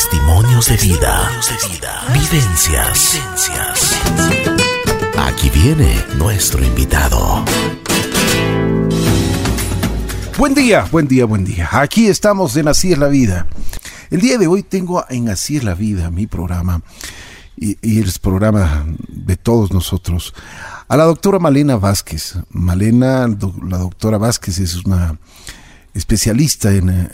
Testimonios de vida. Vivencias. Aquí viene nuestro invitado. Buen día, buen día, buen día. Aquí estamos en Así es la vida. El día de hoy tengo en Así es la vida, mi programa, y, y el programa de todos nosotros, a la doctora Malena Vázquez. Malena, la doctora Vázquez es una especialista en eh,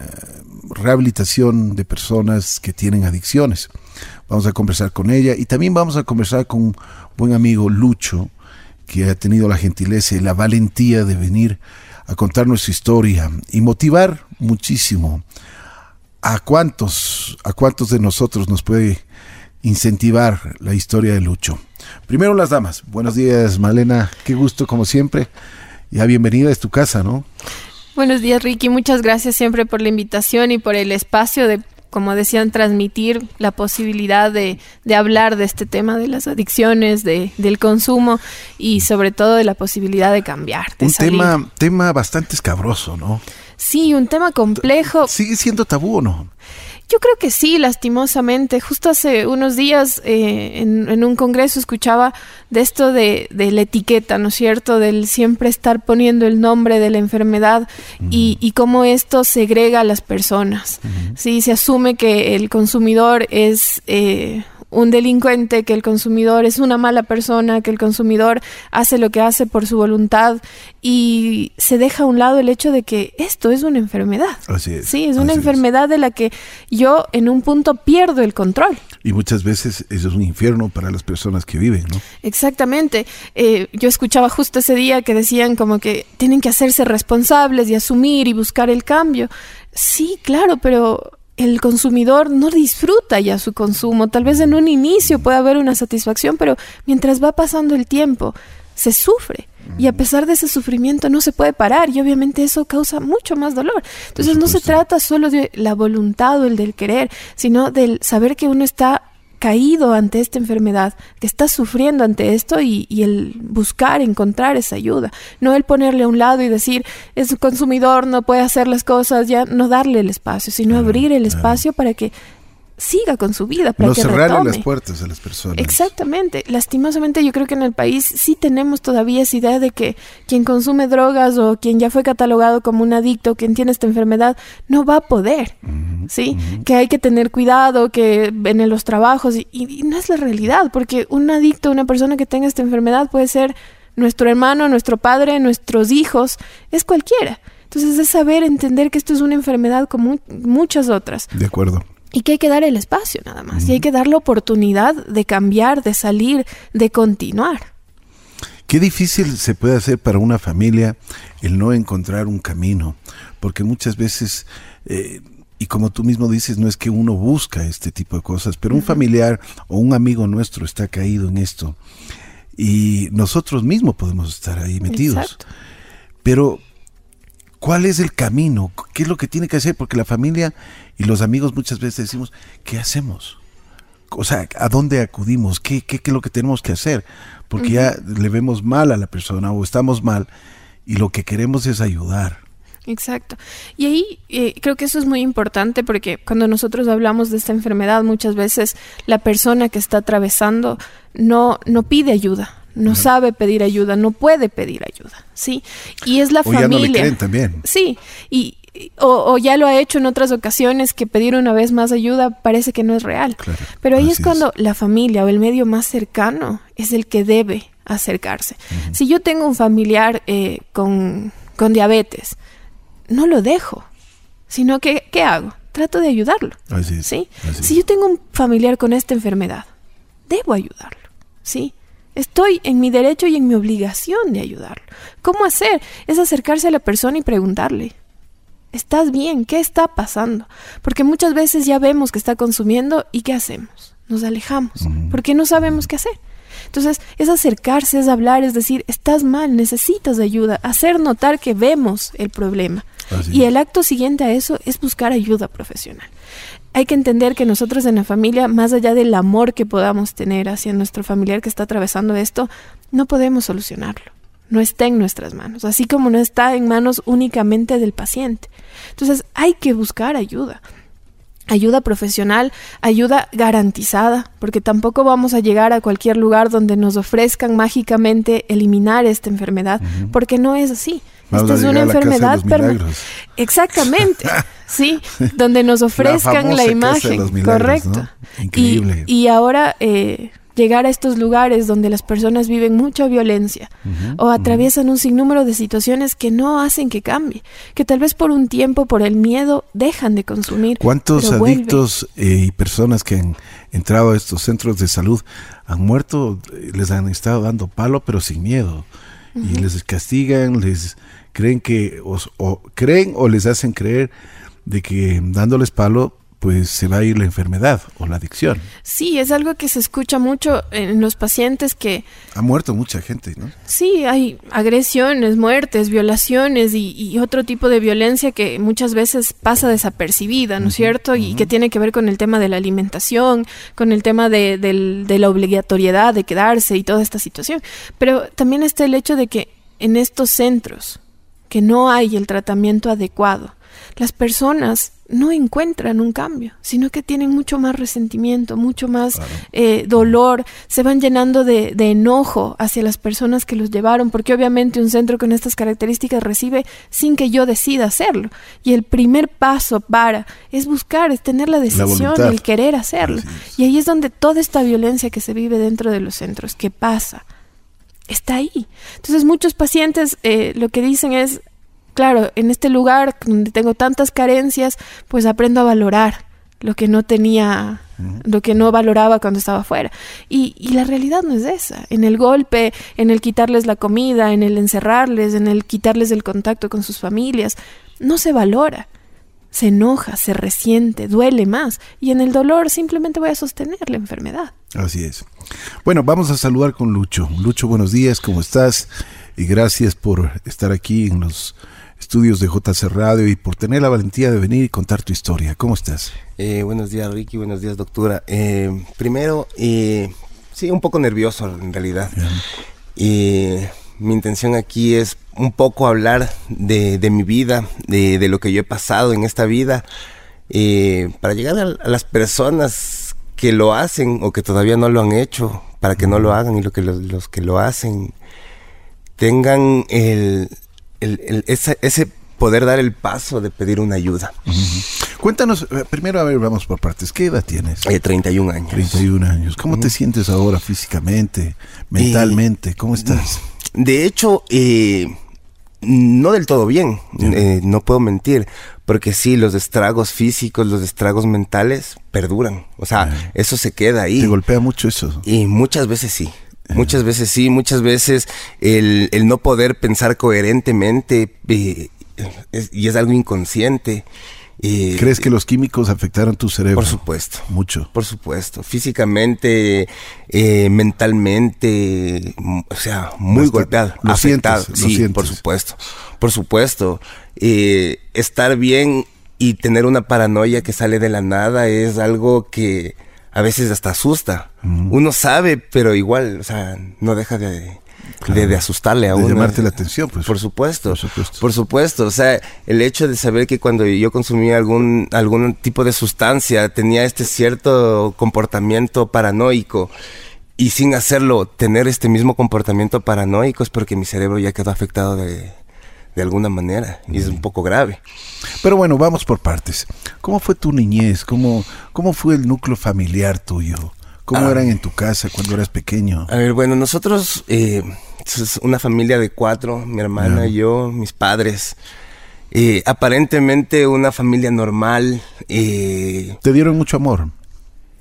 rehabilitación de personas que tienen adicciones. Vamos a conversar con ella y también vamos a conversar con un buen amigo Lucho, que ha tenido la gentileza y la valentía de venir a contar nuestra historia y motivar muchísimo a cuántos, a cuántos de nosotros nos puede incentivar la historia de Lucho. Primero las damas. Buenos días, Malena. Qué gusto como siempre. Ya bienvenida a tu casa, ¿no? Buenos días, Ricky. Muchas gracias siempre por la invitación y por el espacio de, como decían, transmitir la posibilidad de, de hablar de este tema de las adicciones, de, del consumo y sobre todo de la posibilidad de cambiar. De un salir. tema, tema bastante escabroso, ¿no? Sí, un tema complejo. ¿Sigue siendo tabú o no? Yo creo que sí, lastimosamente. Justo hace unos días eh, en, en, un congreso escuchaba de esto de, de, la etiqueta, ¿no es cierto? Del siempre estar poniendo el nombre de la enfermedad uh -huh. y, y, cómo esto segrega a las personas. Uh -huh. Sí, se asume que el consumidor es... Eh, un delincuente, que el consumidor es una mala persona, que el consumidor hace lo que hace por su voluntad y se deja a un lado el hecho de que esto es una enfermedad. Así es. Sí, es una enfermedad es. de la que yo en un punto pierdo el control. Y muchas veces eso es un infierno para las personas que viven, ¿no? Exactamente. Eh, yo escuchaba justo ese día que decían como que tienen que hacerse responsables y asumir y buscar el cambio. Sí, claro, pero el consumidor no disfruta ya su consumo. Tal vez en un inicio puede haber una satisfacción, pero mientras va pasando el tiempo, se sufre. Y a pesar de ese sufrimiento no se puede parar y obviamente eso causa mucho más dolor. Entonces no se trata solo de la voluntad o el del querer, sino del saber que uno está caído ante esta enfermedad, que está sufriendo ante esto y, y, el buscar, encontrar esa ayuda. No el ponerle a un lado y decir, es un consumidor, no puede hacer las cosas, ya no darle el espacio, sino abrir el espacio para que siga con su vida, para no que cerrarle retome. las puertas a las personas. Exactamente. Lastimosamente yo creo que en el país sí tenemos todavía esa idea de que quien consume drogas o quien ya fue catalogado como un adicto, quien tiene esta enfermedad, no va a poder. Uh -huh, ¿Sí? Uh -huh. Que hay que tener cuidado, que en los trabajos, y, y no es la realidad, porque un adicto, una persona que tenga esta enfermedad puede ser nuestro hermano, nuestro padre, nuestros hijos, es cualquiera. Entonces es saber entender que esto es una enfermedad como muchas otras. De acuerdo y que hay que dar el espacio nada más, y hay que dar la oportunidad de cambiar, de salir, de continuar. Qué difícil se puede hacer para una familia el no encontrar un camino, porque muchas veces, eh, y como tú mismo dices, no es que uno busca este tipo de cosas, pero un familiar o un amigo nuestro está caído en esto, y nosotros mismos podemos estar ahí metidos. Exacto. Pero ¿Cuál es el camino? ¿Qué es lo que tiene que hacer? Porque la familia y los amigos muchas veces decimos, ¿qué hacemos? O sea, ¿a dónde acudimos? ¿Qué, qué, qué es lo que tenemos que hacer? Porque uh -huh. ya le vemos mal a la persona o estamos mal y lo que queremos es ayudar. Exacto. Y ahí eh, creo que eso es muy importante porque cuando nosotros hablamos de esta enfermedad, muchas veces la persona que está atravesando no, no pide ayuda, no sabe pedir ayuda, no puede pedir ayuda, ¿sí? Y es la o familia. Ya no le creen también. Sí, y o, o, ya lo ha hecho en otras ocasiones que pedir una vez más ayuda parece que no es real. Claro. Pero ahí es cuando es. la familia o el medio más cercano es el que debe acercarse. Uh -huh. Si yo tengo un familiar eh, con, con diabetes, no lo dejo, sino que, ¿qué hago? Trato de ayudarlo. Así es. ¿sí? Así si yo tengo un familiar con esta enfermedad, debo ayudarlo. ¿sí? Estoy en mi derecho y en mi obligación de ayudarlo. ¿Cómo hacer? Es acercarse a la persona y preguntarle, ¿estás bien? ¿Qué está pasando? Porque muchas veces ya vemos que está consumiendo y ¿qué hacemos? Nos alejamos, porque no sabemos qué hacer. Entonces, es acercarse, es hablar, es decir, estás mal, necesitas ayuda, hacer notar que vemos el problema. Así. Y el acto siguiente a eso es buscar ayuda profesional. Hay que entender que nosotros en la familia, más allá del amor que podamos tener hacia nuestro familiar que está atravesando esto, no podemos solucionarlo. No está en nuestras manos, así como no está en manos únicamente del paciente. Entonces hay que buscar ayuda. ayuda profesional, ayuda garantizada, porque tampoco vamos a llegar a cualquier lugar donde nos ofrezcan mágicamente eliminar esta enfermedad, porque no es así. esta es una enfermedad permanente. Exactamente. sí, donde nos ofrezcan la, imagen. correcto. Increíble. Y, ahora eh, llegar a estos lugares donde las personas viven mucha violencia o atraviesan un sinnúmero de situaciones que no hacen que cambie, que tal vez por un tiempo, por el miedo, dejan de consumir. ¿Cuántos adictos eh, y personas que han entrado a estos centros de salud han muerto, les han estado dando palo, pero sin miedo? Y les castigan, les creen que, o creen o les hacen creer de que dándoles palo pues se va a ir la enfermedad o la adicción. Sí, es algo que se escucha mucho en los pacientes que... Ha muerto mucha gente, ¿no? Sí, hay agresiones, muertes, violaciones y, otro tipo de violencia que muchas veces pasa desapercibida, ¿no es cierto? Y que tiene que ver con el tema de la alimentación, con el tema de, de la obligatoriedad de quedarse y toda esta situación. Pero también está el hecho de que en estos centros que no hay el tratamiento adecuado, las personas no encuentran un cambio, sino que tienen mucho más resentimiento, mucho más eh, dolor, se van llenando de, enojo hacia las personas que los llevaron, porque obviamente un centro con estas características recibe sin que yo decida hacerlo. Y el primer paso para es buscar, es tener la decisión, el querer hacerlo. Y ahí es donde toda esta violencia que se vive dentro de los centros, que pasa, está ahí. Entonces muchos pacientes eh, lo que dicen es, claro, en este lugar donde tengo tantas carencias, pues aprendo a valorar lo que no tenía, lo que no valoraba cuando estaba afuera. Y, y, la realidad no es esa. En el golpe, en el quitarles la comida, en el encerrarles, en el quitarles el contacto con sus familias, no se valora. Se enoja, se resiente, duele más. Y en el dolor simplemente voy a sostener la enfermedad. Así es. Bueno, vamos a saludar con Lucho. Lucho, buenos días, ¿cómo estás? Y gracias por estar aquí en los estudios de JC Radio y por tener la valentía de venir y contar tu historia. ¿Cómo estás? Eh, buenos días, Ricky. Buenos días, doctora. Eh, primero, eh, sí, un poco nervioso en realidad. Mi intención aquí es un poco hablar de, mi vida, de, lo que yo he pasado en esta vida, para llegar a, las personas que lo hacen o que todavía no lo han hecho, para que no lo hagan y lo que los que lo hacen tengan el, el, ese, poder dar el paso de pedir una ayuda. Cuéntanos, eh, primero a ver, vamos por partes. ¿Qué edad tienes? Eh, 31 años. 31 años. ¿Cómo te sientes ahora físicamente, mentalmente? ¿Cómo estás? De hecho, eh, no del todo bien, eh, no puedo mentir, porque sí, los estragos físicos, los estragos mentales perduran, o sea, eso se queda ahí. ¿Te golpea mucho eso? Y muchas veces sí. Muchas veces sí, muchas veces el, no poder pensar coherentemente eh, y es algo inconsciente. Eh, ¿Crees que los químicos afectaron tu cerebro? Por supuesto. Mucho. Por supuesto. Físicamente, eh, mentalmente, o sea, muy golpeado. Lo afectado. sí, por supuesto. Por supuesto. estar bien y tener una paranoia que sale de la nada es algo que a veces hasta asusta. Uno sabe, pero igual, o sea, no deja de, de, asustarle a de uno. llamarte la atención, pues. Por supuesto, por supuesto. Por supuesto. O sea, el hecho de saber que cuando yo consumía algún, algún tipo de sustancia tenía este cierto comportamiento paranoico y sin hacerlo tener este mismo comportamiento paranoico es porque mi cerebro ya quedó afectado de, de alguna manera y es un poco grave. Pero bueno, vamos por partes. ¿Cómo fue tu niñez? ¿Cómo, cómo fue el núcleo familiar tuyo? ¿Cómo ah. eran en tu casa cuando eras pequeño? A ver, bueno, nosotros, eh, es una familia de cuatro, mi hermana y yo, mis padres. Eh, aparentemente una familia normal. Eh, ¿Te dieron mucho amor?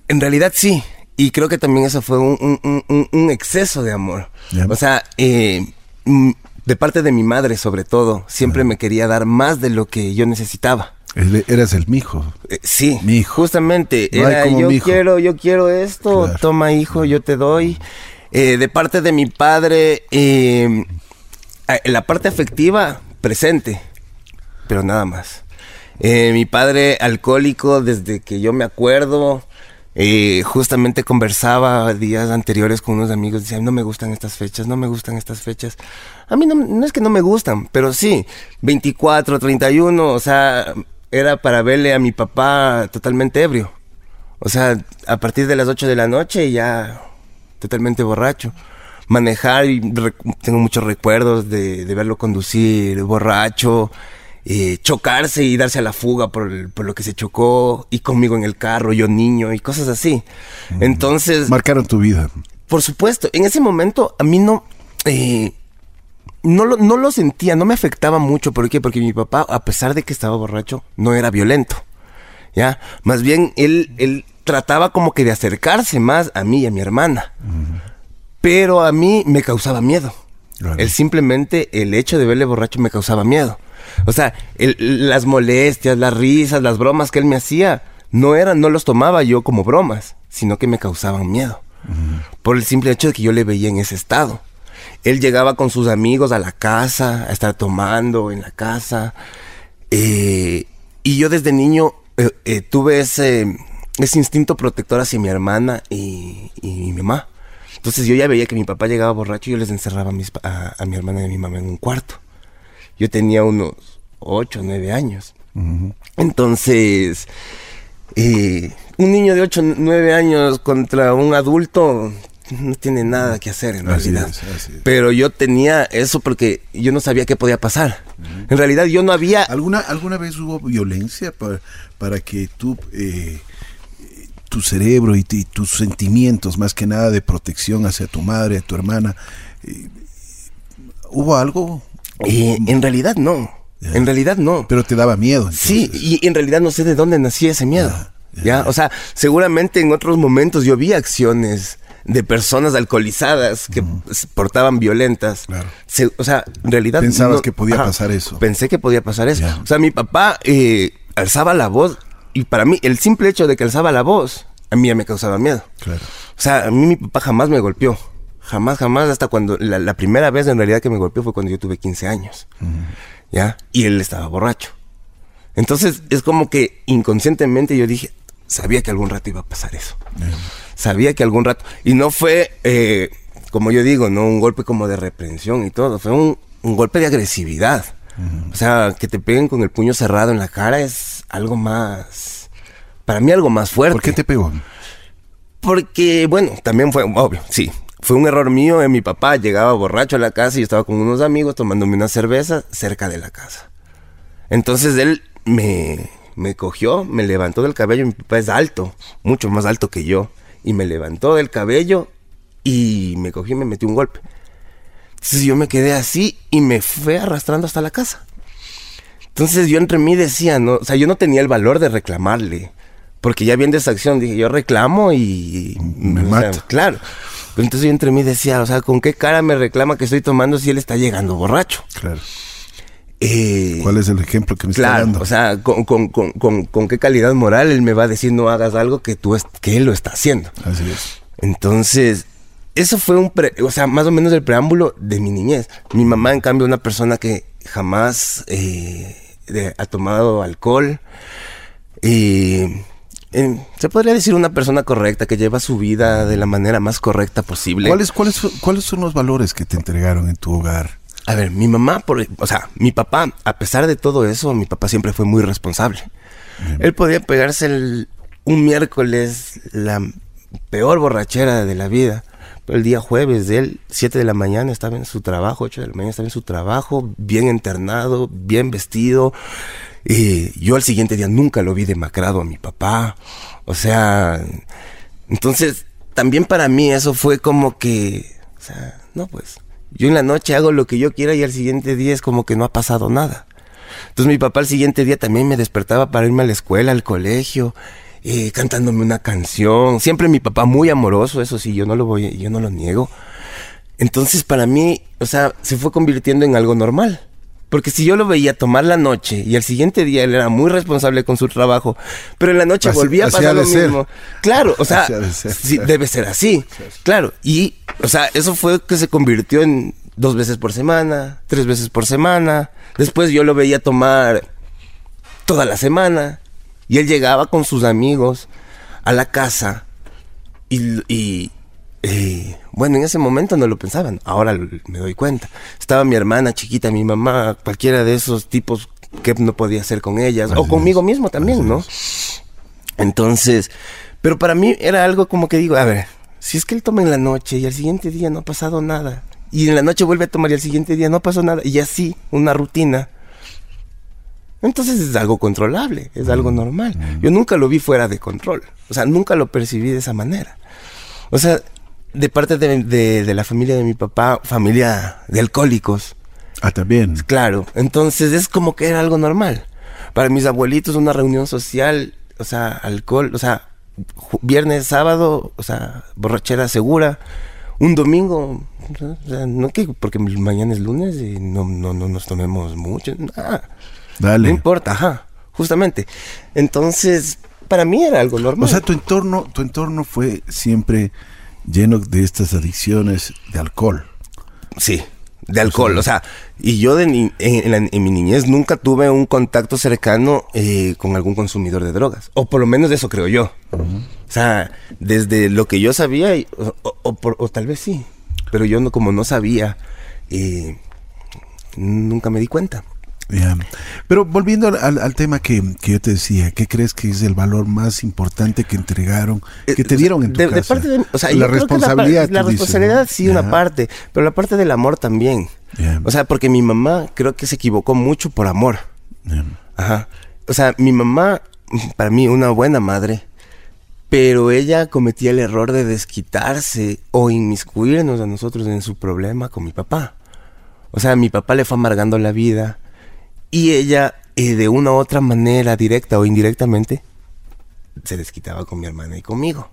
En realidad sí. Y creo que también eso fue un, un, exceso de amor. O sea, eh, de parte de mi madre sobre todo, siempre me quería dar más de lo que yo necesitaba. Eras el mijo. Eh, sí, mi hijo. justamente. era, yo quiero, yo quiero esto, toma hijo, yo te doy. Eh, de parte de mi padre, eh, la parte afectiva, presente, pero nada más. mi padre alcohólico desde que yo me acuerdo, eh, justamente conversaba días anteriores con unos amigos, decían, no me gustan estas fechas, no me gustan estas fechas. A mí no, no es que no me gustan, pero sí, 24, 31, o sea, era para verle a mi papá totalmente ebrio. O sea, a partir de las 8 de la noche ya totalmente borracho. Manejar, tengo muchos recuerdos de, verlo conducir borracho, eh, chocarse y darse a la fuga por, lo que se chocó, y conmigo en el carro, yo niño, y cosas así. Entonces... Marcaron tu vida. Por supuesto, en ese momento a mí no... Eh, no lo, no lo sentía, no me afectaba mucho. ¿Por qué? Porque mi papá, a pesar de que estaba borracho, no era violento. ¿Ya? Más bien, él, él trataba como que de acercarse más a mí y a mi hermana. Pero a mí me causaba miedo. Él simplemente, el hecho de verle borracho me causaba miedo. O sea, las molestias, las risas, las bromas que él me hacía, no eran, no los tomaba yo como bromas, sino que me causaban miedo. Por el simple hecho de que yo le veía en ese estado. Él llegaba con sus amigos a la casa, a estar tomando en la casa. Eh, y yo desde niño eh, eh, tuve ese, ese instinto protector hacia mi hermana y, mi mamá. Entonces yo ya veía que mi papá llegaba borracho y yo les encerraba a, mi hermana y a mi mamá en un cuarto. Yo tenía unos 8 o 9 años. Entonces, un niño de 8 o 9 años contra un adulto no tiene nada que hacer en realidad. Pero yo tenía eso porque yo no sabía qué podía pasar. En realidad yo no había... ¿Alguna, alguna vez hubo violencia para, para que tú, eh, tu cerebro y, tus sentimientos, más que nada de protección hacia tu madre, a tu hermana, eh, ¿hubo algo? Eh, en realidad no. En realidad no. Pero te daba miedo. Sí, y en realidad no sé de dónde nacía ese miedo. ¿ya? O sea, seguramente en otros momentos yo vi acciones de personas alcoholizadas que portaban violentas. o sea, en realidad... Pensabas que podía pasar eso. Pensé que podía pasar eso. O sea, mi papá eh, alzaba la voz y para mí el simple hecho de que alzaba la voz a mí ya me causaba miedo. Claro. O sea, a mí mi papá jamás me golpeó. Jamás, jamás, hasta cuando la, primera vez en realidad que me golpeó fue cuando yo tuve 15 años. ¿Ya? Y él estaba borracho. Entonces es como que inconscientemente yo dije, sabía que algún rato iba a pasar eso sabía que algún rato, y no fue, eh, como yo digo, no un golpe como de reprensión y todo, fue un, golpe de agresividad. O sea, que te peguen con el puño cerrado en la cara es algo más, para mí algo más fuerte. ¿Por qué te pegó? Porque, bueno, también fue, obvio, sí, fue un error mío. en mi papá llegaba borracho a la casa y estaba con unos amigos tomándome una cerveza cerca de la casa. Entonces él me, me cogió, me levantó del cabello. Mi papá es alto, mucho más alto que yo y me levantó del cabello y me cogió y me metió un golpe. Entonces yo me quedé así y me fue arrastrando hasta la casa. Entonces yo entre mí decía, no, o sea, yo no tenía el valor de reclamarle, porque ya viendo esa acción dije, yo reclamo y me. Claro. Entonces yo entre mí decía, o sea, ¿con qué cara me reclama que estoy tomando si él está llegando borracho? Claro. Eh, ¿Cuál es el ejemplo que me está dando? O sea, con, qué calidad moral él me va a decir no hagas algo que tú que él lo está haciendo. Así es. Entonces, eso fue un, o sea, más o menos el preámbulo de mi niñez. Mi mamá, en cambio, una persona que jamás eh, ha tomado alcohol. Y se podría decir una persona correcta que lleva su vida de la manera más correcta posible. ¿Cuáles, cuáles, ¿Cuáles son los valores que te entregaron en tu hogar? A ver, mi mamá, por, o sea, mi papá, a pesar de todo eso, mi papá siempre fue muy responsable. Él podía pegarse el, un miércoles la peor borrachera de la vida. Pero el día jueves de él, 7 de la mañana, estaba en su trabajo, 8 de la mañana estaba en su trabajo, bien internado, bien vestido. Y yo al siguiente día nunca lo vi demacrado a mi papá. O sea, entonces también para mí eso fue como que, o sea, no pues, yo en la noche hago lo que yo quiera y al siguiente día es como que no ha pasado nada. Entonces mi papá al siguiente día también me despertaba para irme a la escuela, al colegio, eh, cantándome una canción. Siempre mi papá muy amoroso, eso sí, yo no lo voy, yo no lo niego. Entonces para mí, o sea, se fue convirtiendo en algo normal. Porque si yo lo veía tomar la noche y al siguiente día él era muy responsable con su trabajo, pero en la noche volvía a pasar lo mismo. Claro, o sea, debe ser así. Claro, y o sea, eso fue que se convirtió en dos veces por semana, tres veces por semana. Después yo lo veía tomar toda la semana. Y él llegaba con sus amigos a la casa y, eh, bueno, en ese momento no lo pensaban, ahora me doy cuenta. Estaba mi hermana chiquita, mi mamá, cualquiera de esos tipos qué no podía hacer con ellas, Así o conmigo es, mismo también, así ¿no? Entonces, pero para mí era algo como que digo, a ver, si es que él toma en la noche y al siguiente día no ha pasado nada, y en la noche vuelve a tomar y al siguiente día no pasó nada, y así, una rutina. Entonces es algo controlable, es algo normal. Yo nunca lo vi fuera de control, o sea, nunca lo percibí de esa manera. O sea, de parte de, de- de la familia de mi papá, familia de alcohólicos, Ah, también. Claro, entonces es como que era algo normal. Para mis abuelitos una reunión social, o sea, alcohol, o sea, viernes, sábado, o sea, borrachera segura. Un domingo, o sea, no que porque mañana es lunes y no, no, no nos tomemos mucho, nada. No Dale. importa, ajá, justamente. Entonces, para mí era algo normal. O sea, tu entorno, tu entorno fue siempre lleno de estas adicciones de alcohol. Sí, de alcohol, o sea, y yo de ni- en, en mi niñez nunca tuve un contacto cercano eh, con algún consumidor de drogas, o por lo menos eso creo yo. O sea, desde lo que yo sabía, o, o- o por- o tal vez sí, pero yo no, como no sabía, eh, nunca me di cuenta. Pero volviendo al, tema que, que yo te decía, ¿qué crees que es el valor más importante que entregaron, que Eh, te o dieron en tu de, de casa? parte de, o sea, yo la que responsabilidad. la, dices, responsabilidad ¿no? sí una parte, pero la parte del amor también. O sea, porque mi mamá creo que se equivocó mucho por amor. Ajá. O sea, mi mamá, para mí, una buena madre, pero ella cometía el error de desquitarse o inmiscuirnos a nosotros en su problema con mi papá. O sea, mi papá le fue amargando la vida y ella, eh, de una u otra manera, directa o indirectamente, se desquitaba con mi hermana y conmigo.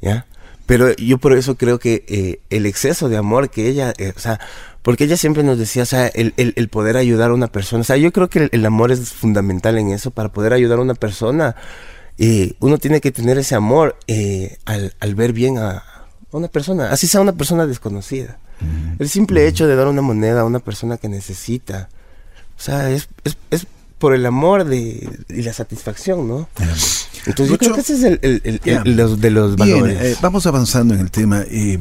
¿Ya? Pero yo por eso creo que eh, el exceso de amor que ella, eh, o sea, porque ella siempre nos decía, o sea, el, el- el poder ayudar a una persona, o sea, yo creo que el, el amor es fundamental en eso, para poder ayudar a una persona, eh, uno tiene que tener ese amor eh, al, al ver bien a una persona, así sea una persona desconocida. El simple hecho de dar una moneda a una persona que necesita, o sea, es, es, es por el amor de, y la satisfacción, ¿no? Entonces yo creo que ese es el, el- el- Ya. el- los, de los Bien, valores. eh, vamos avanzando en el tema. eh,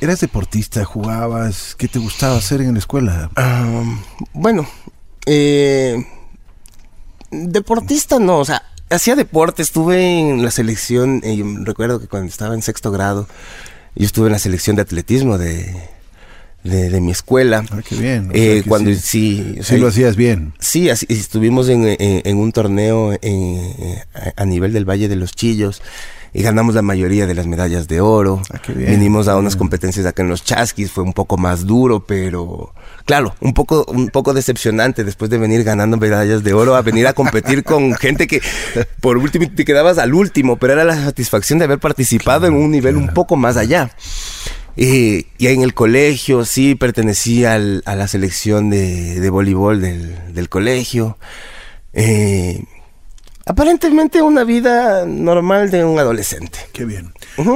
¿Eras deportista? ¿Jugabas? ¿Qué te gustaba hacer en la escuela? Am, bueno, eh, deportista no, o sea, hacía deporte, estuve en la selección, eh, yo recuerdo que cuando estaba en sexto grado, yo estuve en la selección de atletismo de, de, de mi escuela. Ah, qué bien. Eh, sea cuando sí, sí, o sí sea, lo hacías bien. Sí, así- estuvimos en, en- en un torneo en- eh, a nivel del Valle de los Chillos y ganamos la mayoría de las medallas de oro. Ah, qué bien, Vinimos a unas bien. competencias acá en los Chasquis, fue un poco más duro, pero claro, un poco, un poco decepcionante después de venir ganando medallas de oro a venir a competir con gente que por último te quedabas al último, pero era la satisfacción de haber participado en un nivel un poco más allá. Eh, y en el colegio sí pertenecía al- a la selección de, de voleibol del, del colegio. Eh, aparentemente una vida normal de un adolescente. Qué bien.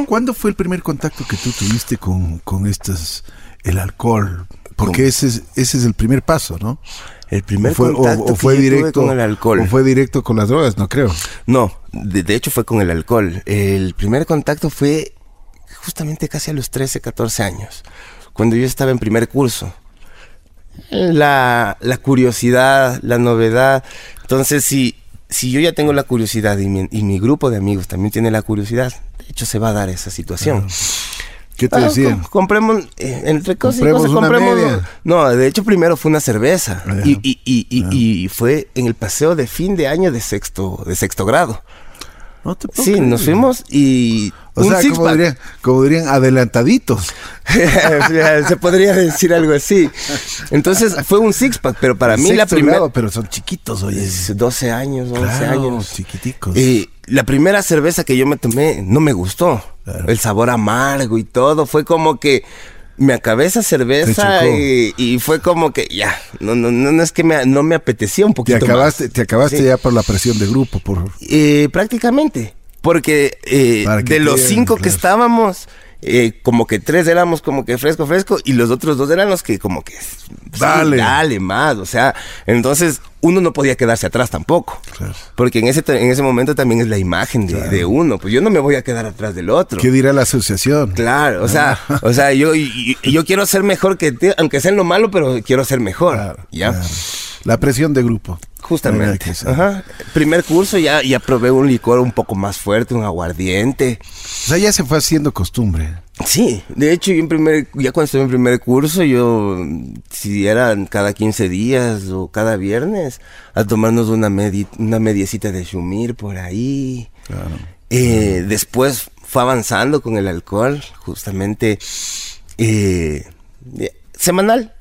¿Cuándo fue el primer contacto que tú tuviste con, con estas, el alcohol? Porque ese es, ese es el primer paso, ¿no? El primer o fue, contacto o fue que yo tuve directo con el alcohol. O fue directo con las drogas, no creo. No, de, de hecho fue con el alcohol. El primer contacto fue justamente casi a los 13, 14 años, cuando yo estaba en primer curso. La, la curiosidad, la novedad. Entonces, si, si yo ya tengo la curiosidad y mi, y mi grupo de amigos también tiene la curiosidad, de hecho se va a dar esa situación. ¿Qué te Ah, decían? com- compremos, eh, entre cosas y Compremos cosas, una compremos. media. No, de hecho, primero fue una cerveza. Ah. Y, y, y, y- Ah. y fue en el paseo de fin de año de sexto, de sexto grado. No te puedo Sí, creer. nos fuimos y. O un sea, six como dirían, como dirían, adelantaditos. Se podría decir algo así. Entonces fue un six pack, pero para mí la primera. grado, pero son chiquitos, oye. es 12 años, 11 Claro, años. chiquiticos. Y la primera cerveza que yo me tomé no me gustó. Claro. El sabor amargo y todo. Fue como que me acabé esa cerveza Te y, y fue como que ya. No, no, no, es que me, no me apetecía un te poquito acabaste, más. te acabaste Sí. ya por la presión de grupo, por Eh, prácticamente. Porque eh, de los te- cinco que estábamos, eh, como que tres éramos como que fresco, fresco, y los otros dos eran los que como que... sí, Dale. dale más, o sea, entonces uno no podía quedarse atrás tampoco. Claro. Porque en ese, en ese momento también es la imagen de, de uno, pues yo no me voy a quedar atrás del otro. ¿Qué dirá la asociación? Claro, o sea, o sea, yo, yo quiero ser mejor que ti, aunque sea en lo malo, pero quiero ser mejor, Claro, ¿ya? claro. La presión de grupo. Justamente. Ajá. Primer curso ya, ya probé un licor un poco más fuerte, un aguardiente. O sea, ya se fue haciendo costumbre. Sí, de hecho, yo en primer, ya cuando estuve en primer curso, yo, si eran cada 15 días o cada viernes, a tomarnos una, medi una mediecita de shumir por ahí. Claro. Eh, después fue avanzando con el alcohol, justamente eh, semanal.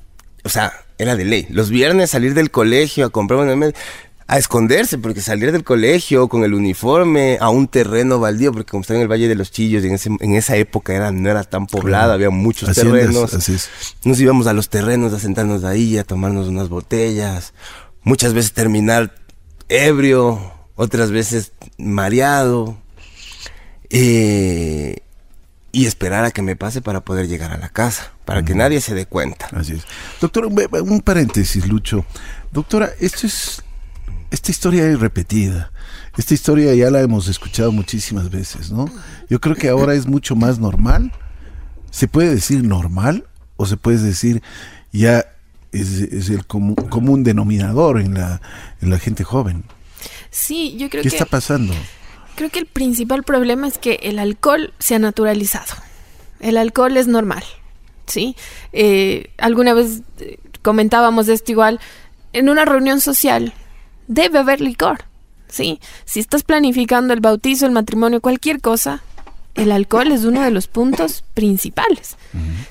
O sea, era de ley. Los viernes salir del colegio a comprar una med- a esconderse, porque salir del colegio con el uniforme a un terreno baldío, porque como estaba en el Valle de los Chillos, y en, ese- en esa época era, no era tan poblada, había muchos terrenos. así es. Nos íbamos a los terrenos a sentarnos ahí, a tomarnos unas botellas. Muchas veces terminar ebrio, otras veces mareado. eh, y esperar a que me pase para poder llegar a la casa, para que nadie se dé cuenta. Así es. Doctora, un, paréntesis, Lucho. Doctora, esto es. Esta historia es repetida. Esta historia ya la hemos escuchado muchísimas veces, ¿no? Yo creo que ahora es mucho más normal. ¿Se puede decir normal? ¿O se puede decir ya es, es el comu- común denominador en la, en la gente joven? Sí, yo creo ¿Qué que está pasando? Creo que el principal problema es que el alcohol se ha naturalizado. El alcohol es normal, ¿sí? Eh, alguna vez eh, comentábamos esto igual. En una reunión social debe haber licor, ¿sí? Si estás planificando el bautizo, el matrimonio, cualquier cosa, el alcohol es uno de los puntos principales.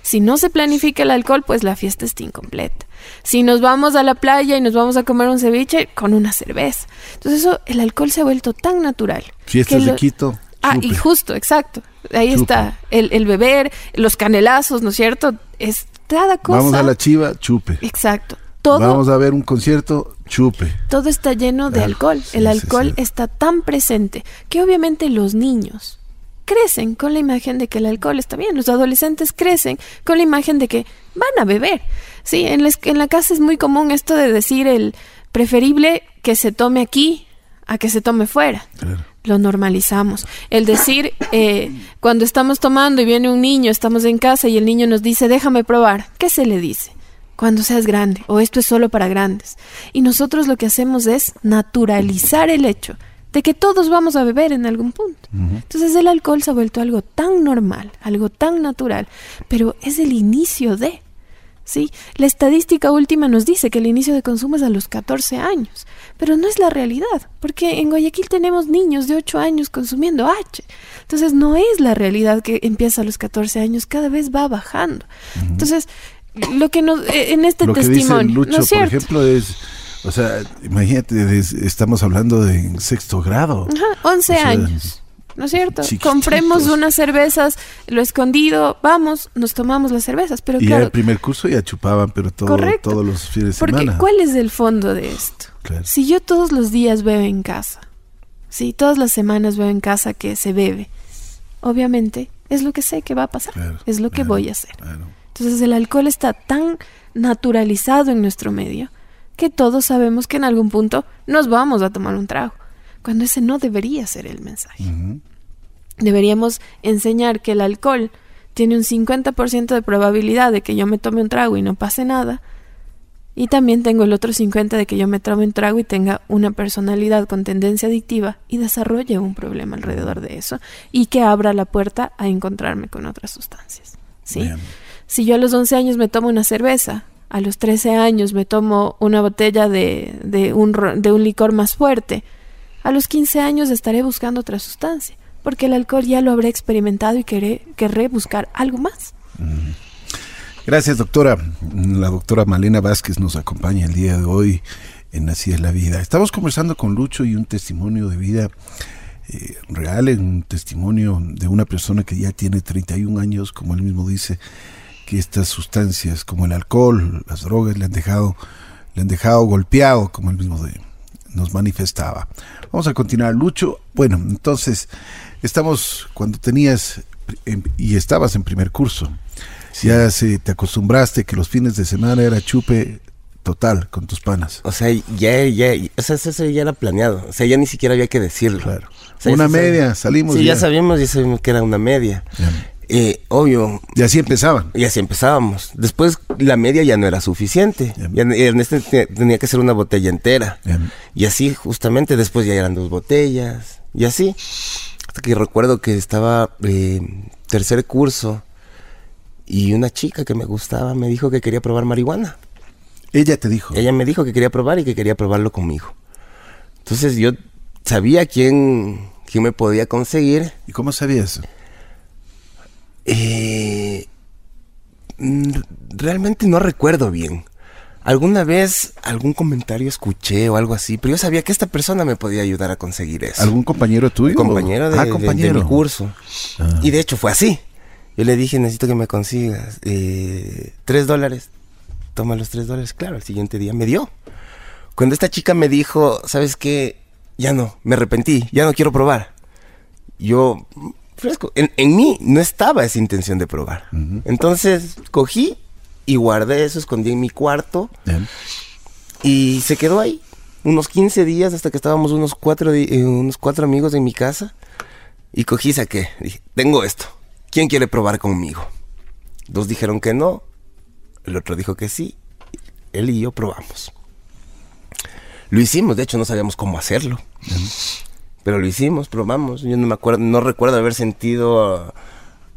Si no se planifica el alcohol, pues la fiesta está incompleta. Si nos vamos a la playa y nos vamos a comer un ceviche, con una cerveza. Entonces eso, el alcohol se ha vuelto tan natural. Fiestas que de lo- Quito. Ah, y justo, exacto. Ahí está el, el beber, los canelazos, ¿no es cierto? Es cada cosa. Vamos a la chiva, chupe. Exacto. Todo, Vamos a ver un concierto, chupe. todo está lleno de alcohol. sí, el sí, alcohol sí. está tan presente que obviamente los niños crecen con la imagen de que el alcohol está bien. Los adolescentes crecen con la imagen de que van a beber. Sí, en la, es- en la casa es muy común esto de decir el preferible que se tome aquí a que se tome fuera. Claro. Lo normalizamos. El decir, eh, cuando estamos tomando y viene un niño, estamos en casa y el niño nos dice, déjame probar, ¿qué se le dice? Cuando seas grande, o esto es solo para grandes. Y nosotros lo que hacemos es naturalizar el hecho de que todos vamos a beber en algún punto. Entonces el alcohol se ha vuelto algo tan normal, algo tan natural, pero es el inicio de... ¿sí? La estadística última nos dice que el inicio de consumo es a los 14 años, pero no es la realidad, porque en Guayaquil tenemos niños de 8 años consumiendo H. Entonces no es la realidad que empieza a los 14 años, cada vez va bajando. Entonces, lo que nos, eh, en este Lo que dice testimonio, Lucho, ¿no es por ejemplo, es, o sea, imagínate, es- estamos hablando de sexto grado. Ajá, 11 O sea, años. ¿No es cierto? chiquititos. Compremos unas cervezas, lo escondido, vamos, nos tomamos las cervezas, pero Y claro, el primer curso ya chupaban, pero todo, Correcto. todos los fines de Porque. ¿cuál es el fondo de esto? Claro. Si yo todos los días bebo en casa, si todas las semanas veo en casa que se bebe, obviamente es lo que sé que va a pasar, Claro, es lo que voy a hacer. Entonces el alcohol está tan naturalizado en nuestro medio que todos sabemos que en algún punto nos vamos a tomar un trago, cuando ese no debería ser el mensaje. Deberíamos enseñar que el alcohol tiene un 50% de probabilidad de que yo me tome un trago y no pase nada. Y también tengo el otro 50% de que yo me tome un trago y tenga una personalidad con tendencia adictiva y desarrolle un problema alrededor de eso y que abra la puerta a encontrarme con otras sustancias. ¿sí? Bien. Si yo a los 11 años me tomo una cerveza, a los 13 años me tomo una botella de, de, un, de un licor más fuerte, a los 15 años estaré buscando otra sustancia, porque el alcohol ya lo habré experimentado y querré, querré buscar algo más. Gracias, doctora. La doctora Malena Vázquez nos acompaña el día de hoy en Así es la vida. Estamos conversando con Lucho y un testimonio de vida eh, real, un testimonio de una persona que ya tiene 31 años, como él mismo dice, que estas sustancias como el alcohol, las drogas le han dejado, le han dejado golpeado, como él mismo nos manifestaba. Vamos a continuar, Lucho. Bueno, entonces estamos cuando tenías em, y estabas en primer curso. Ya se, te acostumbraste que los fines de semana era chupe total con tus panas. O sea, ya, ya, o sea, eso ya era planeado. O sea, ya ni siquiera había que decirlo. Claro. O sea, Una media, salimos Sí, ya. ya. sabíamos, ya sabíamos que era una media. Eh, obvio, Y así empezaban. y así empezábamos. Después la media ya no era suficiente. Ya. Ernesto te- tenía que ser una botella entera. Y así justamente después ya eran dos botellas. Y así. Hasta que recuerdo que estaba eh, tercer curso y una chica que me gustaba me dijo que quería probar marihuana. Ella te dijo. Ella me dijo que quería probar y que quería probarlo conmigo. Entonces yo sabía quién, quién me podía conseguir. ¿Y cómo sabías? Eh, mm, realmente no recuerdo bien. Alguna vez algún comentario escuché o algo así, pero yo sabía que esta persona me podía ayudar a conseguir eso. ¿Algún compañero tuyo? compañero de, ah, compañero. de mi curso. Ah. Y de hecho fue así. Yo le dije, necesito que me consigas eh, tres dólares. Toma los tres dólares. Claro, el siguiente día me dio. Cuando esta chica me dijo, ¿sabes qué? Ya no, me arrepentí, ya no quiero probar. Yo, fresco, en, en mí no estaba esa intención de probar. Entonces cogí y guardé eso, escondí en mi cuarto y se quedó ahí unos 15 días hasta que estábamos unos cuatro, eh, unos cuatro amigos en mi casa. Y cogí y saqué. Dije, tengo esto. ¿Quién quiere probar conmigo? Dos dijeron que no. El otro dijo que sí. Él y yo probamos. Lo hicimos, de hecho no sabíamos cómo hacerlo. Pero lo hicimos, probamos. Yo no me acuerdo, no recuerdo haber sentido uh,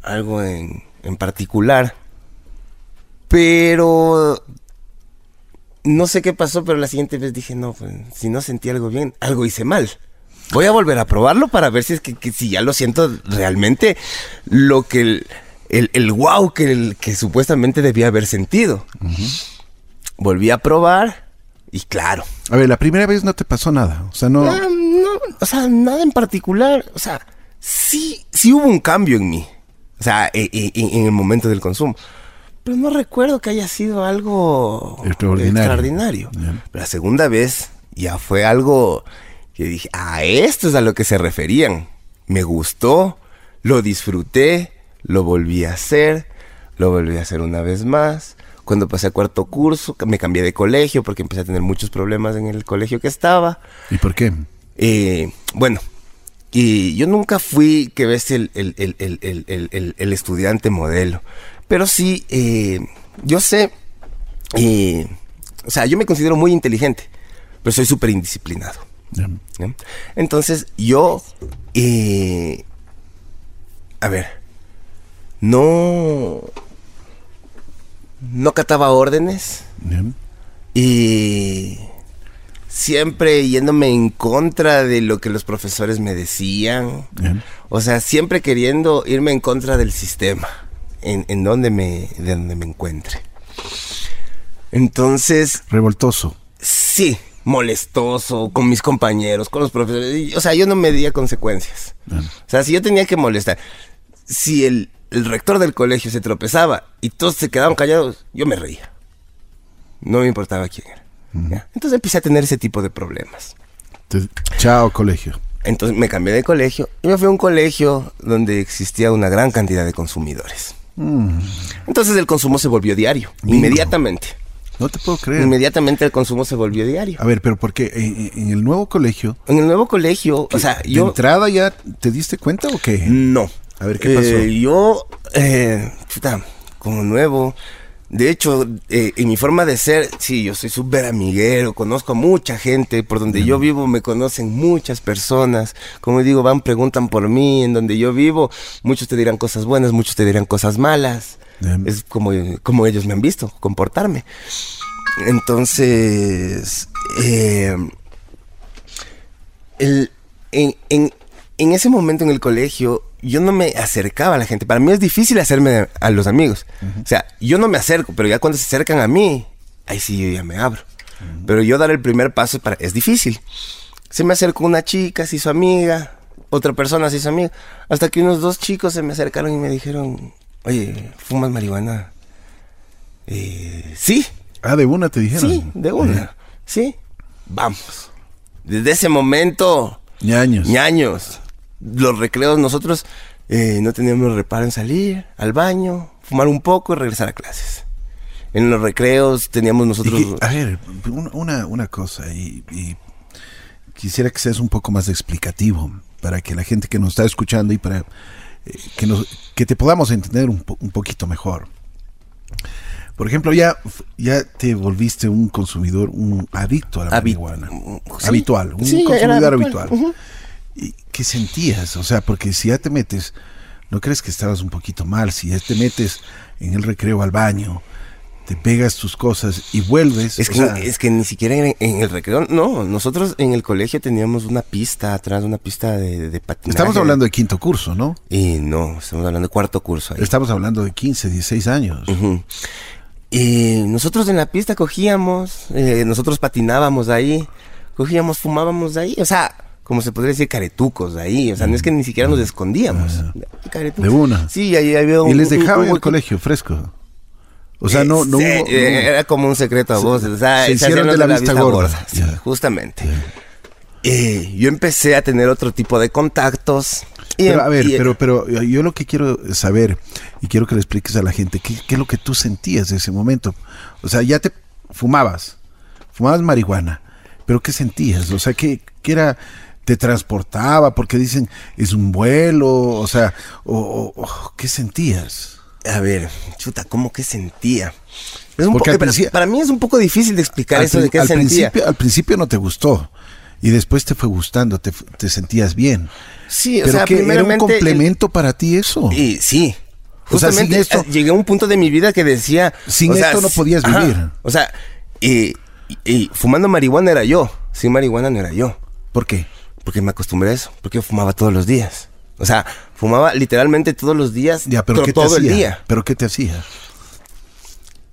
algo en, en particular. Pero no sé qué pasó, pero la siguiente vez dije, no, pues, si no sentí algo bien, algo hice mal. Voy a volver a probarlo para ver si es que, que si ya lo siento realmente lo que el, el, el wow que, el- que supuestamente debía haber sentido. Volví a probar y claro. A ver, la primera vez no te pasó nada. O sea, no. Ah, no, o sea, nada en particular. O sea, sí, sí hubo un cambio en mí. O sea, e- e- en, en el momento del consumo. Pero no recuerdo que haya sido algo Extraordinario. la segunda vez ya fue algo que dije, a esto es a lo que se referían. Me gustó, lo disfruté, lo volví a hacer, lo volví a hacer una vez más. Cuando pasé a cuarto curso, me cambié de colegio porque empecé a tener muchos problemas en el colegio que estaba. ¿Y por qué? Eh, bueno, y yo nunca fui, que ves, el, el- el- el estudiante modelo. Pero sí, eh, yo sé, eh, o sea, yo me considero muy inteligente, pero soy súper indisciplinado. Entonces, yo, eh, a ver, no, no cataba órdenes y siempre yéndome en contra de lo que los profesores me decían. O sea, siempre queriendo irme en contra del sistema, en, en donde me, de donde me encuentre. Entonces, Revoltoso. sí, molestoso con mis compañeros, con los profesores. O sea, yo no medía consecuencias. O sea, si yo tenía que molestar, si el, el rector del colegio se tropezaba y todos se quedaban callados, yo me reía. No me importaba quién era. ¿ya? Entonces empecé a tener ese tipo de problemas. Chao, colegio. Entonces me cambié de colegio y me fui a un colegio donde existía una gran cantidad de consumidores. Entonces el consumo se volvió diario, inmediatamente. No te puedo creer. Inmediatamente el consumo se volvió diario. A ver, pero ¿por qué? En, en el nuevo colegio, En el nuevo colegio, o sea, ¿de yo... entrada ya te diste cuenta o qué? No. A ver, ¿qué pasó? Eh, yo, eh, como nuevo. De hecho, eh, en mi forma de ser, sí, yo soy súper amiguero, conozco a mucha gente, por donde yo vivo me conocen muchas personas. Como digo, van, preguntan por mí, en donde yo vivo, muchos te dirán cosas buenas, muchos te dirán cosas malas. Es como, como ellos me han visto comportarme. Entonces, eh, el, en, en- en ese momento en el colegio, yo no me acercaba a la gente. Para mí es difícil hacerme a los amigos. O sea, yo no me acerco, pero ya cuando se acercan a mí, ahí sí yo ya me abro. Pero yo dar el primer paso para, es difícil. Se me acercó una chica, se hizo amiga, otra persona se hizo amiga. Hasta que unos dos chicos se me acercaron y me dijeron, oye, ¿fumas marihuana? Eh, sí, Ah, de una te dijeron. sí, de una. Sí, vamos. Desde ese momento, Ñaños. ñaños. Los recreos nosotros eh, no teníamos reparo en salir al baño, fumar un poco y regresar a clases. En los recreos teníamos nosotros... que- a ver, un- una, una cosa, y, y quisiera que seas un poco más explicativo para que la gente que nos está escuchando y para eh, que, nos, que te podamos entender un, po- un poquito mejor. Por ejemplo, ya, ya te volviste un consumidor, un adicto a la Habi- marihuana. sí. Habitual, un Sí, consumidor habitual. habitual. ¿Y qué sentías? O sea, porque si ya te metes, ¿no crees que estabas un poquito mal? Si ya te metes en el recreo al baño, te pegas tus cosas y vuelves. Es que, sea, es que ni siquiera en, en el recreo, no, nosotros en el colegio teníamos una pista atrás, una pista de, de patinaje. estamos hablando de quinto curso, ¿no? Y no, estamos hablando de cuarto curso ahí. Estamos hablando de 15, 16 años. Y nosotros en la pista cogíamos, eh, nosotros patinábamos ahí, cogíamos, fumábamos ahí, o sea, como se podría decir, caretucos de ahí, o sea, no es que ni siquiera nos escondíamos. Caretucos. De una. Sí, ahí había Y un- les un- dejaban un el colegio fresco. O sea, no, no, Sí, hubo- no eh, Era como un secreto a Se- voces, o sea, se se de la los vista gorda. sí, justamente. Eh, yo empecé a tener otro tipo de contactos. y- Pero a ver, y- pero, pero yo lo que quiero saber y quiero que le expliques a la gente, ¿qué, qué es lo que tú sentías en ese momento? O sea, ya te fumabas, fumabas marihuana, pero ¿qué sentías? O sea, ¿qué, qué era? ¿Te transportaba? Porque dicen, es un vuelo, o sea, o, ¿qué sentías? A ver, chuta, ¿cómo que sentía? Es un Porque para, para mí es un poco difícil de explicar eso de qué al sentía. Principio, al principio no te gustó y después te fue gustando, te, te sentías bien. Sí, o sea, que era un complemento para ti eso. Y sí. O sea, sin Justamente esto- eh, llegué a un punto de mi vida que decía... Sin o sea, esto no podías ajá, vivir. O sea, y, y- y fumando marihuana era yo. Sin marihuana no era yo. ¿Por qué? Porque me acostumbré a eso. Porque yo fumaba todos los días. O sea, fumaba literalmente todos los días. Ya, pero to- ¿qué te todo el hacía? día. ¿Pero qué te hacía?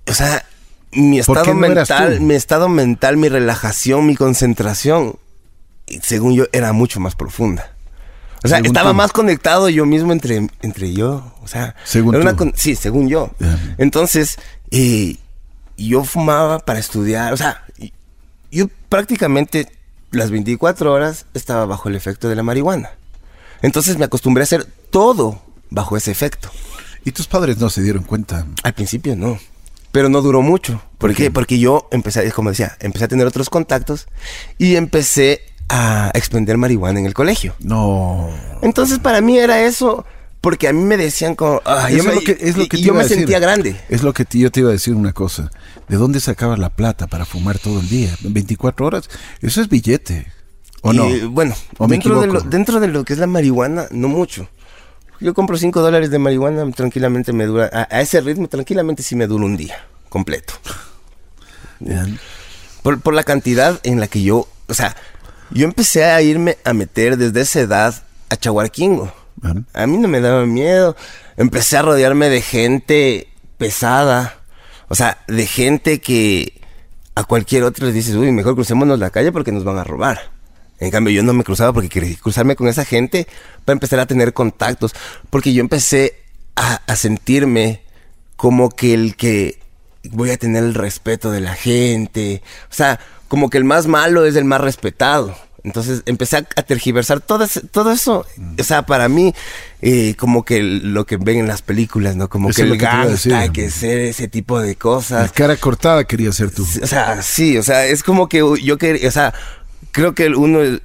O sea, mi ¿Por qué estado no mental, mi estado mental, mi relajación, mi concentración, según yo, era mucho más profunda. O sea, Según estaba tú. más conectado yo mismo entre, entre yo. O sea, Según era una tú. con- sí, según yo. Entonces, eh, yo fumaba para estudiar. O sea, yo prácticamente las 24 horas estaba bajo el efecto de la marihuana. Entonces me acostumbré a hacer todo bajo ese efecto. ¿Y tus padres no se dieron cuenta? Al principio no. Pero no duró mucho. ¿Por, qué? Porque yo empecé, como decía, empecé a tener otros contactos y empecé a expender marihuana en el colegio. No. Entonces para mí era eso, porque a mí me decían como... ah, yo me, es lo que, es lo que y te yo iba a me decir. sentía grande. Es lo que te- yo te iba a decir una cosa. ¿De dónde sacabas la plata para fumar todo el día? ¿En 24 horas? Eso es billete. ¿O no? Bueno, ¿O me dentro de, lo, dentro de lo que es la marihuana, no mucho. Yo compro 5 dólares de marihuana, tranquilamente me dura, a, a ese ritmo, tranquilamente sí me dura un día completo. Por, por la cantidad en la que yo, o sea, yo empecé a irme a meter desde esa edad a Chahuarquingo. A mí no me daba miedo. Empecé a rodearme de gente pesada. O sea, de gente que a cualquier otro le dices, uy, mejor crucémonos la calle porque nos van a robar. En cambio, yo no me cruzaba porque quería cruzarme con esa gente para empezar a tener contactos. Porque yo empecé a, a sentirme como que el que voy a tener el respeto de la gente. O sea, como que el más malo es el más respetado. Entonces empecé a, tergiversar todo, ese- todo eso. O sea, para mí, eh, como que lo que ven en las películas, ¿no? Como Eso que el que gangsta, que ser ese tipo de La cosas. cara cortada quería ser tú. O sea, sí, o sea, es como que yo quería, o sea, creo que uno, el,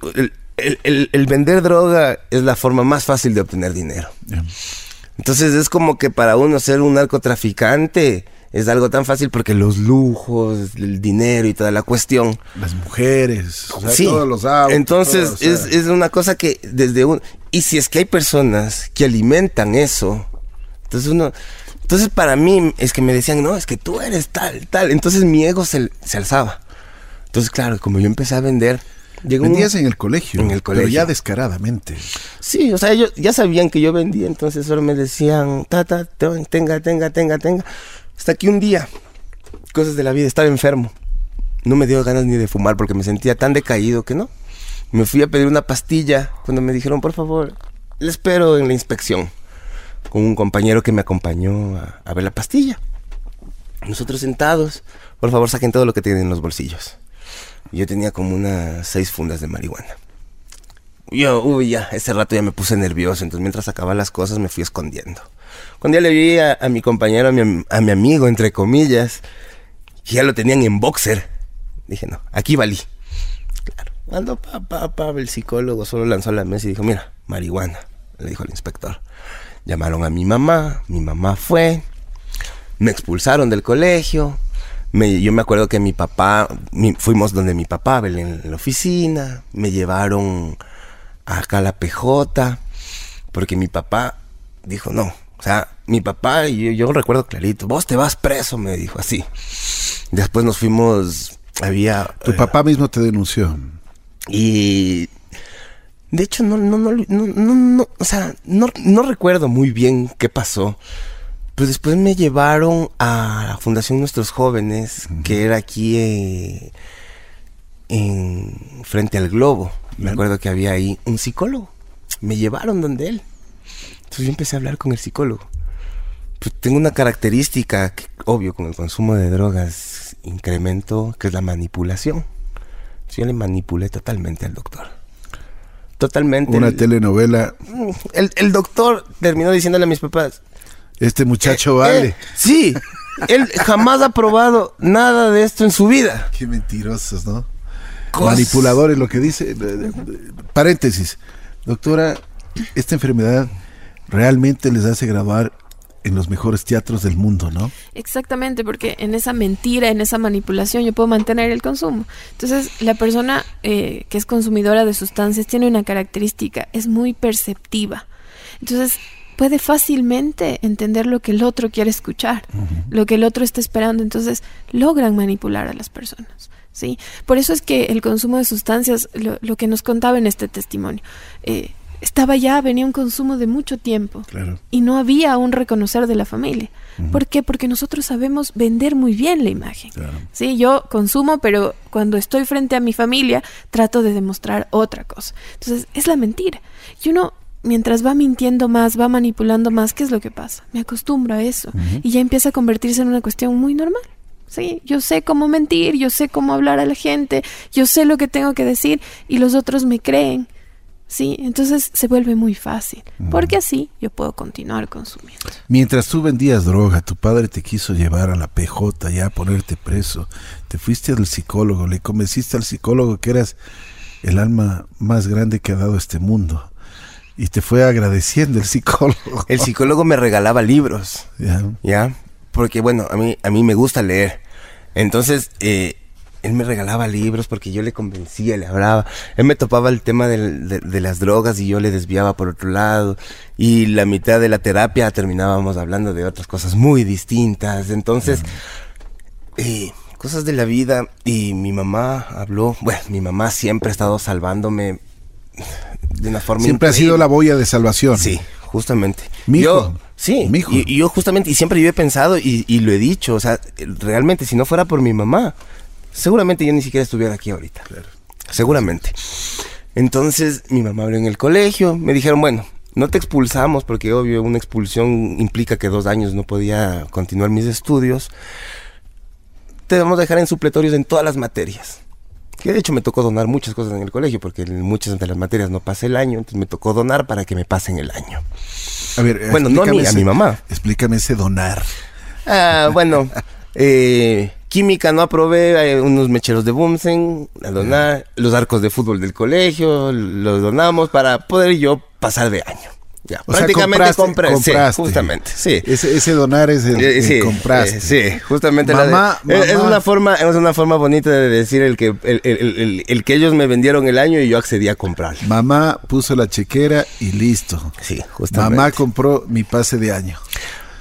el- el- el vender droga es la forma más fácil de obtener dinero. Entonces es como que para uno ser un narcotraficante es algo tan fácil porque los lujos, el dinero y toda la cuestión. Las mujeres, o sea, sí. todos los autos. Entonces todo, o sea, es, es una cosa que desde un... Y si es que hay personas que alimentan eso, entonces uno... Entonces para mí es que me decían, no, es que tú eres tal, tal. Entonces mi ego se, se alzaba. Entonces claro, como yo empecé a vender... Llegó un- Vendías en el colegio. En el Pero ya colegio. descaradamente. Sí, o sea, ellos ya sabían que yo vendía, entonces solo me decían, tata, tenga, tenga, tenga, tenga. Hasta que un día, cosas de la vida, estaba enfermo. No me dio ganas ni de fumar porque me sentía tan decaído que no. Me fui a pedir una pastilla cuando me dijeron, por favor, le espero en la inspección. Con un compañero que me acompañó a, a ver la pastilla. Nosotros sentados, por favor, saquen todo lo que tienen en los bolsillos. Yo tenía como unas seis fundas de marihuana. Yo, uy, ya, ese rato ya me puse nervioso, entonces mientras sacaba las cosas me fui escondiendo. Cuando ya le vi a, mi compañero, a mi, amigo, entre comillas, que ya lo tenían en boxer, dije, no, aquí valí. Claro, cuando pa, pa, el psicólogo solo lanzó la mesa y dijo, mira, marihuana, le dijo al inspector. Llamaron a mi mamá, mi mamá fue, me expulsaron del colegio. Yo me acuerdo que mi papá, fuimos donde mi papá, en la oficina, me llevaron acá a la PJ, porque mi papá dijo, no, sea, mi papá, yo, yo recuerdo clarito, vos te vas preso, me dijo así. Después nos fuimos, había... Tu eh, papá mismo te denunció. y de hecho no, no, no, no, no, no, o sea, no, no recuerdo muy bien qué pasó. Pero después me llevaron a la Fundación Nuestros Jóvenes, que era aquí eh, en frente al Globo. Me acuerdo que había ahí un psicólogo. Me llevaron donde él. Entonces yo empecé a hablar con el psicólogo. Pues tengo una característica, que, obvio, con el consumo de drogas incremento, que es la manipulación. Yo le manipulé totalmente al doctor. Totalmente. Una El- telenovela. el, el doctor terminó diciéndole a mis papás. Este muchacho "Eh, vale. eh, sí, él jamás ha probado nada de esto en su vida. Qué mentirosos, ¿no? Manipuladores, lo que dice. Paréntesis. Doctora, esta enfermedad realmente les hace graduar en los mejores teatros del mundo, ¿no? Exactamente, porque en esa mentira, en esa manipulación, yo puedo mantener el consumo. Entonces, la persona eh, que es consumidora de sustancias tiene una característica, es muy perceptiva. Entonces, puede fácilmente entender lo que el otro quiere escuchar, lo que el otro está esperando. Entonces, logran manipular a las personas. ¿sí? Por eso es que el consumo de sustancias, lo, lo que nos contaba en este testimonio, eh, estaba ya, venía un consumo de mucho tiempo Claro. y no había un reconocer de la familia. ¿Por qué? Porque nosotros sabemos vender muy bien la imagen. Claro. Sí, yo consumo, pero cuando estoy frente a mi familia trato de demostrar otra cosa. Entonces, es la mentira. Y uno, mientras va mintiendo más, va manipulando más, ¿qué es lo que pasa? Me acostumbro a eso y ya empieza a convertirse en una cuestión muy normal. Sí, yo sé cómo mentir, yo sé cómo hablar a la gente, yo sé lo que tengo que decir y los otros me creen. Sí, entonces se vuelve muy fácil, porque así yo puedo continuar consumiendo. Mientras tú vendías droga, tu padre te quiso llevar a la PJ ya a ponerte preso. Te fuiste al psicólogo, le convenciste al psicólogo que eras el alma más grande que ha dado este mundo. Y te fue agradeciendo el psicólogo. El psicólogo me regalaba libros. Ya. ¿Ya? Porque bueno, a mí, a mí me gusta leer. Entonces, eh, él me regalaba libros porque yo le convencía, le hablaba. Él me topaba el tema del- de, de las drogas y yo le desviaba por otro lado. Y la mitad de la terapia terminábamos hablando de otras cosas muy distintas. Entonces, eh, cosas de la vida. Y mi mamá habló, bueno, mi mamá siempre ha estado salvándome de una forma Siempre ha sido la boya de salvación. Sí, justamente. Mijo. Yo, sí, Mijo. Y, y yo justamente, y siempre yo he pensado y, y lo he dicho, o sea, realmente si no fuera por mi mamá, seguramente yo ni siquiera estuviera aquí ahorita. Seguramente. Entonces mi mamá abrió en el colegio, me dijeron, bueno, no te expulsamos porque obvio una expulsión implica que dos años no podía continuar mis estudios. Te vamos a dejar en supletorios en todas las materias. Que de hecho me tocó donar muchas cosas en el colegio porque en muchas de las materias no pasé el año, entonces me tocó donar para que me pasen el año. A ver, Bueno, no a mí, a ese- mi mamá. Explícame ese donar. Ah, bueno, eh, química no aprobé, eh, unos mecheros de Bumsen, a donar, los arcos de fútbol del colegio, los donamos para poder yo pasar de año. Ya, O sea, prácticamente compraste- compré, sí, compraste. justamente, sí. Ese, ese donar es el, Eh, el sí, compraste. eh, sí, justamente la de- Mamá, es- es mamá. una forma, es una forma bonita de decir el que el, el- el- el que ellos me vendieron el año y yo accedí a comprar. Mamá puso la chequera y listo. Sí, justamente. Mamá compró mi pase de año.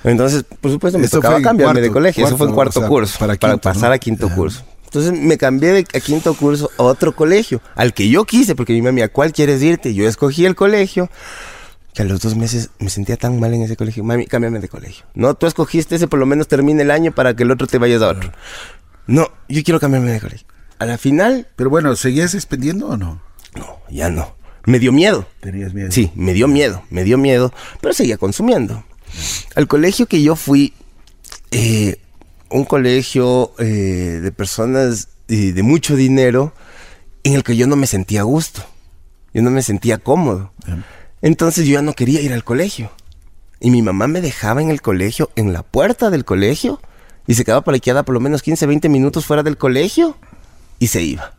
Entonces, por supuesto, me Eso tocaba cambiarme cuarto, de colegio. Eso fue en cuarto, cuarto o sea, curso. para Para, quinto, pasar ¿no? a quinto curso. Entonces me cambié de a quinto curso a otro colegio, al que yo quise, porque mi mami, ¿a cuál quieres irte? Yo escogí el colegio, que a los dos meses me sentía tan mal en ese colegio. Mami, cámbiame de colegio. No, tú escogiste ese, por lo menos termine el año para que el otro te vayas a otro. No, yo quiero cambiarme de colegio. A la final, Pero bueno, ¿seguías expendiendo o no? no, ya no. Me dio miedo. Tenías miedo. Sí, me dio miedo, me dio miedo, pero seguía consumiendo. Al colegio que yo fui, eh, un colegio eh, de personas eh, de mucho dinero, en el que yo no me sentía a gusto, yo no me sentía cómodo. Entonces yo ya no quería ir al colegio. Y mi mamá me dejaba en el colegio, en la puerta del colegio, y se quedaba parqueada por lo menos 15, 20 minutos fuera del colegio, y se iba.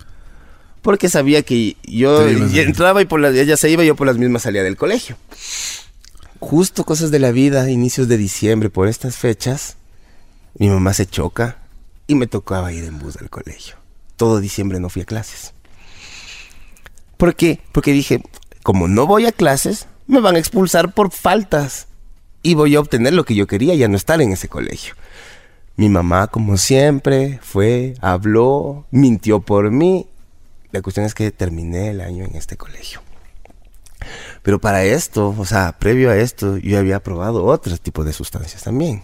Porque sabía que yo entraba y por las, ella se iba y yo por las mismas salía del colegio. Justo cosas de la vida, inicios de diciembre, por estas fechas, mi mamá se choca y me tocaba ir en bus al colegio. Todo diciembre no fui a clases. ¿Por qué? Porque dije, como no voy a clases, me van a expulsar por faltas y voy a obtener lo que yo quería, ya no estar en ese colegio. Mi mamá, como siempre, fue, habló, mintió por mí. La cuestión es que terminé el año en este colegio. Pero para esto, o sea, previo a esto, yo había probado otros tipos de sustancias también.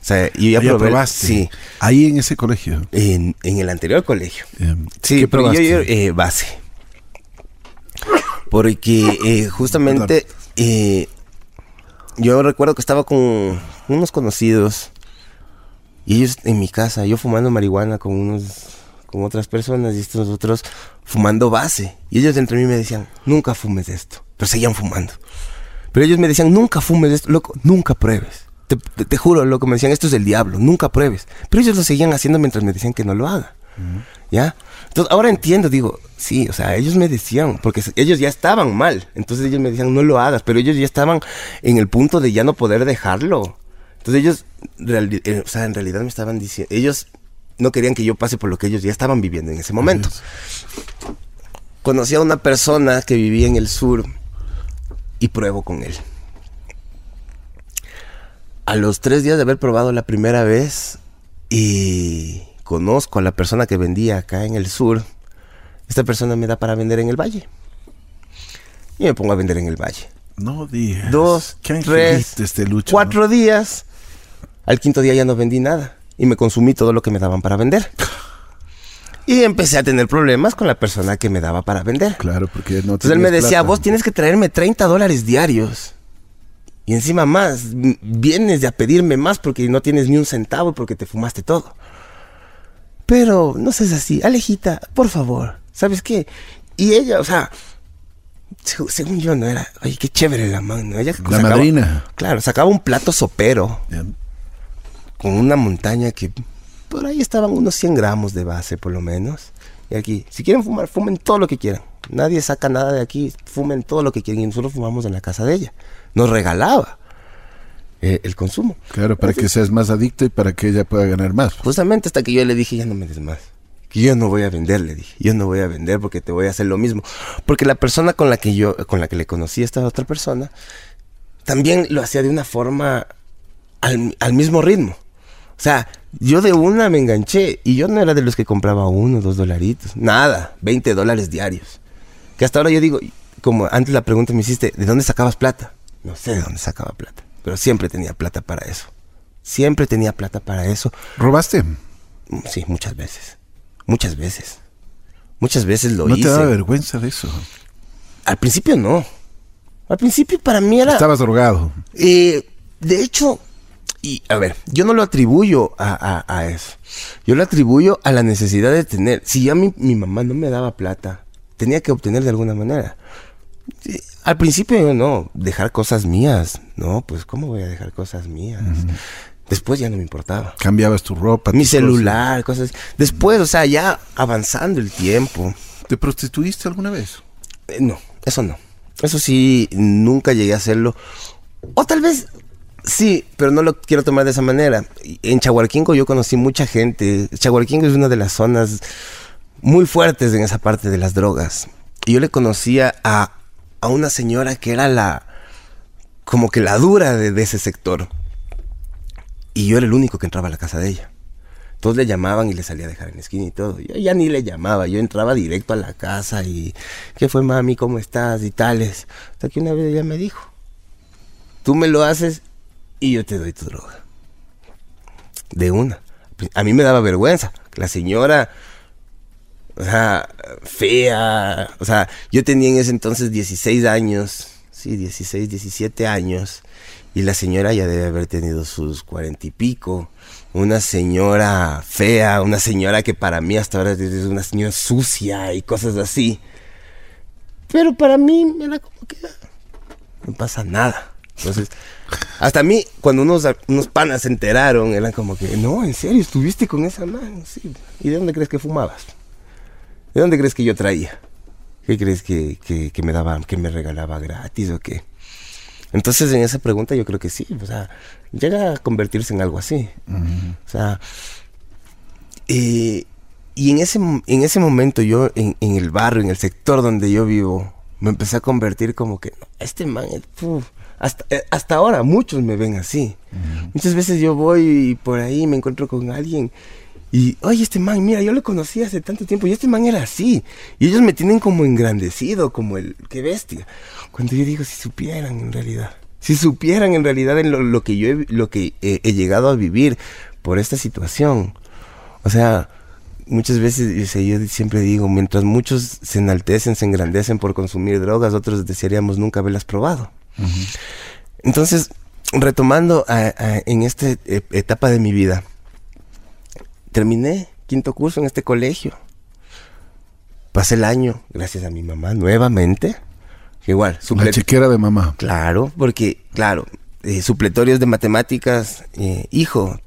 O sea, yo ya probé. probaste. Sí, Ahí en ese colegio. en, en el anterior colegio. Eh, Sí, ¿Qué pero yo, probaste? yo, eh, base. Porque eh, justamente eh, yo recuerdo que estaba con unos conocidos y ellos en mi casa, yo fumando marihuana con unos con otras personas y estos otros fumando base. Y ellos entre mí me decían, nunca fumes esto. Pero seguían fumando. Pero ellos me decían, nunca fumes esto, loco, nunca pruebes. Te, te- te juro, loco, me decían, esto es del diablo, nunca pruebes. Pero ellos lo seguían haciendo mientras me decían que no lo haga. ¿Ya? Entonces, ahora entiendo, digo, sí, o sea, ellos me decían, porque ellos ya estaban mal. Entonces ellos me decían, no lo hagas, pero ellos ya estaban en el punto de ya no poder dejarlo. Entonces ellos, eh, o sea, en realidad me estaban diciendo, ellos no querían que yo pase por lo que ellos ya estaban viviendo en ese momento. Conocí a una persona que vivía en el sur y pruebo con él. A los tres días de haber probado la primera vez y conozco a la persona que vendía acá en el sur, esta persona me da para vender en el valle. Y me pongo a vender en el valle. No digas. Dos, tres, este Lucho. cuatro días. Al quinto día ya no vendí nada y me consumí todo lo que me daban para vender. Y empecé a tener problemas con la persona que me daba para vender. Claro, porque no Entonces él me decía, plata. vos tienes que traerme 30 dólares diarios. Y encima más, vienes a pedirme más porque no tienes ni un centavo porque te fumaste todo. Pero no seas así, Alejita, por favor, ¿sabes qué? Y ella, o sea, seg- según yo no era, oye, qué chévere la mano. Ella La madrina. Claro, sacaba un plato sopero con una montaña que por ahí estaban unos 100 gramos de base por lo menos. Y aquí, si quieren fumar, fumen todo lo que quieran. Nadie saca nada de aquí, fumen todo lo que quieran. Y nosotros fumamos en la casa de ella. Nos regalaba eh, el consumo. Claro, para que seas más adicto y para que ella pueda ganar más. Justamente hasta que yo le dije, ya no me des más. Que yo no voy a vender, le dije. Yo no voy a vender porque te voy a hacer lo mismo. Porque la persona con la que yo, con la que le conocí a esta otra persona, también lo hacía de una forma al, al mismo ritmo. O sea, yo de una me enganché y yo no era de los que compraba uno, dos dolaritos. Nada, 20 dólares diarios. Que hasta ahora yo digo, como antes la pregunta me hiciste, ¿de dónde sacabas plata? No sé de dónde sacaba plata, pero siempre tenía plata para eso. Siempre tenía plata para eso. ¿Robaste? Mm, Sí, muchas veces. Muchas veces. Muchas veces lo ¿No hice. te da vergüenza de eso? Al principio no. Al principio para mí era... Estabas drogado. Eh, de hecho, y a ver, yo no lo atribuyo a, a- a eso. Yo lo atribuyo a la necesidad de tener. Si ya mi, mi mamá no me daba plata, tenía que obtener de alguna manera. Al principio yo no, dejar cosas mías. No, pues ¿cómo voy a dejar cosas mías? Después ya no me importaba. Cambiabas tu ropa. Mi tus cosas. celular, cosas. Después, o sea, ya avanzando el tiempo. ¿Te prostituiste alguna vez? Eh, no, eso no. Eso sí, nunca llegué a hacerlo. O tal vez sí, pero no lo quiero tomar de esa manera. En Chahuarquingo yo conocí mucha gente. Chahuarquingo es una de las zonas muy fuertes en esa parte de las drogas. Y yo le conocía a, a una señora que era la. como que la dura de, ese sector. Y yo era el único que entraba a la casa de ella. Todos le llamaban y le salía a dejar en esquina y todo. Yo ya ni le llamaba, yo entraba directo a la casa y ¿qué fue mami? ¿Cómo estás? y tales. Hasta que una vez ella me dijo, tú me lo haces y yo te doy tu droga. De una. A mí me daba vergüenza. La señora, o sea, fea. O sea, yo tenía en ese entonces 16 años. Sí, 16, 17 años. Y la señora ya debe haber tenido sus cuarenta y pico. Una señora fea, una señora que para mí hasta ahora es una señora sucia y cosas así. Pero para mí era como que no pasa nada. Entonces, hasta a mí, cuando unos, unos panas se enteraron, eran como que, no, en serio, estuviste con esa mano, sí. ¿Y de dónde crees que fumabas? ¿De dónde crees que yo traía? ¿Qué crees que, que, que me daba, que me regalaba gratis o qué? Entonces, en esa pregunta yo creo que sí, o sea, llega a convertirse en algo así. O sea, eh, y en ese, en ese momento yo, en, en, el barrio, en el sector donde yo vivo, me empecé a convertir como que, este man, uf, hasta, eh, hasta ahora muchos me ven así. Muchas veces yo voy por ahí me encuentro con alguien y, oye, este man, mira, yo lo conocí hace tanto tiempo y este man era así. Y ellos me tienen como engrandecido, como el, qué bestia. Cuando yo digo, si supieran en realidad, si supieran en realidad en lo, lo que yo he, lo que he, he, llegado a vivir por esta situación. O sea, muchas veces yo siempre digo, mientras muchos se enaltecen, se engrandecen por consumir drogas, otros desearíamos nunca haberlas probado. Uh -huh. Entonces, retomando a, a, en esta etapa de mi vida, terminé quinto curso en este colegio. Pasé el año, gracias a mi mamá, nuevamente. Igual, La chequera de mamá. Claro, porque, claro, eh, supletorios de matemáticas, eh, hijo,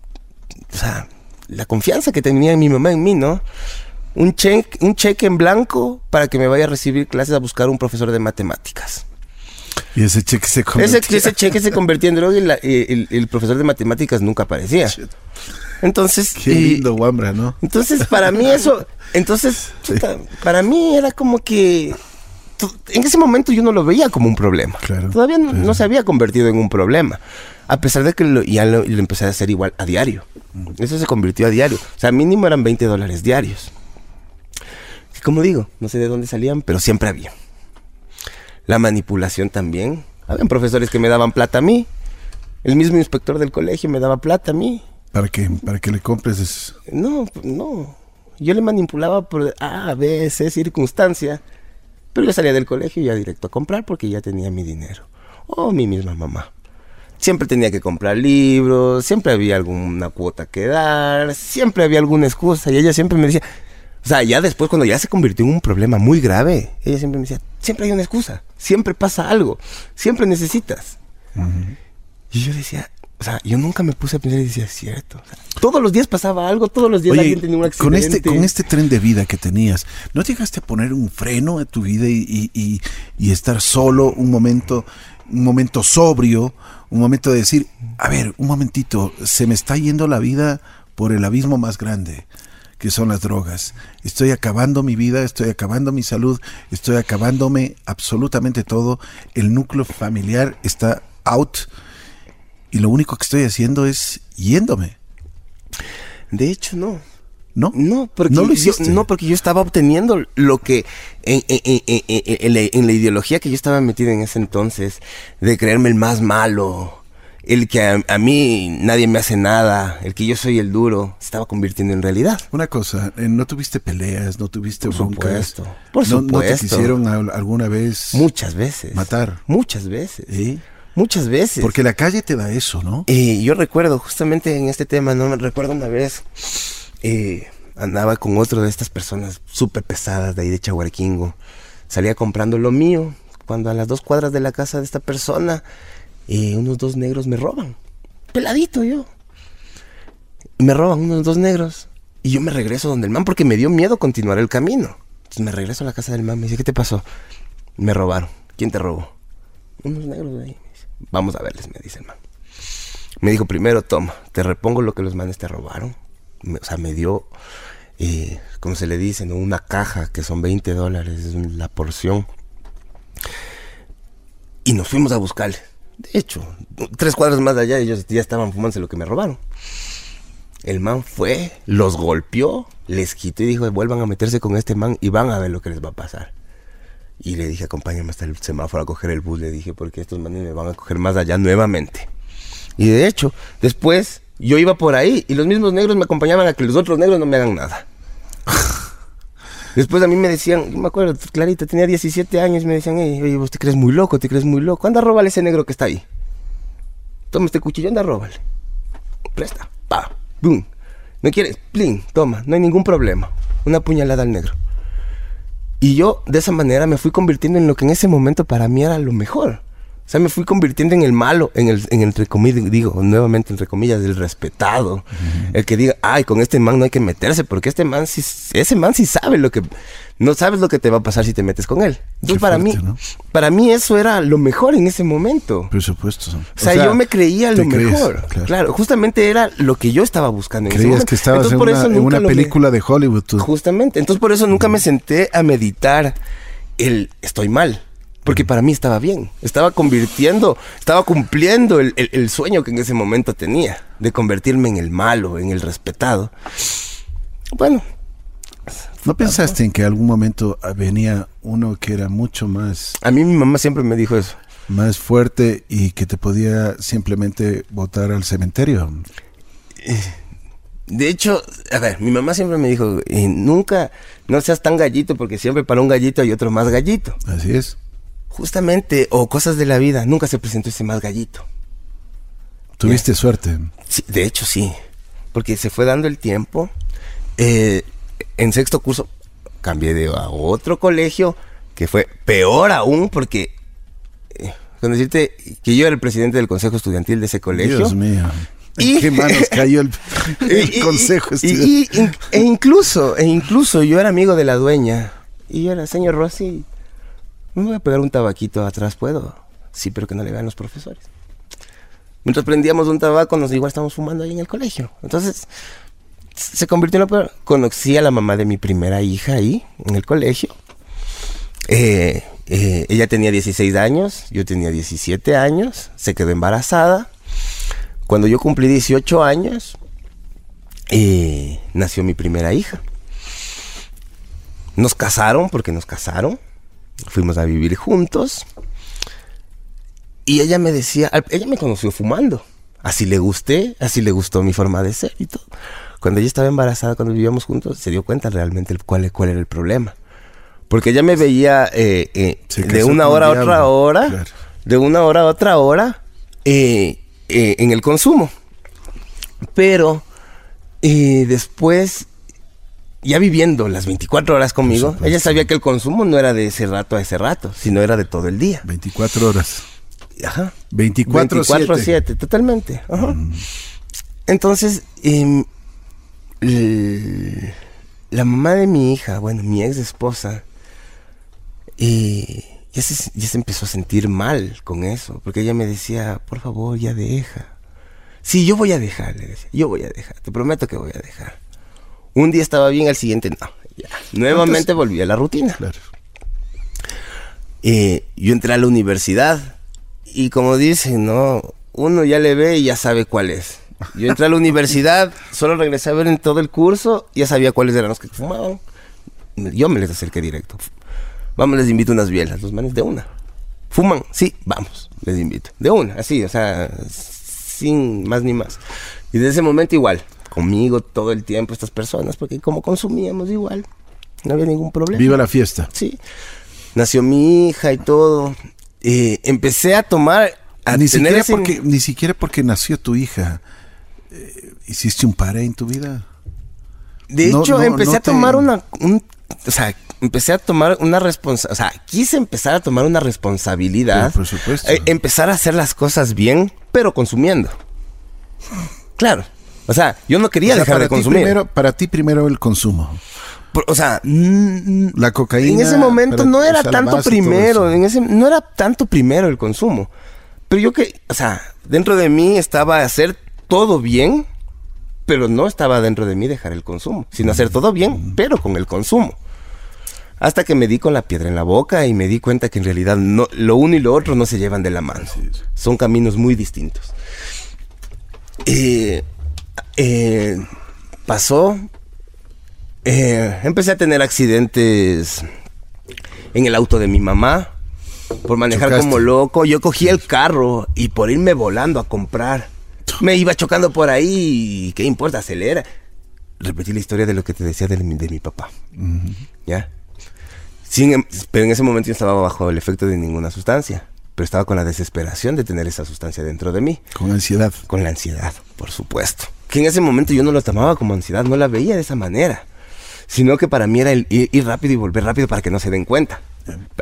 o sea, la confianza que tenía mi mamá en mí, ¿no? Un cheque, un cheque en blanco para que me vaya a recibir clases a buscar un profesor de matemáticas. Y ese cheque se convertía. Ese, ese cheque se convertía en droga y la, el, el, profesor de matemáticas nunca aparecía. Entonces. Qué lindo, Wambra, ¿no? Entonces, para mí eso. Entonces, sí. para mí era como que. En ese momento yo no lo veía como un problema. Claro, Todavía no, claro. no, se había convertido en un problema. A pesar de que lo, ya lo, lo, empecé a hacer igual a diario. Eso se convirtió a diario. O sea, mínimo eran 20 dólares diarios. Como digo, no sé de dónde salían, pero siempre había. La manipulación también. Habían profesores que me daban plata a mí. El mismo inspector del colegio me daba plata a mí. ¿Para qué? ¿Para que le compres? Es... No, no. Yo le manipulaba por A, B, C circunstancia. Pero yo salía del colegio ya directo a comprar porque ya tenía mi dinero. O mi misma mamá. Siempre tenía que comprar libros, siempre había alguna cuota que dar, siempre había alguna excusa. Y ella siempre me decía, o sea, ya después cuando ya se convirtió en un problema muy grave, ella siempre me decía, siempre hay una excusa, siempre pasa algo, siempre necesitas. Uh -huh. Y yo decía, o sea, yo nunca me puse a pensar y decía, es cierto. O sea, todos los días pasaba algo, todos los días Oye, alguien tenía un accidente. Con este, con este tren de vida que tenías, ¿no llegaste a poner un freno a tu vida y, y, y, y estar solo un momento, un momento sobrio, un momento de decir, a ver, un momentito, se me está yendo la vida por el abismo más grande? Que son las drogas. Estoy acabando mi vida, estoy acabando mi salud, estoy acabándome absolutamente todo. El núcleo familiar está out y lo único que estoy haciendo es yéndome. De hecho, no. ¿No? No, porque, ¿No, lo yo, no porque yo estaba obteniendo lo que en, en, en, en, la, en la ideología que yo estaba metido en ese entonces, de creerme el más malo, el que a, a, mí nadie me hace nada, el que yo soy el duro, se estaba convirtiendo en realidad. Una cosa, eh, ¿no tuviste peleas, no tuviste por broncas? Supuesto, por ¿No, supuesto. ¿No te quisieron alguna vez? Muchas veces. Matar. Muchas veces. ¿Sí? Muchas veces. Porque la calle te da eso, ¿no? Eh, yo recuerdo, justamente en este tema, no me recuerdo una vez, eh, andaba con otro de estas personas súper pesadas de ahí de Chahuarquingo. Salía comprando lo mío, cuando a las dos cuadras de la casa de esta persona eh, unos dos negros me roban. Peladito yo. Me roban unos dos negros. Y yo me regreso donde el man porque me dio miedo continuar el camino. Entonces me regreso a la casa del man. Me dice, ¿qué te pasó? Me robaron. ¿Quién te robó? Unos negros de ahí. Vamos a verles, me dice el man. Me dijo, primero, toma, te repongo lo que los manes te robaron. Me, o sea, me dio, eh, como se le dice, ¿no? una caja que son 20 dólares, es la porción. Y nos fuimos a buscarle. De hecho, tres cuadras más allá ellos ya estaban fumándose lo que me robaron. El man fue, los golpeó, les quitó y dijo, vuelvan a meterse con este man y van a ver lo que les va a pasar. Y le dije, acompáñame hasta el semáforo a coger el bus. Le dije, porque estos manes me van a coger más allá nuevamente. Y de hecho, después yo iba por ahí y los mismos negros me acompañaban a que los otros negros no me hagan nada. Después a mí me decían, me acuerdo, Clarita tenía 17 años y me decían, hey, oye, vos te crees muy loco, te crees muy loco. Anda, róbale ese negro que está ahí. Toma este cuchillo, anda, róbale. Presta, pa, boom. ¿No quieres? Plin, toma, no hay ningún problema. Una puñalada al negro. Y yo de esa manera me fui convirtiendo en lo que en ese momento para mí era lo mejor. O sea, me fui convirtiendo en el malo, en el, en el entre comillas, digo, nuevamente entre comillas, el respetado. El que diga, ay, con este man no hay que meterse, porque este man sí, ese man sí sabe lo que, no sabes lo que te va a pasar si te metes con él. Entonces, Qué para fuerte, mí, ¿no? para mí eso era lo mejor en ese momento. Por supuesto. O sea, yo me creía lo crees, mejor. claro. Claro. justamente era lo que yo estaba buscando en ese Creías momento. que estabas Entonces, en una, en una me- película de Hollywood. tú. Justamente. Entonces por eso nunca me senté a meditar el estoy mal. Porque para mí estaba bien. Estaba convirtiendo, estaba cumpliendo el, el- el sueño que en ese momento tenía. De convertirme en el malo, en el respetado. Bueno, ¿No pensaste en que algún momento venía uno que era mucho más, a mí mi mamá siempre me dijo eso. más fuerte y que te podía simplemente botar al cementerio? De hecho, a ver, mi mamá siempre me dijo, eh, nunca, no seas tan gallito porque siempre para un gallito hay otro más gallito. Así es. Justamente, o cosas de la vida, nunca se presentó ese más gallito. Tuviste suerte. Sí, de hecho, sí. Porque se fue dando el tiempo. Eh, en sexto curso cambié de a otro colegio que fue peor aún porque eh, con decirte que yo era el presidente del consejo estudiantil de ese colegio. Dios mío. ¿En Y- qué manos cayó el, el Y- consejo estudiantil? y- e incluso, e incluso yo era amigo de la dueña. Y yo era, señor Rossi, me voy a pegar un tabaquito atrás, ¿puedo? Sí, pero que no le vean los profesores. Mientras prendíamos un tabaco, nos igual estábamos fumando ahí en el colegio. Entonces, se convirtió en lo peor. Conocí a la mamá de mi primera hija ahí, en el colegio. Eh, eh, ella tenía 16 años, yo tenía 17 años, se quedó embarazada. Cuando yo cumplí 18 años, eh, nació mi primera hija. Nos casaron, porque nos casaron. Fuimos a vivir juntos. Y ella me decía, ella me conoció fumando. Así le gusté, así le gustó mi forma de ser y todo. Cuando ella estaba embarazada, cuando vivíamos juntos, se dio cuenta realmente el- cuál, cuál era el problema. Porque ella me veía eh, eh, de una hora a otra hora, claro. de una hora a otra hora, eh, eh, en el consumo. Pero eh, después, ya viviendo las 24 horas conmigo, ella sabía que el consumo no era de ese rato a ese rato, sino era de todo el día. 24 horas. Ajá. 24 24-7, totalmente. Ajá. Entonces, em, la mamá de mi hija, bueno, mi ex esposa, eh, ya, se, ya se empezó a sentir mal con eso, porque ella me decía, por favor, ya deja. Sí, yo voy a dejar, le decía, yo voy a dejar, te prometo que voy a dejar. Un día estaba bien, al siguiente no. Ya. Nuevamente volví a la rutina. Claro. Eh, yo entré a la universidad y como dicen, no, uno ya le ve y ya sabe cuál es. Yo entré a la universidad, solo regresé a ver en todo el curso, ya sabía cuáles eran los que fumaban. Yo me les acerqué directo. Vamos, les invito unas bielas, los manes de una. ¿Fuman? Sí, vamos, les invito. De una, así, o sea, sin más ni más. Y desde ese momento igual, conmigo todo el tiempo estas personas, porque como consumíamos igual, no había ningún problema. Viva la fiesta. Sí. Nació mi hija y todo. Eh, empecé a tomar, a Ni tener siquiera, ese- porque, ni siquiera porque nació tu hija. eh, ¿Hiciste un pare en tu vida? De no- hecho, no- empecé no a tomar te- una, un- o sea, empecé a tomar una responsabilidad, o sea, quise empezar a tomar una responsabilidad. Por supuesto. Eh, empezar a hacer las cosas bien, pero consumiendo. Claro. O sea, yo no quería O sea, dejar de consumir. Primero, para ti primero el consumo. Por- o sea, La cocaína. en ese momento no o era sea, tanto primero, en ese, no era tanto primero el consumo. Pero yo que, o sea, dentro de mí estaba hacer todo bien, pero no estaba dentro de mí dejar el consumo, sino hacer todo bien, pero con el consumo. Hasta que me di con la piedra en la boca y me di cuenta que en realidad no, lo uno y lo otro no se llevan de la mano. Son caminos muy distintos. Eh, eh, pasó. eh, empecé a tener accidentes en el auto de mi mamá. Por manejar Chocaste. como loco. Yo cogí el carro y por irme volando a comprar. Me iba chocando por ahí. y ¿Qué importa? Acelera. Repetí la historia de lo que te decía de mi, de mi papá. ¿Ya? Sin em- pero en ese momento yo estaba bajo el efecto de ninguna sustancia. Pero estaba con la desesperación de tener esa sustancia dentro de mí. Con ansiedad. Con la ansiedad, por supuesto. Que en ese momento yo no lo tomaba como ansiedad, no la veía de esa manera. Sino que para mí era el ir, ir rápido y volver rápido para que no se den cuenta.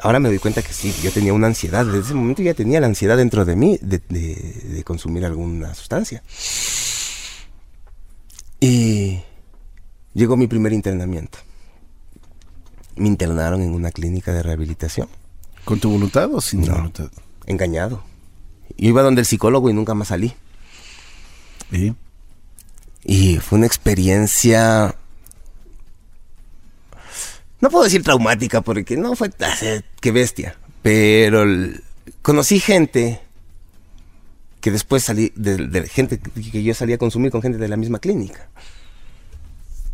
Ahora me doy cuenta que sí, yo tenía una ansiedad. Desde ese momento ya tenía la ansiedad dentro de mí de, de- de consumir alguna sustancia. Y llegó mi primer internamiento. Me internaron en una clínica de rehabilitación. ¿Con tu voluntad o sin tu No. voluntad? Engañado. Yo iba donde el psicólogo y nunca más salí. ¿Y? Y fue una experiencia. No puedo decir traumática porque no fue. ¡Qué bestia! Pero conocí gente que después salí. De gente que yo salía a consumir con gente de la misma clínica.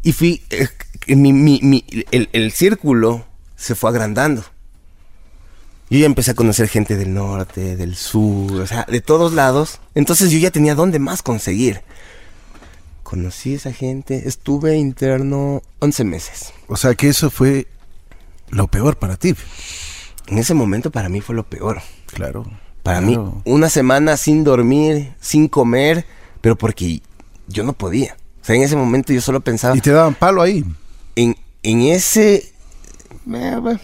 Y fui. eh, mi- mi- mi- el, el círculo se fue agrandando. Yo ya empecé a conocer gente del norte, del sur, o sea, de todos lados. Entonces yo ya tenía dónde más conseguir. Conocí a esa gente, estuve interno 11 meses. O sea que eso fue lo peor para ti. En ese momento para mí fue lo peor. Claro. Para claro. mí, una semana sin dormir, sin comer, pero porque yo no podía. O sea, en ese momento yo solo pensaba Y te daban palo ahí. en, en ese... eh, bueno,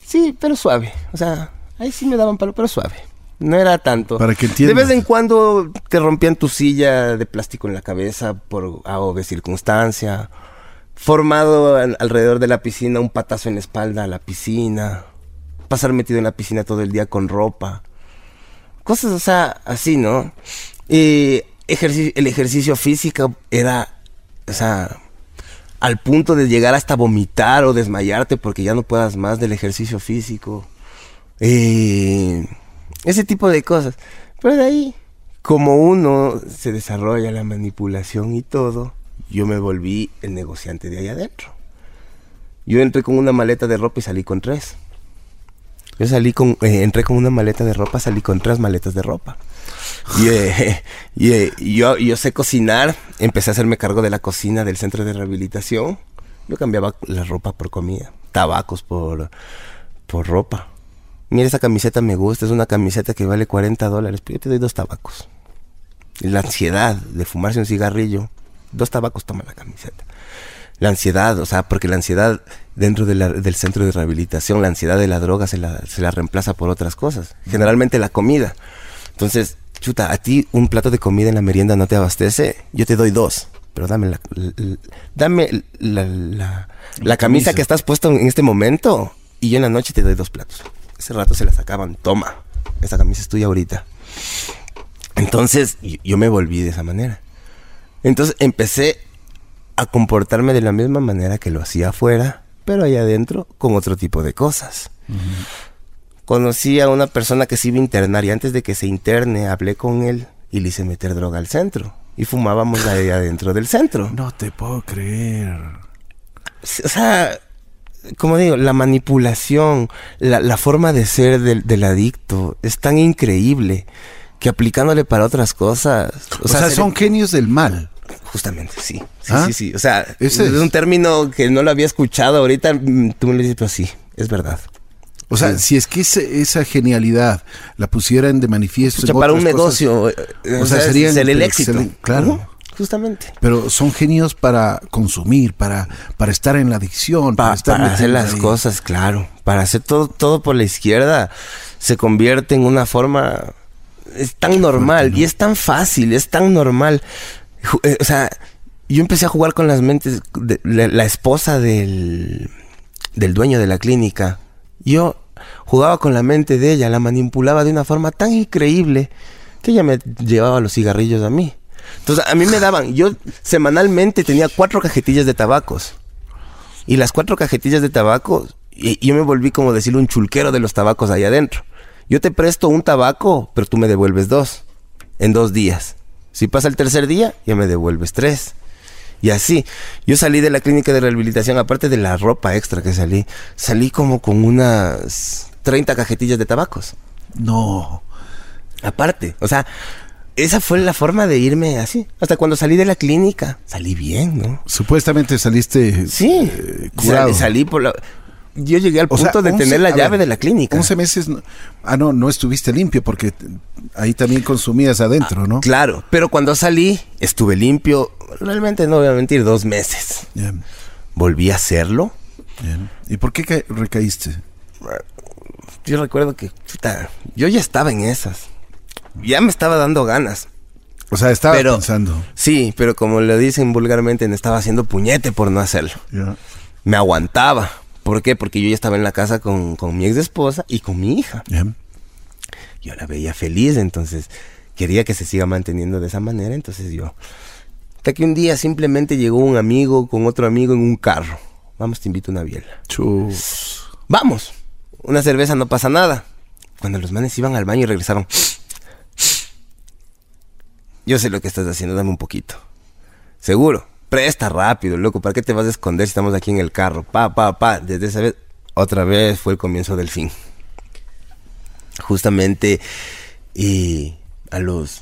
sí, pero suave. O sea, ahí sí me daban palo, pero suave. No era tanto. Para que De entiendas. vez en cuando te rompían tu silla de plástico en la cabeza por A o B circunstancia. Formado al- alrededor de la piscina, un patazo en la espalda a la piscina. Pasar metido en la piscina todo el día con ropa. Cosas, o sea, así, ¿no? Y el ejercicio físico era, o sea, al punto de llegar hasta vomitar o desmayarte porque ya no puedas más del ejercicio físico. Eh, ese tipo de cosas. Pero de ahí, como uno se desarrolla la manipulación y todo, yo me volví el negociante de ahí adentro. Yo entré con una maleta de ropa y salí con tres. Yo salí con, eh, entré con una maleta de ropa, salí con tres maletas de ropa. Y, eh, y, eh, yo, yo sé cocinar, empecé a hacerme cargo de la cocina del centro de rehabilitación. Yo cambiaba la ropa por comida, tabacos por, por ropa. Mira, esa camiseta me gusta, es una camiseta que vale 40 dólares, pero yo te doy dos tabacos. La ansiedad de fumarse un cigarrillo, dos tabacos toma la camiseta. La ansiedad, o sea, porque la ansiedad dentro de la- del centro de rehabilitación, la ansiedad de la droga se la, se la reemplaza por otras cosas. Generalmente la comida. Entonces, chuta, a ti un plato de comida en la merienda no te abastece, yo te doy dos. Pero dame la, dame la, la- camisa. que estás puesto en este momento y yo en la noche te doy dos platos. Ese rato se la sacaban, toma, esta camisa es tuya ahorita. Entonces, yo, me volví de esa manera. Entonces empecé a comportarme de la misma manera que lo hacía afuera, pero allá adentro con otro tipo de cosas. Conocí a una persona que se iba a internar y antes de que se interne hablé con él y le hice meter droga al centro. Y fumábamos ahí adentro del centro. No te puedo creer. O sea, como digo, la manipulación, la, la forma de ser del, del adicto es tan increíble que aplicándole para otras cosas. O, sea, se son le- genios del mal. Justamente, sí. Sí, ¿Ah? sí, sí. O sea, Ese es un término que no lo había escuchado. Ahorita mm, tú me lo dices, pero sí, es verdad. O sea, si es que ese- esa genialidad la pusieran de manifiesto. Pucha, en para un otras cosas, negocio, eh, o sea, serían sería el éxito. claro. Justamente. Pero son genios para consumir, para, para estar en la adicción, para, Pa- estar para hacer las ahí. cosas, claro. Para hacer todo, todo por la izquierda se convierte en una forma. Es tan normal y es tan fácil, es tan normal. Eh, O sea, yo empecé a jugar con las mentes de la, la esposa del, del dueño de la clínica. Yo jugaba con la mente de ella, la manipulaba de una forma tan increíble que ella me llevaba los cigarrillos a mí. Entonces, a mí me daban, yo semanalmente tenía cuatro cajetillas de tabacos. Y las cuatro cajetillas de tabaco, y, y yo me volví como decir un chulquero de los tabacos ahí adentro. Yo te presto un tabaco, pero tú me devuelves dos. En dos días. Si pasa el tercer día, ya me devuelves tres. Y así. Yo salí de la clínica de rehabilitación, aparte de la ropa extra que salí, salí como con unas 30 cajetillas de tabacos. No. Aparte. O sea, esa fue la forma de irme así. Hasta cuando salí de la clínica, salí bien, ¿no? Supuestamente saliste Sí, eh, curado. Sal- salí por la... Yo llegué al O sea, punto de 11 tener la llave ver, de la clínica. 11 meses. no- ah, no, no estuviste limpio porque ahí también consumías adentro, ¿no? Claro, pero cuando salí estuve limpio, realmente no voy a mentir, dos meses. Bien, Volví a hacerlo. bien. ¿Y por qué ca- recaíste? yo recuerdo que, chuta, yo ya estaba en esas. Ya me estaba dando ganas. O sea, estaba Pero- pensando. Sí, pero como lo dicen vulgarmente, me estaba haciendo puñete por no hacerlo. Me aguantaba. ¿Por qué? Porque yo ya estaba en la casa con, con mi ex esposa y con mi hija. Yo la veía feliz, entonces quería que se siga manteniendo de esa manera, entonces yo... Hasta que un día simplemente llegó un amigo con otro amigo en un carro. Vamos, te invito a una biela. Chus. Vamos, una cerveza no pasa nada. Cuando los manes iban al baño y regresaron. Yo sé lo que estás haciendo, dame un poquito. Seguro. Presta rápido, loco. ¿Para qué te vas a esconder si estamos aquí en el carro? Pa, pa, pa. Desde esa vez, otra vez fue el comienzo del fin. Justamente, y a los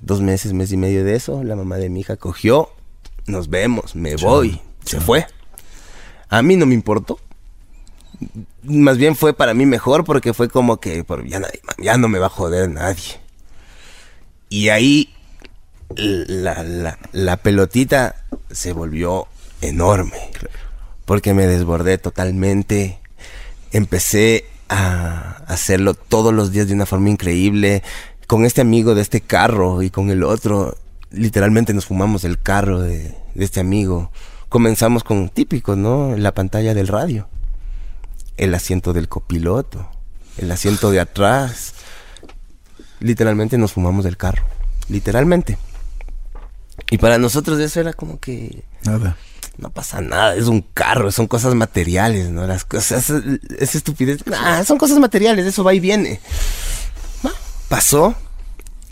dos meses, mes y medio de eso, la mamá de mi hija cogió. Nos vemos, me voy. Se fue. A mí no me importó más bien fue para mí mejor porque fue como que por- ya, nadie- ya no me va a joder nadie. Y ahí la, pelotita se volvió enorme. Porque me desbordé totalmente. Empecé a hacerlo todos los días de una forma increíble. Con este amigo de este carro y con el otro, literalmente nos fumamos el carro de, este amigo. Comenzamos con típico, ¿no? La pantalla del radio el asiento del copiloto, el asiento de atrás. Literalmente nos fumamos del carro, literalmente. Y para nosotros eso era como que Nada. no pasa nada, es un carro, son cosas materiales, ¿no? Las cosas, es estupidez, nah, son cosas materiales, eso va y viene. Ah, Pasó,